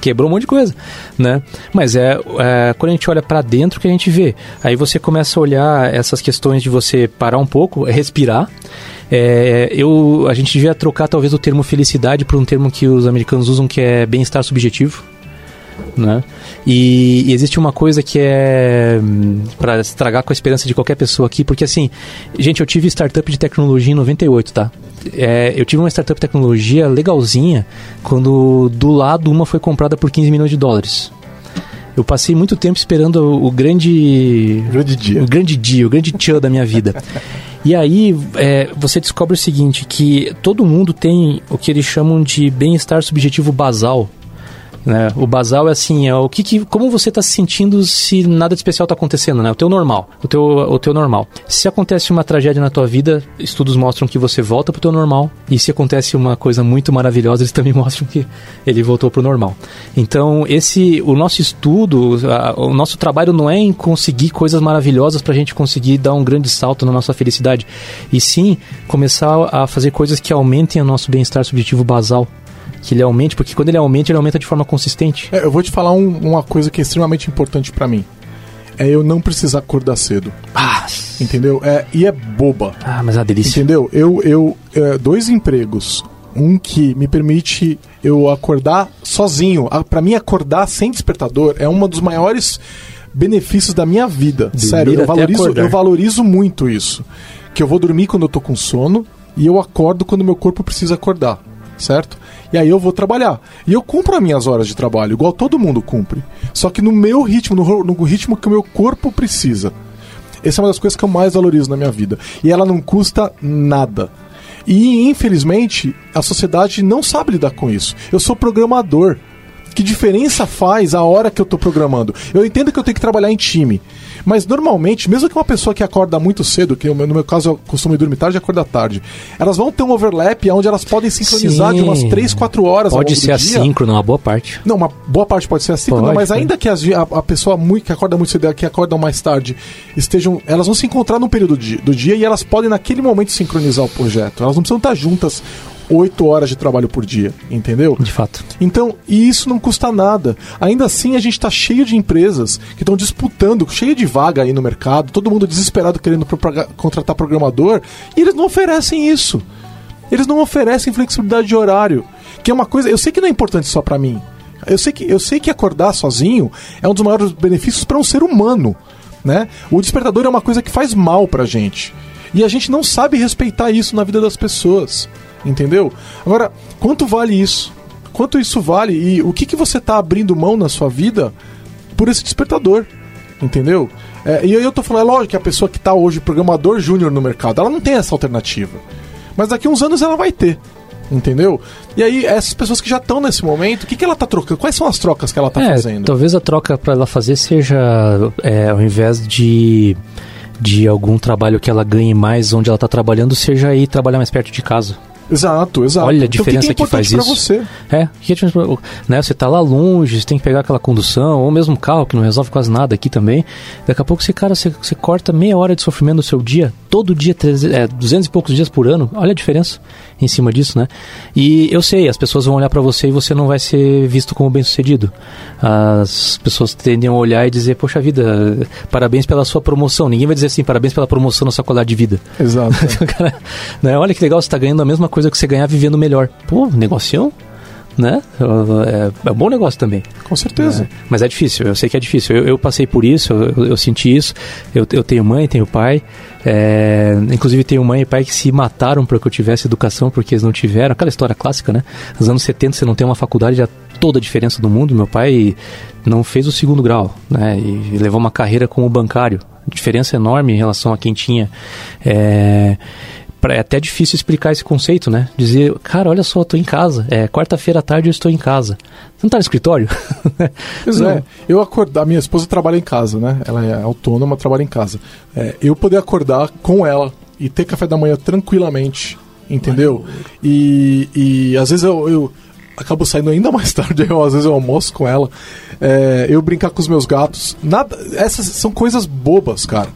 Speaker 3: Quebrou um monte de coisa, né? Mas é, é quando a gente olha pra dentro que a gente vê. Aí você começa a olhar essas questões de você parar um pouco, respirar. É, eu, a gente devia trocar talvez o termo felicidade por um termo que os americanos usam que é bem-estar subjetivo. Né? E, e existe uma coisa que é para estragar com a esperança de qualquer pessoa aqui, porque assim, gente, eu tive startup de tecnologia em 98, tá? É, eu tive uma startup de tecnologia legalzinha quando do lado uma foi comprada por 15 milhões de dólares. Eu passei muito tempo esperando o, o grande
Speaker 2: Grande dia.
Speaker 3: o grande dia, o grande tchan da minha vida. E aí é, você descobre o seguinte, que todo mundo tem o que eles chamam de bem-estar subjetivo basal. Né? O basal é assim, é o que, que como você está se sentindo se nada de especial está acontecendo, né? O teu normal, o teu, o teu normal. Se acontece uma tragédia na tua vida, estudos mostram que você volta pro teu normal. E se acontece uma coisa muito maravilhosa, eles também mostram que ele voltou pro normal. Então, esse, o nosso estudo, a- o nosso trabalho não é em conseguir coisas maravilhosas para a gente conseguir dar um grande salto na nossa felicidade, e sim começar a fazer coisas que aumentem o nosso bem-estar subjetivo basal. Que ele aumente, porque quando ele aumenta, ele aumenta de forma consistente.
Speaker 2: É, eu vou te falar um- uma coisa que é extremamente importante pra mim. É eu não precisar acordar cedo.
Speaker 3: Ah,
Speaker 2: Entendeu? É, e é boba.
Speaker 3: ah mas é uma delícia.
Speaker 2: Entendeu? Eu, eu é, dois empregos. Um que me permite eu acordar sozinho. A- Pra mim, acordar sem despertador é um dos maiores benefícios da minha vida. Sério, eu valorizo, eu valorizo muito isso. Que eu vou dormir quando eu tô com sono e eu acordo quando meu corpo precisa acordar. Certo? E aí eu vou trabalhar. E eu cumpro as minhas horas de trabalho, igual todo mundo cumpre. Só que no meu ritmo, no, no ritmo que o meu corpo precisa. Essa é uma das coisas que eu mais valorizo na minha vida. E ela não custa nada. E, infelizmente, a sociedade não sabe lidar com isso. Eu sou programador. Que diferença faz a hora que eu tô programando? Eu entendo que eu tenho que trabalhar em time. Mas normalmente, mesmo que uma pessoa que acorda muito cedo, que no meu- no caso eu costumo dormir tarde e acordar tarde, elas vão ter um overlap onde elas podem sincronizar de umas
Speaker 3: Sim.
Speaker 2: 3, 4 horas
Speaker 3: Pode ser
Speaker 2: do dia.
Speaker 3: assíncrono, uma boa parte.
Speaker 2: Não, uma boa parte pode ser assim,
Speaker 3: Pode,
Speaker 2: mas
Speaker 3: pode.
Speaker 2: ainda que as- a, a pessoa muito, que acorda muito cedo que acordam mais tarde estejam. Elas vão se encontrar num período de- do dia e elas podem, naquele momento, sincronizar o projeto. Elas não precisam estar juntas oito horas de trabalho por dia, entendeu?
Speaker 3: De fato.
Speaker 2: Então, e isso não custa nada. Ainda assim, a gente está cheio de empresas que estão disputando, cheio de vaga aí no mercado, todo mundo desesperado querendo contratar programador, e eles não oferecem isso. Eles não oferecem flexibilidade de horário, que é uma coisa, eu sei que não é importante só para mim. Eu sei que eu sei que acordar sozinho é um dos maiores benefícios para um ser humano, né? O despertador é uma coisa que faz mal pra gente. E a gente não sabe respeitar isso na vida das pessoas. Entendeu? Agora, quanto vale isso? Quanto isso vale e o que, que você tá abrindo mão na sua vida por esse despertador? Entendeu? É, e aí eu tô falando, é lógico que a pessoa que tá hoje programador júnior no mercado, ela não tem essa alternativa. Mas daqui a uns anos ela vai ter. Entendeu? E aí, essas pessoas que já estão nesse momento, o que, que ela tá trocando? Quais são as trocas que ela tá
Speaker 3: é,
Speaker 2: fazendo?
Speaker 3: talvez a troca para ela fazer seja é, ao invés de de algum trabalho que ela ganhe mais onde ela está trabalhando, seja ir trabalhar mais perto de casa.
Speaker 2: Exato, exato.
Speaker 3: Olha a
Speaker 2: Então, o que
Speaker 3: diferença
Speaker 2: que, é
Speaker 3: que faz isso.
Speaker 2: você.
Speaker 3: É, que é diferença? né, você tá lá longe, você tem que pegar aquela condução, ou mesmo carro, que não resolve quase nada aqui também. Daqui a pouco você, cara, você, você corta meia hora de sofrimento no seu dia, todo dia, 300, é, 200 e poucos dias por ano. Olha a diferença em cima disso, né? E eu sei, as pessoas vão olhar para você e você não vai ser visto como bem-sucedido. As pessoas tendem a olhar e dizer, poxa vida, parabéns pela sua promoção. Ninguém vai dizer assim, parabéns pela promoção na sua qualidade de vida.
Speaker 2: Exato.
Speaker 3: Cara, né, olha que legal, você está ganhando a mesma coisa que você ganhar vivendo melhor. Pô, negocião? Né? É, é um bom negócio também.
Speaker 2: Com certeza.
Speaker 3: É, mas é difícil, eu sei que é difícil. Eu, eu passei por isso, eu, eu senti isso. Eu, eu tenho mãe, tenho pai. É, inclusive tenho mãe e pai que se mataram para que eu tivesse educação, porque eles não tiveram. Aquela história clássica, né? Nos anos 70 você não tem uma faculdade, já toda a diferença do mundo. Meu pai não fez o segundo grau, né? E levou uma carreira como bancário. Diferença enorme em relação a quem tinha. É, é até difícil explicar esse conceito, né? Dizer, cara, olha só, eu tô em casa. É quarta-feira à tarde eu estou em casa. Você não tá no escritório?
Speaker 2: Pois é. Eu acordar, minha esposa trabalha em casa, né? Ela é autônoma, trabalha em casa. É, eu poder acordar com ela e ter café da manhã tranquilamente, entendeu? E, e às vezes eu, eu acabo saindo ainda mais tarde, eu, às vezes eu almoço com ela. É, eu brincar com os meus gatos. Nada, essas são coisas bobas, cara.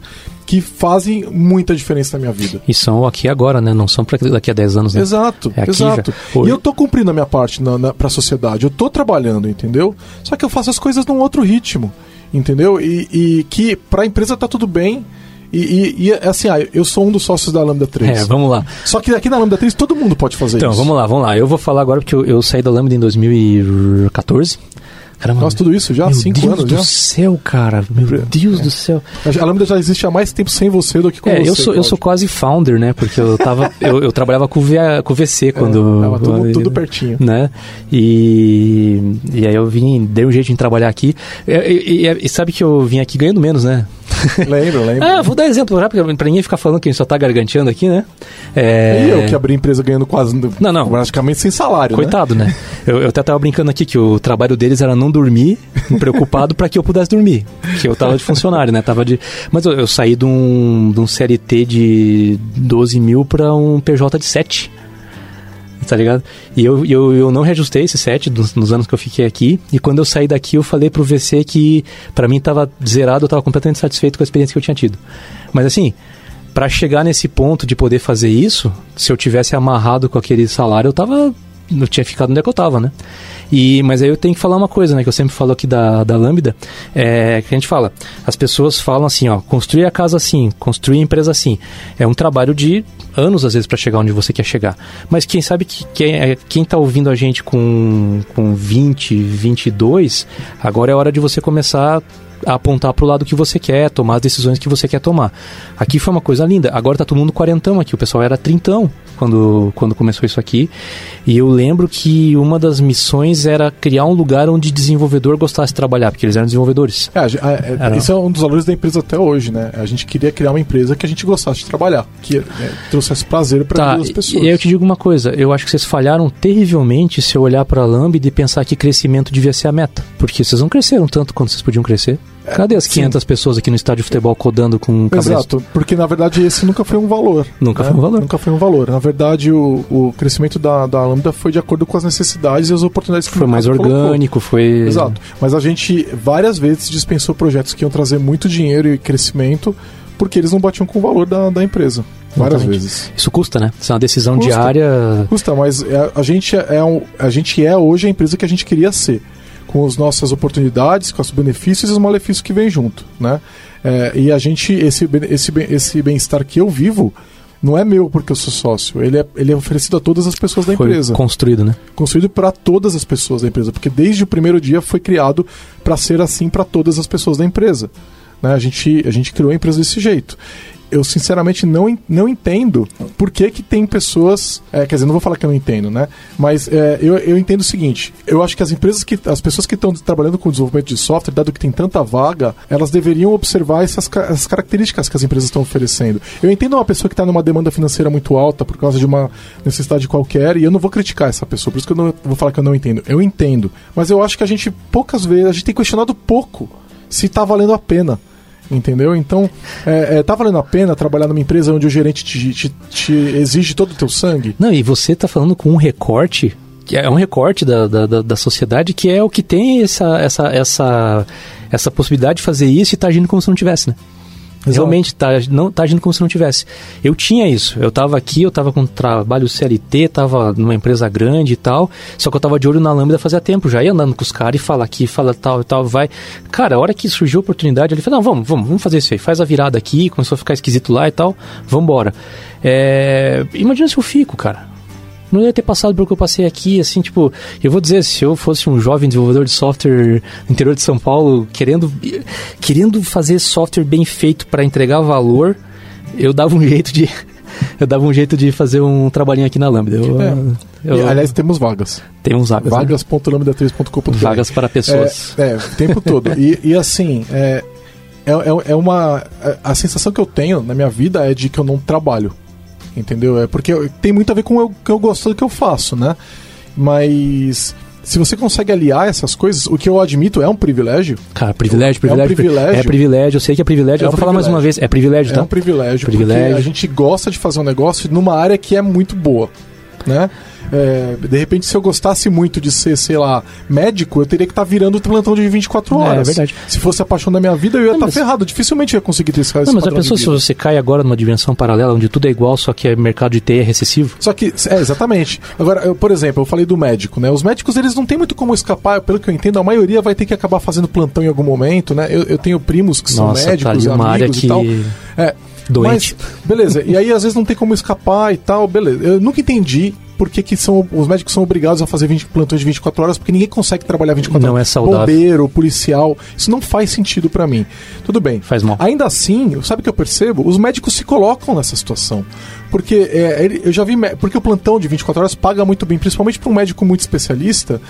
Speaker 2: Que fazem muita diferença na minha vida.
Speaker 3: E são aqui agora, né? Não são para daqui a 10 anos, né?
Speaker 2: Exato,
Speaker 3: É
Speaker 2: exato.
Speaker 3: já.
Speaker 2: E eu tô cumprindo a minha parte na, pra sociedade. Eu tô trabalhando, entendeu? Só que eu faço as coisas num outro ritmo, entendeu? E, e que pra empresa tá tudo bem. E, e, e, assim, ah, eu sou um dos sócios da Lambda 3.
Speaker 3: É, vamos lá.
Speaker 2: Só que aqui na Lambda 3 todo mundo pode fazer
Speaker 3: Então,
Speaker 2: isso.
Speaker 3: vamos lá, vamos lá. Eu vou falar agora porque eu, eu saí da Lambda em 2014. Caramba.
Speaker 2: Nossa, tudo isso já?
Speaker 3: meu
Speaker 2: Cinco
Speaker 3: Deus
Speaker 2: anos
Speaker 3: do
Speaker 2: já?
Speaker 3: céu, cara. Meu
Speaker 2: É.
Speaker 3: Deus do céu.
Speaker 2: A Lambda já existe há mais tempo sem você do que com
Speaker 3: É,
Speaker 2: você.
Speaker 3: eu sou, eu sou quase founder, né? Porque eu tava. eu, eu trabalhava com o, VA, com VC quando.
Speaker 2: É, tava tudo, tudo pertinho.
Speaker 3: né? E, e aí eu vim, dei um jeito em trabalhar aqui. E- e- e sabe que eu vim aqui ganhando menos, né?
Speaker 2: Lembro, lembro.
Speaker 3: Ah, vou dar exemplo já, pra, pra ninguém ficar falando que a gente só tá garganteando aqui, né? É...
Speaker 2: E eu que abri a empresa ganhando quase.
Speaker 3: Não, não.
Speaker 2: Praticamente sem salário, né?
Speaker 3: Coitado, né? Eu, eu até tava brincando aqui que o trabalho deles era não dormir, preocupado para que eu pudesse dormir. Que eu tava de funcionário, né? Tava de... Mas eu, eu saí de um, de um CLT de 12 mil pra um PJ de 7. Tá ligado? E eu, eu, eu não reajustei esse 7 dos, nos anos que eu fiquei aqui. E quando eu saí daqui, eu falei pro VC que pra mim tava zerado, eu tava completamente satisfeito com a experiência que eu tinha tido. Mas assim, Pra chegar nesse ponto de poder fazer isso, se eu tivesse amarrado com aquele salário, eu tava. Eu tinha ficado onde é que eu tava, né? E, mas aí eu tenho que falar uma coisa, né? Que eu sempre falo aqui da, da Lambda, é que a gente fala, as pessoas falam assim, ó, construir a casa assim, construir a empresa assim. É um trabalho de anos, às vezes, para chegar onde você quer chegar. Mas quem sabe que quem, é, quem tá ouvindo a gente com, com 20, 22, agora é hora de você começar a apontar pro lado que você quer, tomar as decisões que você quer tomar. Aqui foi uma coisa linda. Agora tá todo mundo quarentão aqui. O pessoal era trintão quando, quando começou isso aqui. E eu lembro que uma das missões era criar um lugar onde desenvolvedor gostasse de trabalhar, porque eles eram desenvolvedores.
Speaker 2: É, a é, é. Isso é um dos valores da empresa até hoje, né? A gente queria criar uma empresa que a gente gostasse de trabalhar, que é, trouxesse prazer para
Speaker 3: Tá,
Speaker 2: as pessoas.
Speaker 3: e aí eu te digo uma coisa, eu acho que vocês falharam terrivelmente se eu olhar pra Lambda e pensar que crescimento devia ser a meta. Porque vocês não cresceram tanto quanto vocês podiam crescer. Cadê as
Speaker 2: sim.
Speaker 3: 500 pessoas aqui no estádio de futebol codando com cabresto?
Speaker 2: Exato, porque na verdade esse nunca foi um valor.
Speaker 3: Nunca
Speaker 2: né?
Speaker 3: foi um valor.
Speaker 2: Nunca foi um valor. Na verdade, o, o crescimento da, da Lambda foi de acordo com as necessidades e as oportunidades que
Speaker 3: Foi mais
Speaker 2: mercado colocou.
Speaker 3: orgânico, foi...
Speaker 2: Exato. Mas a gente várias vezes dispensou projetos que iam trazer muito dinheiro e crescimento porque eles não batiam com o valor da, da empresa. Várias
Speaker 3: Exatamente.
Speaker 2: vezes.
Speaker 3: Isso custa, né? Isso é uma decisão
Speaker 2: Custa.
Speaker 3: diária.
Speaker 2: Custa, mas é- a gente é, um, a gente é hoje a empresa que a gente queria ser. Com as nossas oportunidades, com os benefícios e os malefícios que vem junto, né? É, e a gente, esse, esse, esse bem-estar que eu vivo, não é meu porque eu sou sócio. Ele é, ele é oferecido a todas as pessoas da
Speaker 3: Foi
Speaker 2: empresa.
Speaker 3: construído, né?
Speaker 2: Construído para todas as pessoas da empresa. Porque desde o primeiro dia foi criado para ser assim para todas as pessoas da empresa. Né? A, gente, a gente criou a empresa desse jeito. Eu sinceramente não, não entendo por que, que tem pessoas. é, quer dizer, não vou falar que eu não entendo, né? Mas é, eu, eu entendo o seguinte: eu acho que as empresas que. As pessoas que estão trabalhando com desenvolvimento de software, dado que tem tanta vaga, elas deveriam observar essas, essas características que as empresas estão oferecendo. Eu entendo uma pessoa que está numa demanda financeira muito alta por causa de uma necessidade qualquer, e eu não vou criticar essa pessoa, por isso que eu não vou falar que eu não entendo. Eu entendo. Mas eu acho que a gente, poucas vezes, a gente tem questionado pouco se está valendo a pena. Entendeu? Então, é, é, tá valendo a pena trabalhar numa empresa onde o gerente te, te- te exige todo o teu sangue?
Speaker 3: Não, e você tá falando com um recorte, que é um recorte da, da, da, da sociedade, que é o que tem essa, essa, essa, essa possibilidade de fazer isso e tá agindo como se não tivesse, né? Realmente tá, não, tá agindo como se não tivesse. Eu tinha isso. Eu tava aqui, eu tava com trabalho CLT, tava numa empresa grande e tal. Só que eu tava de olho na lâmpada fazia tempo. Já ia andando com os caras e fala aqui, fala tal e tal, vai. Cara, a hora que surgiu a oportunidade, ele falou: não, vamos, vamos, vamos fazer isso aí. Faz a virada aqui, começou a ficar esquisito lá e tal. Vambora. É, imagina se eu fico, cara. Não ia ter passado pelo que eu passei aqui, assim, tipo, eu vou dizer, se eu fosse um jovem desenvolvedor de software no interior de São Paulo, querendo, querendo fazer software bem feito para entregar valor, eu dava um jeito de eu dava um jeito de fazer um trabalhinho aqui na Lambda. Eu,
Speaker 2: É.
Speaker 3: eu
Speaker 2: E, aliás, temos vagas.
Speaker 3: tenho uns vagas, né?
Speaker 2: Vagas.lambda3.com.br
Speaker 3: vagas para pessoas.
Speaker 2: É, é, o tempo todo. E, e assim, é, é, é- é uma. A, a sensação que eu tenho na minha vida é de que eu não trabalho. Entendeu? É porque tem muito a ver com o que eu gosto do que eu faço, né? Mas se você consegue aliar essas coisas, o que eu admito é um privilégio.
Speaker 3: Cara, privilégio,
Speaker 2: É um
Speaker 3: privilégio.
Speaker 2: privilégio.
Speaker 3: É privilégio, eu sei que é privilégio.
Speaker 2: É
Speaker 3: eu vou falar mais uma
Speaker 2: privilégio.
Speaker 3: vez. É privilégio,
Speaker 2: É
Speaker 3: tá?
Speaker 2: um privilégio,
Speaker 3: Privilégio.
Speaker 2: porque a gente gosta de fazer um negócio numa área que é muito boa, né? É, de repente, se eu gostasse muito de ser, sei lá, médico, eu teria que estar virando o plantão de 24
Speaker 3: É, é
Speaker 2: horas.
Speaker 3: verdade.
Speaker 2: Se fosse a paixão da minha vida, eu ia estar
Speaker 3: mas-
Speaker 2: ferrado. Dificilmente eu ia conseguir ter esse, esse
Speaker 3: Não, mas a pessoa, se você cai agora numa dimensão paralela, onde tudo é igual, só que é mercado de TI é recessivo.
Speaker 2: Só que, é, exatamente. Agora, eu, por exemplo, eu falei do médico, né? Os médicos, eles não têm muito como escapar, pelo que eu entendo, a maioria vai ter que acabar fazendo plantão em algum momento, né? Eu, eu tenho primos que são
Speaker 3: Nossa,
Speaker 2: médicos,
Speaker 3: tá ali uma
Speaker 2: amigos
Speaker 3: área
Speaker 2: e
Speaker 3: que...
Speaker 2: tal. É,
Speaker 3: Doente.
Speaker 2: Mas, beleza, e aí às vezes não tem como escapar e tal, beleza. Eu nunca entendi por que, que são, os médicos são obrigados a fazer 20 plantões de 24 horas, porque ninguém consegue trabalhar 24
Speaker 3: Não
Speaker 2: horas.
Speaker 3: é saudável.
Speaker 2: Bombeiro, policial, isso não faz sentido pra mim. Tudo bem.
Speaker 3: Faz mal.
Speaker 2: Ainda assim, sabe o que eu percebo? Os médicos se colocam nessa situação. Porque é, eu já vi. Porque o plantão de 24 horas paga muito bem, principalmente para um médico muito especialista,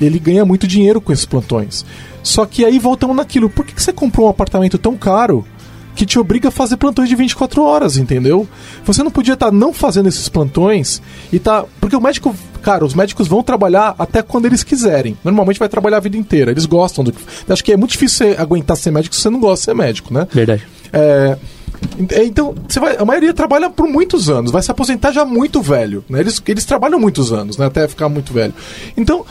Speaker 2: ele ganha muito dinheiro com esses plantões. Só que aí voltamos naquilo. Por que, que você comprou um apartamento tão caro? Que te obriga a fazer plantões de 24 horas, entendeu? Você não podia estar não fazendo esses plantões e tá. Porque o médico. Cara, os médicos vão trabalhar até quando eles quiserem. Normalmente vai trabalhar a vida inteira. Eles gostam do que. Acho que é muito difícil você aguentar ser médico se você não gosta de ser médico, né?
Speaker 3: Verdade.
Speaker 2: É, ent- então, você vai, a maioria trabalha por muitos anos, vai se aposentar já muito velho. Né? Eles, eles trabalham muitos anos, né? até ficar muito velho. Então,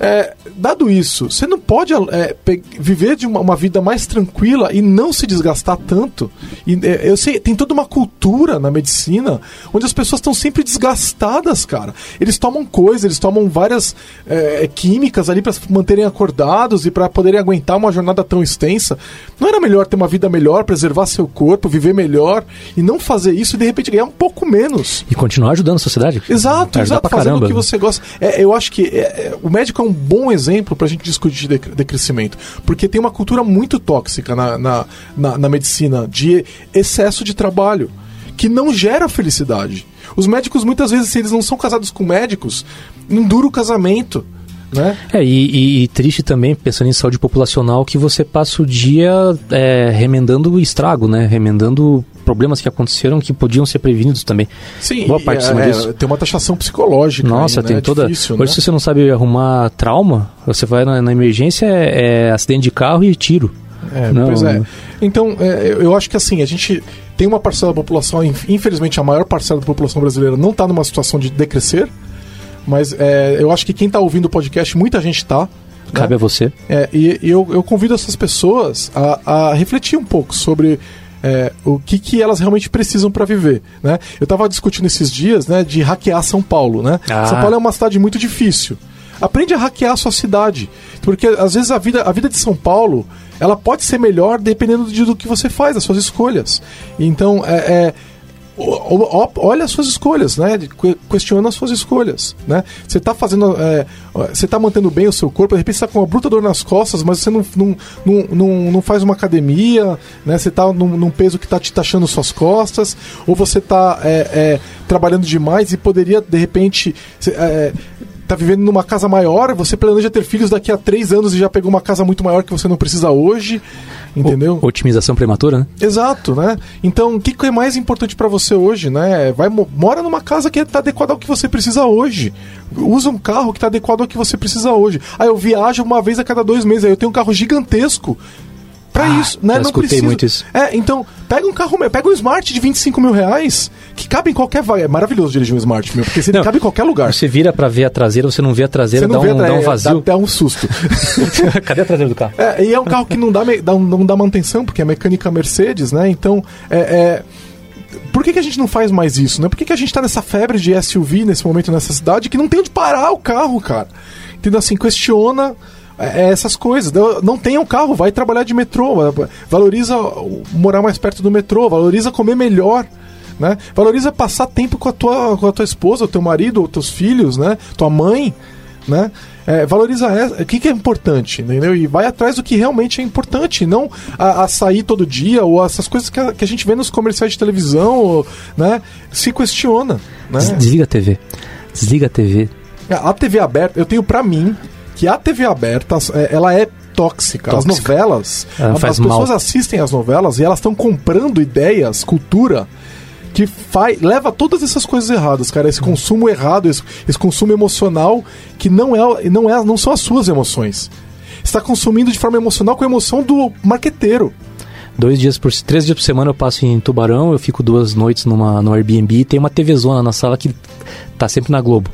Speaker 2: é, dado isso, você não pode é, viver de uma, uma vida mais tranquila e não se desgastar tanto. E, é, eu sei, tem toda uma cultura na medicina onde as pessoas estão sempre desgastadas, cara. Eles tomam coisas, eles tomam várias é, químicas ali para se manterem acordados e para poderem aguentar uma jornada tão extensa. Não era melhor ter uma vida melhor, preservar seu corpo, viver melhor e não fazer isso e de repente ganhar um pouco menos?
Speaker 3: E continuar ajudando a sociedade.
Speaker 2: Exato, exato, fazendo o que você gosta. É, eu acho que é, é, o médico é um bom exemplo pra gente discutir de, decrescimento, porque tem uma cultura muito tóxica na, na, na, na medicina de excesso de trabalho, que não gera felicidade. Os médicos, muitas vezes, se eles não são casados com médicos, não dura o casamento. Né?
Speaker 3: É, e, e- e triste também, pensando em saúde populacional, que você passa o dia é, remendando o estrago, né? Remendando problemas que aconteceram que podiam ser prevenidos também.
Speaker 2: Sim,
Speaker 3: Boa parte
Speaker 2: é,
Speaker 3: disso.
Speaker 2: tem uma taxação psicológica.
Speaker 3: Nossa,
Speaker 2: aí, né?
Speaker 3: tem
Speaker 2: É
Speaker 3: toda.
Speaker 2: difícil,
Speaker 3: Hoje,
Speaker 2: né?
Speaker 3: se você não sabe arrumar trauma, você vai na, na emergência, é, é acidente de carro e tiro.
Speaker 2: É,
Speaker 3: Não.
Speaker 2: pois é. Então, é, eu- acho que assim, a gente tem uma parcela da população, inf- infelizmente a maior parcela da população brasileira não está numa situação de decrescer, mas é, eu acho que quem está ouvindo o podcast, muita gente está.
Speaker 3: Cabe a você.
Speaker 2: É, e e eu, eu convido essas pessoas a, a refletir um pouco sobre é, o que, que elas realmente precisam para viver. Né? Eu estava discutindo esses dias né, de hackear São Paulo. Né?
Speaker 3: Ah.
Speaker 2: São Paulo é uma cidade muito difícil. Aprende a hackear a sua cidade. Porque às vezes a vida, a vida de São Paulo ela pode ser melhor dependendo de, do que você faz, das suas escolhas. Então, é, é, olha as suas escolhas, né? Que- Questiona as suas escolhas, né? Você tá fazendo, é, você tá mantendo bem o seu corpo, de repente você tá com uma bruta dor nas costas, mas você não, não, não, não, não faz uma academia, né? Você tá num, num peso que tá te taxando suas costas, ou você tá é, é, trabalhando demais e poderia, de repente, é, tá vivendo numa casa maior, você planeja ter filhos daqui a três anos e já pegou uma casa muito maior que você não precisa hoje, entendeu?
Speaker 3: O- otimização prematura, né?
Speaker 2: Exato, né? Então, o que, que é mais importante pra você hoje, né? Vai mo- mora numa casa que tá adequada ao que você precisa hoje. Usa um carro que tá adequado ao que você precisa hoje. Ah, eu viajo uma vez a cada dois meses, aí eu tenho um carro gigantesco. Pra
Speaker 3: Ah,
Speaker 2: isso, né?
Speaker 3: já
Speaker 2: Não
Speaker 3: escutei
Speaker 2: precisa.
Speaker 3: muito isso.
Speaker 2: É, então, pega um carro, me- pega um Smart de 25 mil reais, que cabe em qualquer vaga. É maravilhoso dirigir um Smart, meu, porque ele
Speaker 3: Não,
Speaker 2: cabe em qualquer lugar.
Speaker 3: Você vira pra ver a traseira, você não vê a traseira,
Speaker 2: Você
Speaker 3: dá,
Speaker 2: vê,
Speaker 3: um,
Speaker 2: né?
Speaker 3: dá um
Speaker 2: É,
Speaker 3: vazio.
Speaker 2: Dá até um susto.
Speaker 3: Cadê a traseira do carro?
Speaker 2: É, e é um carro que não dá, me- dá- não dá manutenção, porque é mecânica Mercedes, né? Então, é, é, por que, que a gente não faz mais isso, né? Por que, que a gente tá nessa febre de SUV nesse momento nessa cidade que não tem onde parar o carro, cara? Entendeu? Assim, questiona é, essas coisas. Não- tenha um carro, vai trabalhar de metrô, va- valoriza morar mais perto do metrô, valoriza comer melhor. Né? Valoriza passar tempo com a tua, com a tua esposa, o teu marido, os teus filhos, né? tua mãe né? É, valoriza essa- o que, que é importante, entendeu? E vai atrás do que realmente é importante, não a, a sair todo dia ou essas coisas que a, que a gente vê nos comerciais de televisão, ou, né? Se questiona, né?
Speaker 3: Des- Desliga a TV. Desliga a TV.
Speaker 2: A TV aberta, eu tenho pra mim que a TV aberta, é, ela é tóxica. As
Speaker 3: Tóxica.
Speaker 2: novelas,
Speaker 3: Ela
Speaker 2: as pessoas assistem as novelas e elas estão comprando ideias, cultura que faz, leva todas essas coisas erradas, cara. Esse consumo errado, esse, esse consumo emocional que não é, não é, não são as suas emoções. Você está consumindo de forma emocional com a emoção do marqueteiro.
Speaker 3: Dois dias por três dias por semana eu passo em Tubarão, eu fico duas noites numa no Airbnb e tem uma TV zona na sala que tá sempre na Globo.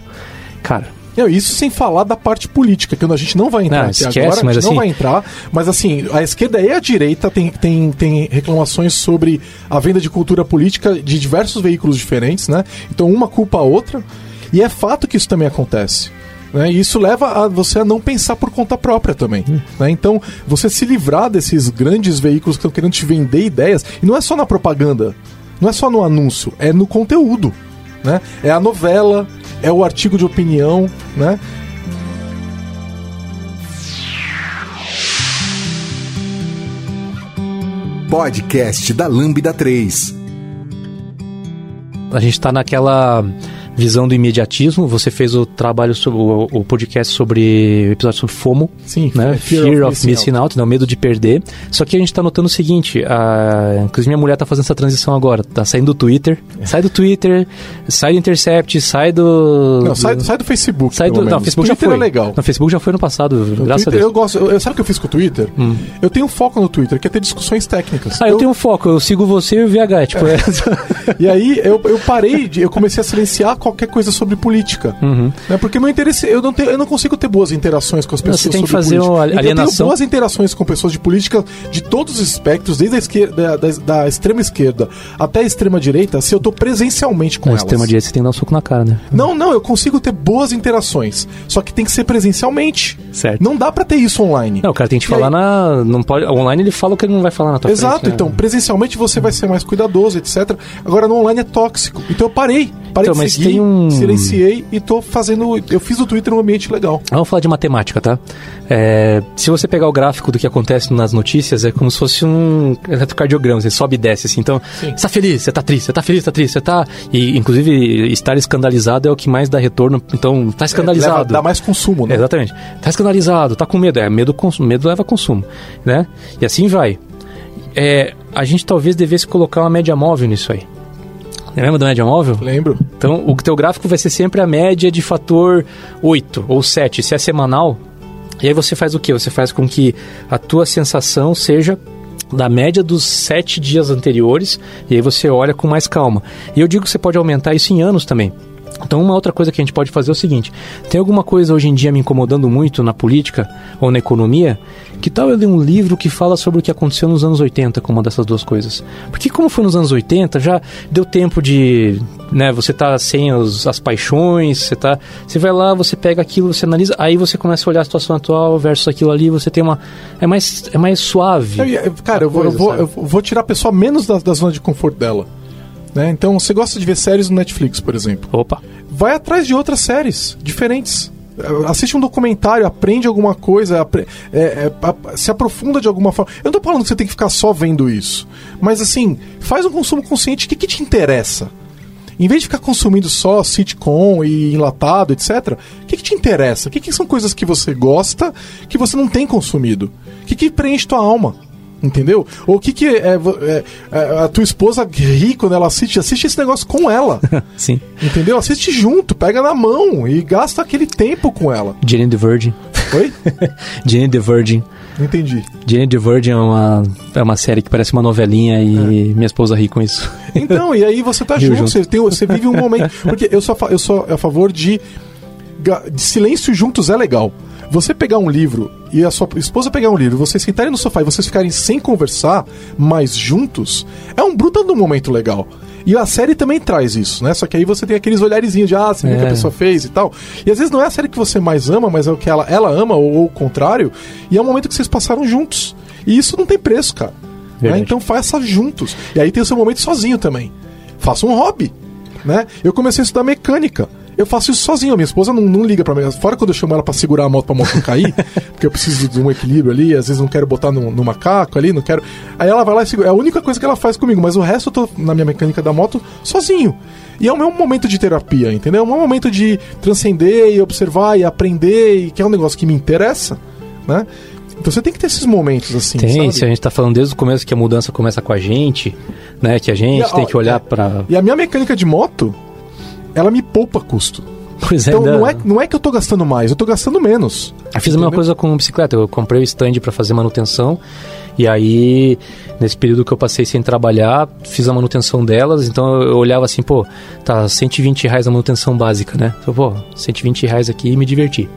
Speaker 3: Cara,
Speaker 2: não, isso sem falar da parte política, que a gente não vai entrar
Speaker 3: não, esquece,
Speaker 2: agora,
Speaker 3: mas
Speaker 2: a gente
Speaker 3: assim...
Speaker 2: não vai entrar. Mas assim, a esquerda e a direita tem, tem, tem reclamações sobre a venda de cultura política de diversos veículos diferentes, né? Então uma culpa a outra. E é fato que isso também acontece. Né? E isso leva a você a não pensar por conta própria também. Hum. Né? Então, você se livrar desses grandes veículos que estão querendo te vender ideias, e não é só na propaganda, não é só no anúncio, é no conteúdo. Né? É a novela, é o artigo de opinião, né?
Speaker 1: Podcast da Lambda 3.
Speaker 3: A gente está naquela visão do imediatismo. Você fez o trabalho sobre o, o podcast sobre o episódio sobre FOMO,
Speaker 2: sim,
Speaker 3: né? Fear, Fear of, Missing, missing out, out né? o medo de perder. Só que a gente está notando o seguinte, a, inclusive minha mulher está fazendo essa transição agora, tá saindo do Twitter, sai do Twitter, sai do Intercept, sai do
Speaker 2: Não, sai, sai do Facebook.
Speaker 3: Sai do, não, o Facebook
Speaker 2: Twitter
Speaker 3: já foi.
Speaker 2: É legal.
Speaker 3: No Facebook já foi no passado,
Speaker 2: no
Speaker 3: graças
Speaker 2: Twitter,
Speaker 3: a Deus.
Speaker 2: Eu gosto, eu, sabe o que eu fiz com o Twitter? Hum. Eu tenho foco no Twitter, que é ter discussões técnicas.
Speaker 3: Ah, eu, eu tenho foco, eu sigo você e o VH, tipo, é.
Speaker 2: E aí eu, eu parei de, eu comecei a silenciar qualquer coisa sobre política.
Speaker 3: Uhum.
Speaker 2: Né? Porque meu interesse, eu não, tenho, eu não consigo ter boas interações com as pessoas.
Speaker 3: Você tem que fazer
Speaker 2: política.
Speaker 3: uma
Speaker 2: Então,
Speaker 3: alienação.
Speaker 2: eu tenho boas interações com pessoas de política de todos os espectros, desde a esquerda, da, da, da extrema esquerda até a extrema direita, se eu tô presencialmente com
Speaker 3: Na
Speaker 2: elas.
Speaker 3: extrema direita você tem que dar um soco na cara, né?
Speaker 2: Não, não, eu consigo ter boas interações. Só que tem que ser presencialmente.
Speaker 3: Certo.
Speaker 2: Não dá para ter isso online.
Speaker 3: Não, o cara tem que falar
Speaker 2: aí-
Speaker 3: na. Não pode, online ele fala o que ele não vai falar na tua
Speaker 2: Exato,
Speaker 3: frente, né?
Speaker 2: então, presencialmente você vai ser mais cuidadoso, etc. Agora no online é tóxico. Então eu parei. Parei
Speaker 3: Então,
Speaker 2: de
Speaker 3: mas
Speaker 2: seguir,
Speaker 3: tem um-
Speaker 2: silenciei e tô fazendo. Eu fiz o Twitter um ambiente legal.
Speaker 3: Vamos falar de matemática, tá? É, se você pegar o gráfico do que acontece nas notícias, é como se fosse um eletrocardiograma, você sobe e desce, assim. Então,
Speaker 2: Sim.
Speaker 3: você tá feliz, você tá triste, você tá feliz, tá triste, você tá. E, inclusive, estar escandalizado é o que mais dá retorno. Então, tá escandalizado.
Speaker 2: Leva- dá mais consumo, né?
Speaker 3: Exatamente. Tá escandalizado, tá com medo. É, medo, medo leva a consumo, né? E assim vai. É, a gente talvez devesse colocar uma média móvel nisso aí. Lembra da média móvel?
Speaker 2: Lembro.
Speaker 3: Então, o teu gráfico vai ser sempre a média de fator 8 ou 7, se é semanal. E aí você faz o quê? Você faz com que a tua sensação seja da média dos sete dias anteriores, e aí você olha com mais calma. E eu digo que você pode aumentar isso em anos também. Então, uma outra coisa que a gente pode fazer é o seguinte: tem alguma coisa hoje em dia me incomodando muito na política ou na economia? Que tal eu ler um livro que fala sobre o que aconteceu nos anos 80 com uma dessas duas coisas? Porque, como foi nos anos 80, já deu tempo de. Né, você tá sem os, as paixões, você tá. Você vai lá, você pega aquilo, você analisa, aí você começa a olhar a situação atual versus aquilo ali, você tem uma. É mais, é mais suave.
Speaker 2: Eu cara, eu vou, eu,
Speaker 3: coisa,
Speaker 2: vou, eu vou tirar a pessoa menos da, da zona de conforto dela. Né? Então, você gosta de ver séries no Netflix, por exemplo.
Speaker 3: Opa.
Speaker 2: Vai atrás de outras séries diferentes. Assiste um documentário, aprende alguma coisa, apre- é, é, se aprofunda de alguma forma. Eu não tô falando que você tem que ficar só vendo isso. Mas assim, faz um consumo consciente. O que, que te interessa? Em vez de ficar consumindo só sitcom e enlatado, etc., o que, que te interessa? O que, que são coisas que você gosta que você não tem consumido? O que, que preenche tua alma? Entendeu? Ou o que, que é, é, é, a tua esposa ri quando ela assiste? Assiste esse negócio com ela.
Speaker 3: Sim.
Speaker 2: Entendeu? Assiste junto, pega na mão e gasta aquele tempo com ela.
Speaker 3: Jane the Virgin.
Speaker 2: Oi?
Speaker 3: Jane the Virgin.
Speaker 2: Entendi.
Speaker 3: Jane the Virgin é uma, é uma série que parece uma novelinha e minha esposa ri com isso.
Speaker 2: Então, e aí você tá junto,
Speaker 3: junto.
Speaker 2: Você, tem, você vive um momento. Porque eu sou, eu sou a favor de, de silêncio juntos é legal. Você pegar um livro e a sua esposa pegar um livro, vocês sentarem no sofá e vocês ficarem sem conversar, mas juntos, é um um momento legal. E a série também traz isso, né? Só que aí você tem aqueles olharezinhos de, ah, você viu o que a
Speaker 3: É.
Speaker 2: pessoa fez e tal. E às vezes não é a série que você mais ama, mas é o que ela, ela ama, ou, ou o contrário. E é um momento que vocês passaram juntos. E isso não tem preço, cara. Né? Então faça juntos. E aí tem o seu momento sozinho também. Faça um hobby. Né? Eu comecei a estudar mecânica. Eu faço isso sozinho. Minha esposa não, não liga pra mim. Fora quando eu chamo ela pra segurar a moto pra moto não cair, porque eu preciso de um equilíbrio ali, às vezes não quero botar no, no macaco ali, não quero. Aí ela vai lá e segura. É a única coisa que ela faz comigo, mas o resto eu tô na minha mecânica da moto sozinho. E é o meu momento de terapia, entendeu? É o meu momento de transcender e observar e aprender, e que é um negócio que me interessa, né? Então você tem que ter esses momentos assim,
Speaker 3: Tem,
Speaker 2: sabe?
Speaker 3: se a gente tá falando desde o começo que a mudança começa com a gente, né? Que a gente
Speaker 2: a-
Speaker 3: tem que olhar
Speaker 2: é.
Speaker 3: pra.
Speaker 2: E a minha mecânica de moto, ela me poupa custo.
Speaker 3: Pois é,
Speaker 2: Então não é, não é que eu tô gastando mais, eu tô gastando menos.
Speaker 3: Eu fiz a mesma coisa com bicicleta. Eu comprei o stand para fazer manutenção. E aí, nesse período que eu passei sem trabalhar, fiz a manutenção delas. Então eu olhava assim, pô, tá 120 reais a manutenção básica, né? Então, pô, 120 reais aqui e me diverti.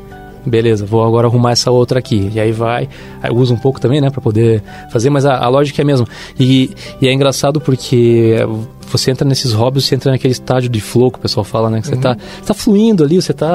Speaker 3: Beleza, vou agora arrumar essa outra aqui. E aí vai, aí eu uso um pouco também, né, pra poder fazer, mas a, a lógica é a mesma. E, e é engraçado porque você entra nesses hobbies, você entra naquele estágio de flow que o pessoal fala, né? Que você tá, tá fluindo ali, você tá.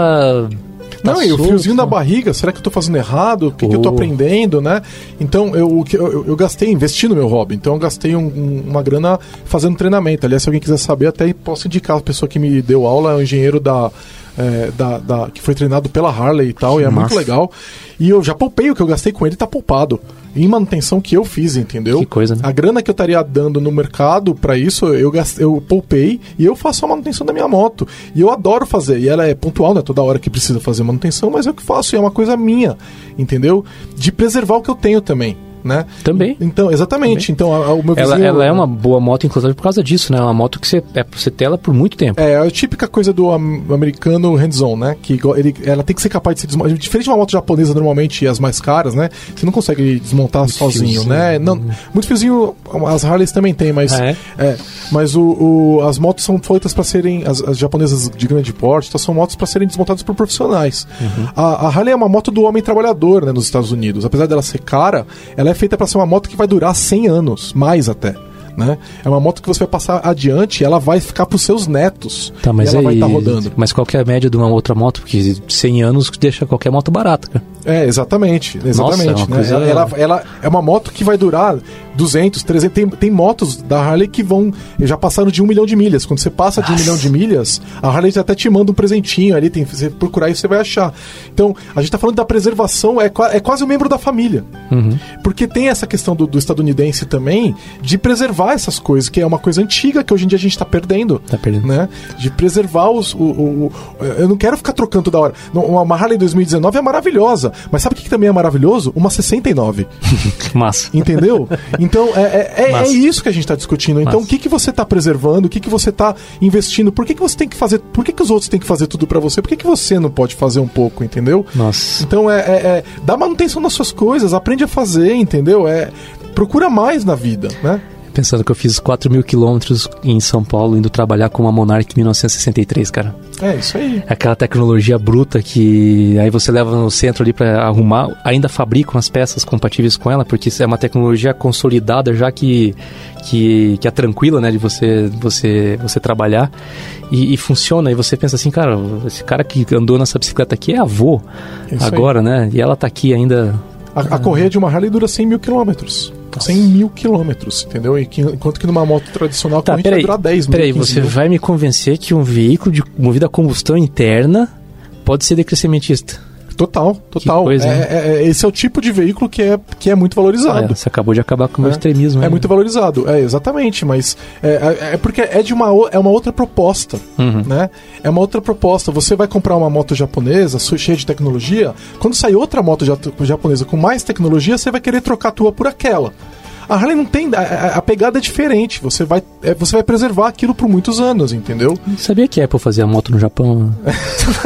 Speaker 3: tá
Speaker 2: Não, e o friozinho da
Speaker 3: né?
Speaker 2: barriga, será que eu tô fazendo errado? O que, que eu tô
Speaker 3: Oh.
Speaker 2: aprendendo, né? Então, eu, eu, eu gastei, investi no meu hobby. Então, eu gastei um- um- uma grana fazendo treinamento. Aliás, se alguém quiser saber, até posso indicar a pessoa que me deu aula, é um engenheiro da. É, da, da- que foi treinado pela Harley e tal, e é muito legal. E eu já poupei o que eu gastei com ele, tá poupado. Em manutenção que eu fiz, entendeu?
Speaker 3: Que coisa, né?
Speaker 2: A grana que eu estaria dando no mercado pra isso, eu, gastei, eu poupei e eu faço a manutenção da minha moto. E eu adoro fazer. E ela é pontual, não é toda hora que precisa fazer manutenção, mas é o que faço. E é uma coisa minha, entendeu? De preservar o que eu tenho também, né?
Speaker 3: Também.
Speaker 2: Então, exatamente. Então, a- a- o meu
Speaker 3: Ela,
Speaker 2: vizinho...
Speaker 3: ela é uma boa moto, inclusive, por causa disso, né? É uma moto que você, é, você tela por muito tempo.
Speaker 2: É, a típica coisa do am- americano hands-on, né? Que ele, ela tem que ser capaz de se desmontar. Diferente de uma moto japonesa, normalmente, as mais caras, né? Você não consegue desmontar sozinho,
Speaker 3: fiozinho,
Speaker 2: né? Não, muito fiozinho, as Harleys também tem, mas.
Speaker 3: Ah, é?
Speaker 2: é, mas o, o- as motos são feitas para serem. As, as japonesas de grande porte então, são motos para serem desmontadas por profissionais.
Speaker 3: Uhum.
Speaker 2: A, a Harley é uma moto do homem trabalhador, né? Nos Estados Unidos. Apesar dela ser cara, ela é feita para ser uma moto que vai durar 100 anos, mais até. Né? É uma moto que você vai passar adiante e ela vai ficar pros seus netos.
Speaker 3: Tá, mas
Speaker 2: ela vai
Speaker 3: aí-
Speaker 2: estar rodando.
Speaker 3: Mas qual é a média de uma outra moto? Porque 100 anos deixa qualquer moto barata, cara.
Speaker 2: É, exatamente. Exatamente.
Speaker 3: Nossa, é
Speaker 2: né?
Speaker 3: coisa-
Speaker 2: ela, ela, ela é uma moto que vai durar 200, 300. Tem, tem motos da Harley que vão. Já passaram de um milhão de milhas. Quando você passa de um
Speaker 3: Nossa.
Speaker 2: milhão de milhas, a Harley até te manda um presentinho ali. Tem, você procurar e você vai achar. Então, a gente tá falando da preservação, é, é quase um membro da família.
Speaker 3: Uhum.
Speaker 2: Porque tem essa questão do, do estadunidense também de preservar essas coisas, que é uma coisa antiga que hoje em dia a gente tá perdendo.
Speaker 3: Tá perdendo.
Speaker 2: Né? De preservar os. O, o- o- eu não quero ficar trocando toda hora. Uma Harley 2019 é maravilhosa. Mas sabe o que, que também é maravilhoso? Uma 69.
Speaker 3: Massa.
Speaker 2: Entendeu? Então é, é, é- é
Speaker 3: Massa.
Speaker 2: isso que a gente está discutindo. Então
Speaker 3: Massa.
Speaker 2: o que, que você está preservando? O que, que você está investindo? Por que, que você tem que fazer? Por que, que os outros têm que fazer tudo para você? Por que, que você não pode fazer um pouco? Entendeu?
Speaker 3: Nossa.
Speaker 2: Então é, é, é dá manutenção nas suas coisas, aprende a fazer, entendeu? É procura mais na vida, né?
Speaker 3: Pensando que eu fiz 4 mil quilômetros em São Paulo indo trabalhar com uma Monarch 1963, cara.
Speaker 2: É isso aí.
Speaker 3: Aquela tecnologia bruta que aí você leva no centro ali pra arrumar, ainda fabricam as peças compatíveis com ela, porque é uma tecnologia consolidada já que que, que é tranquila, né, de você você você trabalhar e, e funciona. E você pensa assim, cara, esse cara que andou nessa bicicleta aqui é avô
Speaker 2: Isso aí.
Speaker 3: agora, né? E ela tá aqui ainda.
Speaker 2: A, a correia de uma Harley dura 100 mil quilômetros. 100 mil quilômetros, entendeu? Enquanto que numa moto tradicional
Speaker 3: Tá,
Speaker 2: corrente vai
Speaker 3: peraí.
Speaker 2: durar 10 mil.
Speaker 3: Peraí,
Speaker 2: 15
Speaker 3: você
Speaker 2: mil.
Speaker 3: vai me convencer que um veículo de movido a combustão interna pode ser decrescimentista?
Speaker 2: Total, total.
Speaker 3: coisa,
Speaker 2: É- é- é- esse é o tipo de veículo que é, que é muito valorizado.
Speaker 3: Olha, você acabou de acabar com o meu
Speaker 2: É.
Speaker 3: extremismo.
Speaker 2: É
Speaker 3: né?
Speaker 2: muito valorizado, é exatamente, mas é, é- porque é de uma, é uma outra proposta,
Speaker 3: Uhum.
Speaker 2: né? É uma outra proposta. Você vai comprar uma moto japonesa cheia de tecnologia, quando sair outra moto ja- japonesa com mais tecnologia, você vai querer trocar a tua por aquela. A Harley não tem. A, a- a pegada é diferente. Você vai, é, você vai preservar aquilo por muitos anos, entendeu?
Speaker 3: Sabia que a Apple fazia moto no Japão?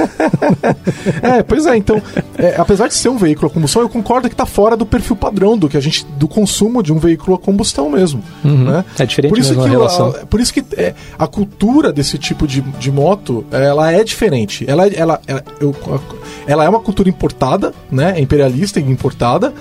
Speaker 2: É, pois é, então, é, apesar de ser um veículo a combustão, eu concordo que tá fora do perfil padrão do que a gente do consumo de um veículo a combustão mesmo,
Speaker 3: Uhum.
Speaker 2: né?
Speaker 3: É diferente
Speaker 2: por isso
Speaker 3: a
Speaker 2: que
Speaker 3: relação.
Speaker 2: a, por isso que é, a cultura desse tipo de, de moto, ela é diferente. Ela, ela, ela, eu- ela é uma cultura importada, né? É imperialista e importada.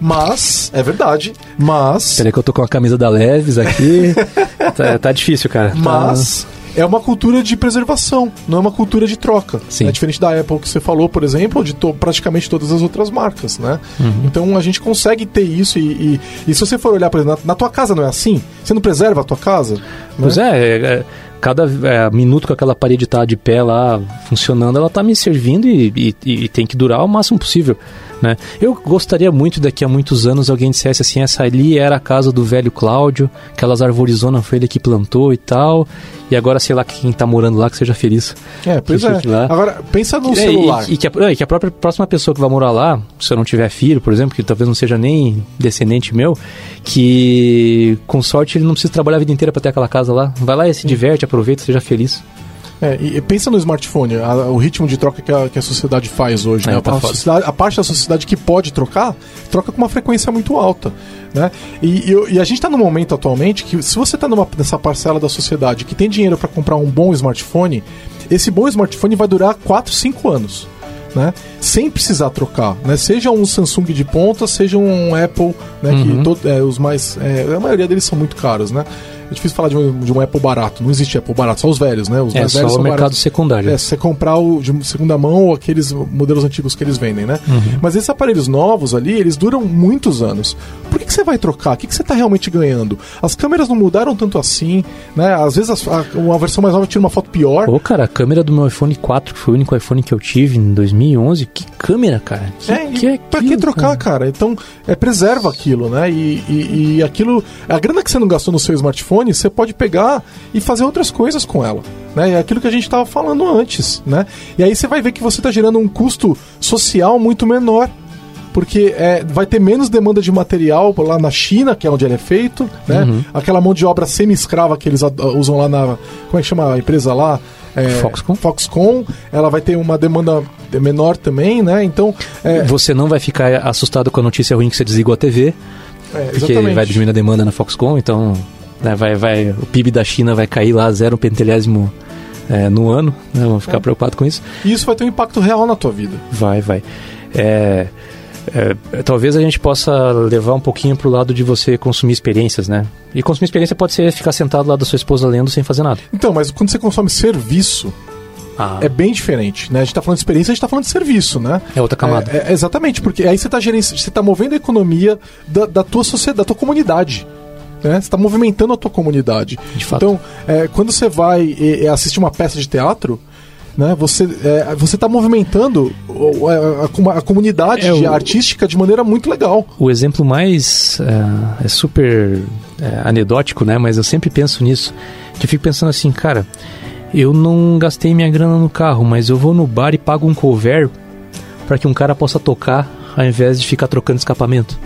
Speaker 2: Mas, é verdade, mas.
Speaker 3: Peraí que eu tô com a camisa da Leves aqui. tá, tá difícil, cara. Tá-
Speaker 2: Mas é uma cultura de preservação, não é uma cultura de troca.
Speaker 3: Sim.
Speaker 2: É diferente da Apple que você falou, por exemplo, de to- praticamente todas as outras marcas, né?
Speaker 3: Uhum.
Speaker 2: Então a gente consegue ter isso e, e, e se você for olhar, por exemplo, na, na tua casa não é assim? Você não preserva a tua casa?
Speaker 3: Pois
Speaker 2: né?
Speaker 3: é, é, é, cada é, minuto que aquela parede tá de pé lá funcionando, ela tá me servindo e, e- e tem que durar o máximo possível. Né? Eu gostaria muito daqui a muitos anos alguém dissesse assim, essa ali era a casa do velho Cláudio, aquelas arborizonas foi ele que plantou e tal, e agora sei lá quem tá morando lá que seja feliz.
Speaker 2: É, pois é.
Speaker 3: Lá.
Speaker 2: Agora, pensa no
Speaker 3: É,
Speaker 2: celular.
Speaker 3: E, e que a, é, que a própria próxima pessoa que vai morar lá, se eu não tiver filho, por exemplo, que talvez não seja nem descendente meu, que com sorte ele não precisa trabalhar a vida inteira para ter aquela casa lá. Vai lá e se diverte, aproveita, seja feliz.
Speaker 2: É, e pensa no smartphone, a- o ritmo de troca que a, que a sociedade faz hoje.
Speaker 3: É,
Speaker 2: né?
Speaker 3: tá
Speaker 2: a, a parte da sociedade que pode trocar, troca com uma frequência muito alta. Né? E, e e a gente está num momento atualmente que, se você está nessa parcela da sociedade que tem dinheiro para comprar um bom smartphone, esse bom smartphone vai durar 4, 5 anos. Né? Sem precisar trocar, né? Seja um Samsung de ponta, seja um Apple, né?
Speaker 3: Uhum.
Speaker 2: Que todo- é, os mais, é, a maioria deles são muito caros, né? É difícil falar de um, de um Apple barato. Não existe Apple barato, só os velhos, né? Os
Speaker 3: É
Speaker 2: mais
Speaker 3: só
Speaker 2: velhos
Speaker 3: o
Speaker 2: são
Speaker 3: mercado
Speaker 2: baratos.
Speaker 3: secundário.
Speaker 2: É, você comprar o de segunda mão ou aqueles modelos antigos que eles vendem, né?
Speaker 3: Uhum.
Speaker 2: Mas esses aparelhos novos ali, eles duram muitos anos. Por que, que você vai trocar? O que, que você está realmente ganhando? As câmeras não mudaram tanto assim, né? Às vezes as- a, uma versão mais nova tira uma foto pior.
Speaker 3: Pô, cara, a câmera do meu iPhone 4, que foi o único iPhone que eu tive em 2011, que câmera, cara. Que,
Speaker 2: É,
Speaker 3: que é
Speaker 2: pra que
Speaker 3: aquilo,
Speaker 2: trocar, cara? Então, é, preserva aquilo, né? E, e, e aquilo. A grana que você não gastou no seu smartphone, você pode pegar e fazer outras coisas com ela. Né? É aquilo que a gente estava falando antes, né? E aí você vai ver que você está gerando um custo social muito menor. Porque é, vai ter menos demanda de material lá na China, que é onde ele é feito, né?
Speaker 3: Uhum.
Speaker 2: Aquela mão de obra semi-escrava que eles usam lá na. Como é que chama a empresa lá? É,
Speaker 3: Foxconn.
Speaker 2: Foxconn, ela vai ter uma demanda menor também, né? Então, é,
Speaker 3: Você não vai ficar assustado com a notícia ruim que você desligou a TV,
Speaker 2: é,
Speaker 3: porque vai diminuir a demanda na Foxconn, então né, vai, vai, o PIB da China vai cair lá zero pentelésimo é, no ano, né, vamos ficar
Speaker 2: É.
Speaker 3: preocupado com isso.
Speaker 2: E isso vai ter um impacto real na tua vida.
Speaker 3: Vai, vai. É, é, talvez a gente possa levar um pouquinho pro lado de você consumir experiências, né? E consumir experiência pode ser ficar sentado lá da sua esposa lendo sem fazer nada.
Speaker 2: Então, mas quando você consome serviço,
Speaker 3: Ah,
Speaker 2: é bem diferente, né? A gente tá falando de experiência, a gente tá falando de serviço, né?
Speaker 3: é outra camada.
Speaker 2: É, é, exatamente, porque aí você tá, gerenci... você tá movendo a economia da, da tua sociedade, da tua comunidade. Né? Você está movimentando a tua comunidade.
Speaker 3: De fato.
Speaker 2: Então, é, quando você vai e, e assistir uma peça de teatro, né, você é, você está movimentando o- a, a a comunidade
Speaker 3: É, o-
Speaker 2: artística de maneira muito legal.
Speaker 3: O exemplo mais é, é super é, anedótico, né? Mas eu sempre penso nisso. Que eu fico pensando assim, cara, eu não gastei minha grana no carro, mas eu vou no bar e pago um cover para que um cara possa tocar ao invés de ficar trocando escapamento.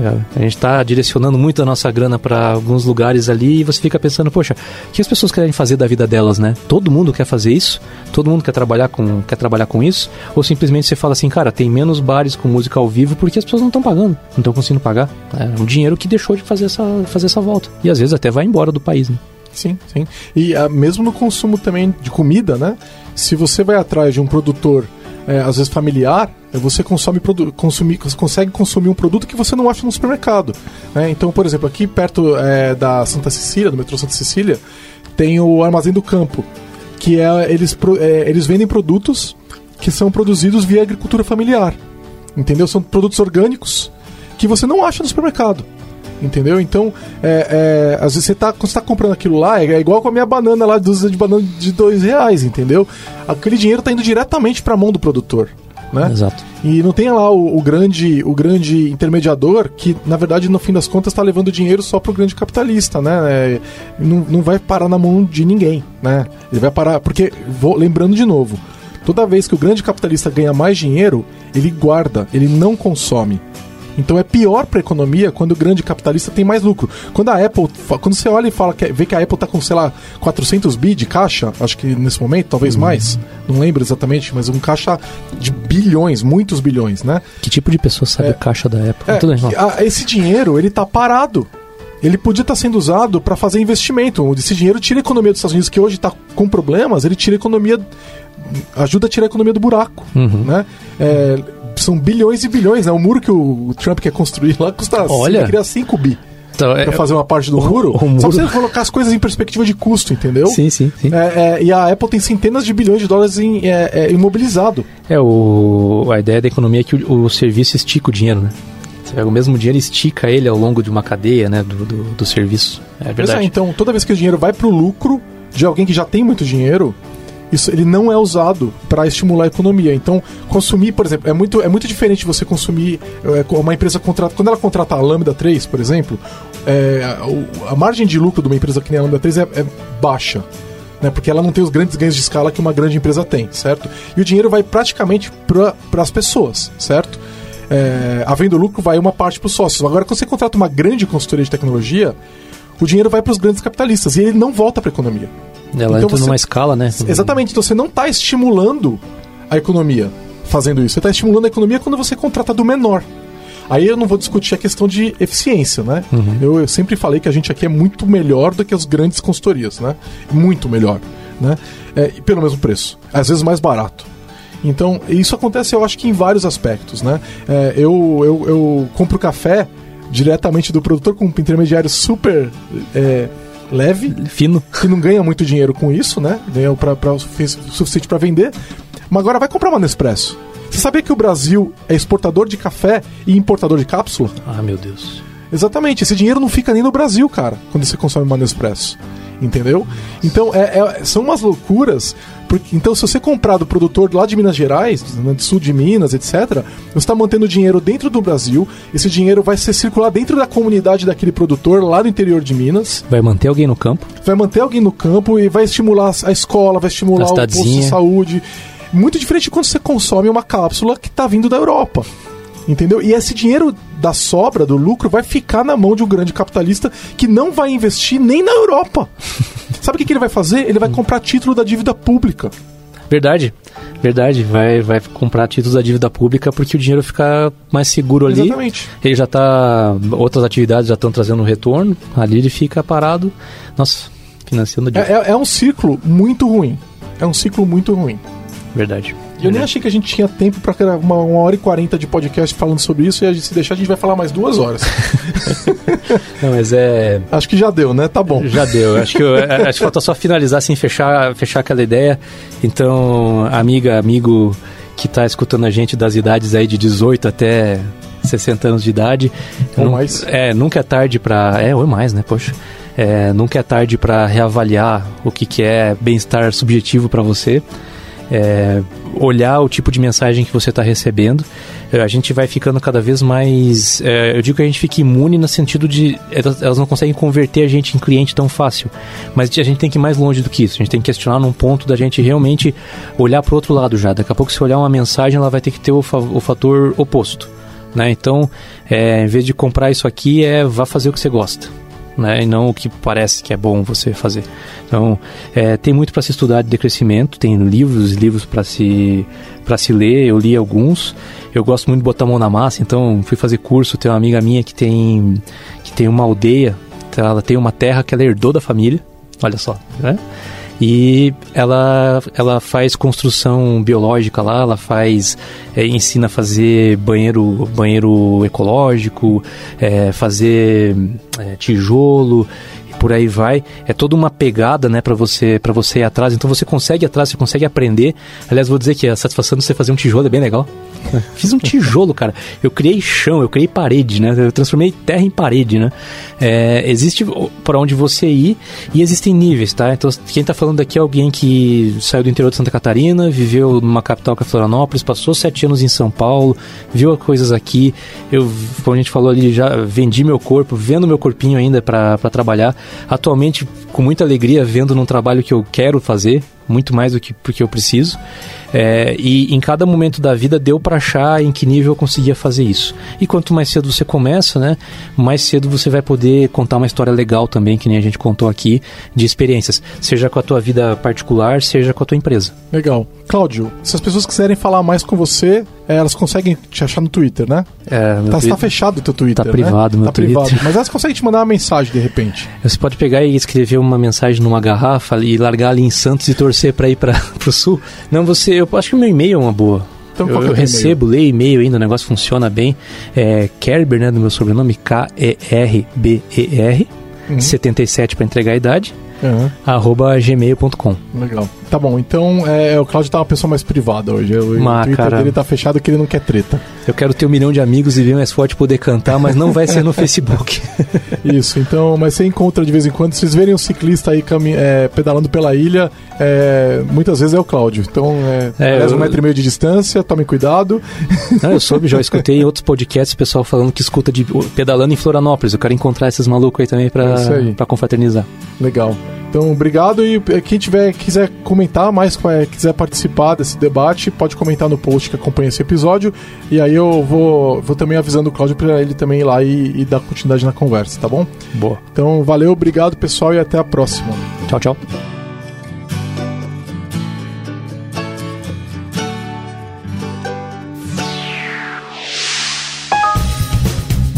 Speaker 3: É, a gente está direcionando muito a nossa grana para alguns lugares ali e você fica pensando, poxa, o que as pessoas querem fazer da vida delas, né? Todo mundo quer fazer isso? Todo mundo quer trabalhar com, quer trabalhar com isso? Ou simplesmente você fala assim, cara, tem menos bares com música ao vivo porque as pessoas não estão pagando, não estão conseguindo pagar. É um dinheiro que deixou de fazer essa, fazer essa volta. E às vezes até vai embora do país, né?
Speaker 2: Sim, sim. E ah, mesmo no consumo também de comida, né? Se você vai atrás de um produtor, é, às vezes familiar, é, você consome consumir, consegue consumir um produto que você não acha no supermercado. né? Então, por exemplo, aqui perto é, da Santa Cecília, do metrô Santa Cecília, tem o Armazém do Campo, que é eles, é, eles vendem produtos que são produzidos via agricultura familiar. Entendeu? São produtos orgânicos que você não acha no supermercado. Entendeu? Então, é, é, às vezes você tá, quando você tá comprando aquilo lá, é, é igual com a minha banana lá, dúzia de banana de dois reais, entendeu? Aquele dinheiro tá indo diretamente pra mão do produtor. Né?
Speaker 3: Exato.
Speaker 2: E não tem lá o, o grande o grande intermediador que, na verdade, no fim das contas, está levando dinheiro só pro grande capitalista, né? É, não, não vai parar na mão de ninguém, né? Ele vai parar. Porque, vou, lembrando de novo, toda vez que o grande capitalista ganha mais dinheiro, ele guarda, ele não consome. Então é pior para a economia quando o grande capitalista tem mais lucro. Quando a Apple, quando você olha e fala que vê que a Apple tá com, sei lá, 400 bi de caixa, acho que nesse momento, talvez mais, não lembro exatamente, mas um caixa de bilhões, muitos bilhões, né?
Speaker 3: Que tipo de pessoa sabe
Speaker 2: É.
Speaker 3: a caixa da Apple?
Speaker 2: É,
Speaker 3: Tudo vamos.
Speaker 2: a- esse dinheiro, ele tá parado. Ele podia estar sendo usado para fazer investimento. Esse dinheiro tira a economia dos Estados Unidos, que hoje está com problemas, ele tira a economia. ajuda a tirar a economia do buraco.
Speaker 3: Uhum.
Speaker 2: Né? É, são bilhões e bilhões. Né? O muro que o Trump quer construir lá custa.
Speaker 3: Olha.
Speaker 2: Queria 5 bi
Speaker 3: Então, é-
Speaker 2: para fazer uma parte do
Speaker 3: o-
Speaker 2: muro.
Speaker 3: o
Speaker 2: Só
Speaker 3: muro-
Speaker 2: pra você colocar as coisas em perspectiva de custo, entendeu?
Speaker 3: Sim, sim, sim.
Speaker 2: É, é, e a Apple tem centenas de bilhões de dólares em, é, é, imobilizado.
Speaker 3: É, o, a ideia da economia é que o, o serviço estica o dinheiro, né? Você pega o mesmo dinheiro e estica ele ao longo de uma cadeia, né? Do, do, do serviço. É
Speaker 2: é,
Speaker 3: verdade.
Speaker 2: então, toda vez que o dinheiro vai pro lucro de alguém que já tem muito dinheiro, isso ele não é usado para estimular a economia. Então, consumir, por exemplo, é muito, é muito diferente você consumir é, uma empresa contrata, quando ela contrata a Lambda 3, por exemplo, é, a margem de lucro de uma empresa que nem a Lambda 3 é, é baixa. Né, porque ela não tem os grandes ganhos de escala que uma grande empresa tem, certo? E o dinheiro vai praticamente para as pessoas, certo? É, havendo lucro, vai uma parte para os sócios. Agora, quando você contrata uma grande consultoria de tecnologia, o dinheiro vai para os grandes capitalistas e ele não volta para a economia.
Speaker 3: Ela então entra você, numa escala, né?
Speaker 2: Exatamente. Então você não está estimulando a economia fazendo isso. Você está estimulando a economia quando você contrata do menor. Aí eu não vou discutir a questão de eficiência, né? Uhum. Eu, eu, sempre falei que a gente aqui é muito melhor do que as grandes consultorias, né? Muito melhor, né? É, pelo mesmo preço. Às vezes mais barato. Então, isso acontece, eu acho que em vários aspectos, né? É, eu, eu, eu compro café diretamente do produtor com um intermediário super é, leve,
Speaker 3: fino,
Speaker 2: que não ganha muito dinheiro com isso, né? Ganha pra, pra, o suficiente para vender. Mas agora vai comprar uma Nespresso. Você sabia que o Brasil é exportador de café e importador de cápsula?
Speaker 3: Ah, meu Deus.
Speaker 2: Exatamente, esse dinheiro não fica nem no Brasil, cara, quando você consome uma Nespresso. Entendeu? Então, é, é, são umas loucuras. Porque, então, se você comprar do produtor lá de Minas Gerais, né, do sul de Minas, etc., você está mantendo dinheiro dentro do Brasil. Esse dinheiro vai ser circular dentro da comunidade daquele produtor lá no interior de Minas.
Speaker 3: Vai manter alguém no campo?
Speaker 2: Vai manter alguém no campo e vai estimular a escola, vai estimular o posto de saúde. Muito diferente de quando você consome uma cápsula que está vindo da Europa. Entendeu? E esse dinheiro da sobra, do lucro, vai ficar na mão de um grande capitalista que não vai investir nem na Europa. Sabe o que, que ele vai fazer? Ele vai comprar título da dívida pública.
Speaker 3: Verdade, verdade. Vai, vai comprar títulos da dívida pública porque o dinheiro fica mais seguro ali.
Speaker 2: Exatamente.
Speaker 3: Ele já está. Outras atividades já estão trazendo retorno. Ali ele fica parado. Nossa, financiando a
Speaker 2: dívida. É, é, é um ciclo muito ruim. É um ciclo muito ruim.
Speaker 3: Verdade.
Speaker 2: Eu nem achei que a gente tinha tempo para uma, uma hora e quarenta de podcast falando sobre isso, e a gente, se deixar, a gente vai falar mais duas horas.
Speaker 3: Não, mas é.
Speaker 2: Acho que já deu, né? Tá bom.
Speaker 3: Já deu. Acho que, eu, é, acho que falta só finalizar, assim, fechar, fechar aquela ideia. Então, amiga, amigo que está escutando a gente das idades aí de 18 até 60 anos de idade.
Speaker 2: Ou mais.
Speaker 3: É, nunca é tarde para. É, ou mais, né? Poxa. É, nunca é tarde para reavaliar o que, que é bem-estar subjetivo para você é, olhar o tipo de mensagem que você está recebendo. É, a gente vai ficando cada vez mais. É, eu digo que a gente fica imune no sentido de elas não conseguem converter a gente em cliente tão fácil. Mas a gente tem que ir mais longe do que isso. A gente tem que questionar num ponto da gente realmente olhar para o outro lado já. Daqui a pouco, se olhar uma mensagem, ela vai ter que ter o, o fator oposto. Né? Então, é, em vez de comprar isso aqui, é vá fazer o que você gosta né, e não o que parece que é bom você fazer. Então, é, tem muito para se estudar de decrescimento, tem livros, livros para se para se ler. Eu li alguns. Eu gosto muito de botar a mão na massa, então fui fazer curso. Tem uma amiga minha que tem que tem uma aldeia, ela tem uma terra que ela herdou da família. Olha só, né? E ela, ela faz construção biológica lá, ela faz, é, ensina a fazer banheiro, banheiro ecológico, é, fazer é, tijolo, por aí vai. É toda uma pegada, né, para você para você ir atrás. Então você consegue ir atrás, você consegue aprender. Aliás, vou dizer que a satisfação de você fazer um tijolo é bem legal. Fiz um tijolo, cara. Eu criei chão, eu criei parede, né? Eu transformei terra em parede, né? É, existe para onde você ir e existem níveis, tá? Então, quem tá falando aqui é alguém que saiu do interior de Santa Catarina, viveu numa capital que é Florianópolis, passou sete anos em São Paulo, viu coisas aqui. Eu, como a gente falou ali, já vendi meu corpo, vendo meu corpinho ainda para trabalhar atualmente com muita alegria vendo num trabalho que eu quero fazer, muito mais do que porque eu preciso. É, e em cada momento da vida deu para achar em que nível eu conseguia fazer isso. E quanto mais cedo você começa, né, mais cedo você vai poder contar uma história legal também, que nem a gente contou aqui, de experiências, seja com a tua vida particular, seja com a tua empresa.
Speaker 2: Legal. Cláudio, se as pessoas quiserem falar mais com você, é, elas conseguem te achar no Twitter, né?
Speaker 3: É,
Speaker 2: tá, Twitter... tá fechado o teu Twitter,
Speaker 3: Tá privado
Speaker 2: né?
Speaker 3: meu
Speaker 2: tá
Speaker 3: Twitter.
Speaker 2: Privado. Mas elas conseguem te mandar uma mensagem de repente.
Speaker 3: Você pode pegar e escrever uma mensagem numa garrafa e largar ali em Santos e torcer para ir para o sul. Não, você, eu acho que o meu e-mail é uma boa. Então, eu, eu recebo, leio e-mail ainda, o negócio funciona bem. É Kerber, né, do meu sobrenome, K-E-R-B-E-R, uhum. 77 para entregar a idade, uhum. arroba gmail.com.
Speaker 2: Legal. Tá bom, então é, o Claudio tá uma pessoa mais privada hoje. O,
Speaker 3: Mas,
Speaker 2: Twitter
Speaker 3: cara...
Speaker 2: dele tá fechado que ele não quer treta.
Speaker 3: Eu quero ter um milhão de amigos e ver mais forte poder cantar, mas não vai ser no Facebook.
Speaker 2: Isso, então, mas você encontra de vez em quando, vocês verem um ciclista aí é, pedalando pela ilha, é, muitas vezes é o Cláudio. Então, é, é eu... um metro e meio de distância, tomem cuidado.
Speaker 3: Não, eu soube, já escutei em outros podcasts pessoal falando que escuta de pedalando em Florianópolis. Eu quero encontrar esses malucos aí também pra, é pra confraternizar.
Speaker 2: Legal. Então, obrigado e eh, quem tiver quiser comentar mais, eh, quiser participar desse debate, pode comentar no post que acompanha esse episódio e aí eu vou, vou também avisando o Cláudio para ele também ir lá e, e dar continuidade na conversa, tá bom?
Speaker 3: Boa.
Speaker 2: Então, valeu, obrigado pessoal e até a próxima.
Speaker 3: Tchau, tchau.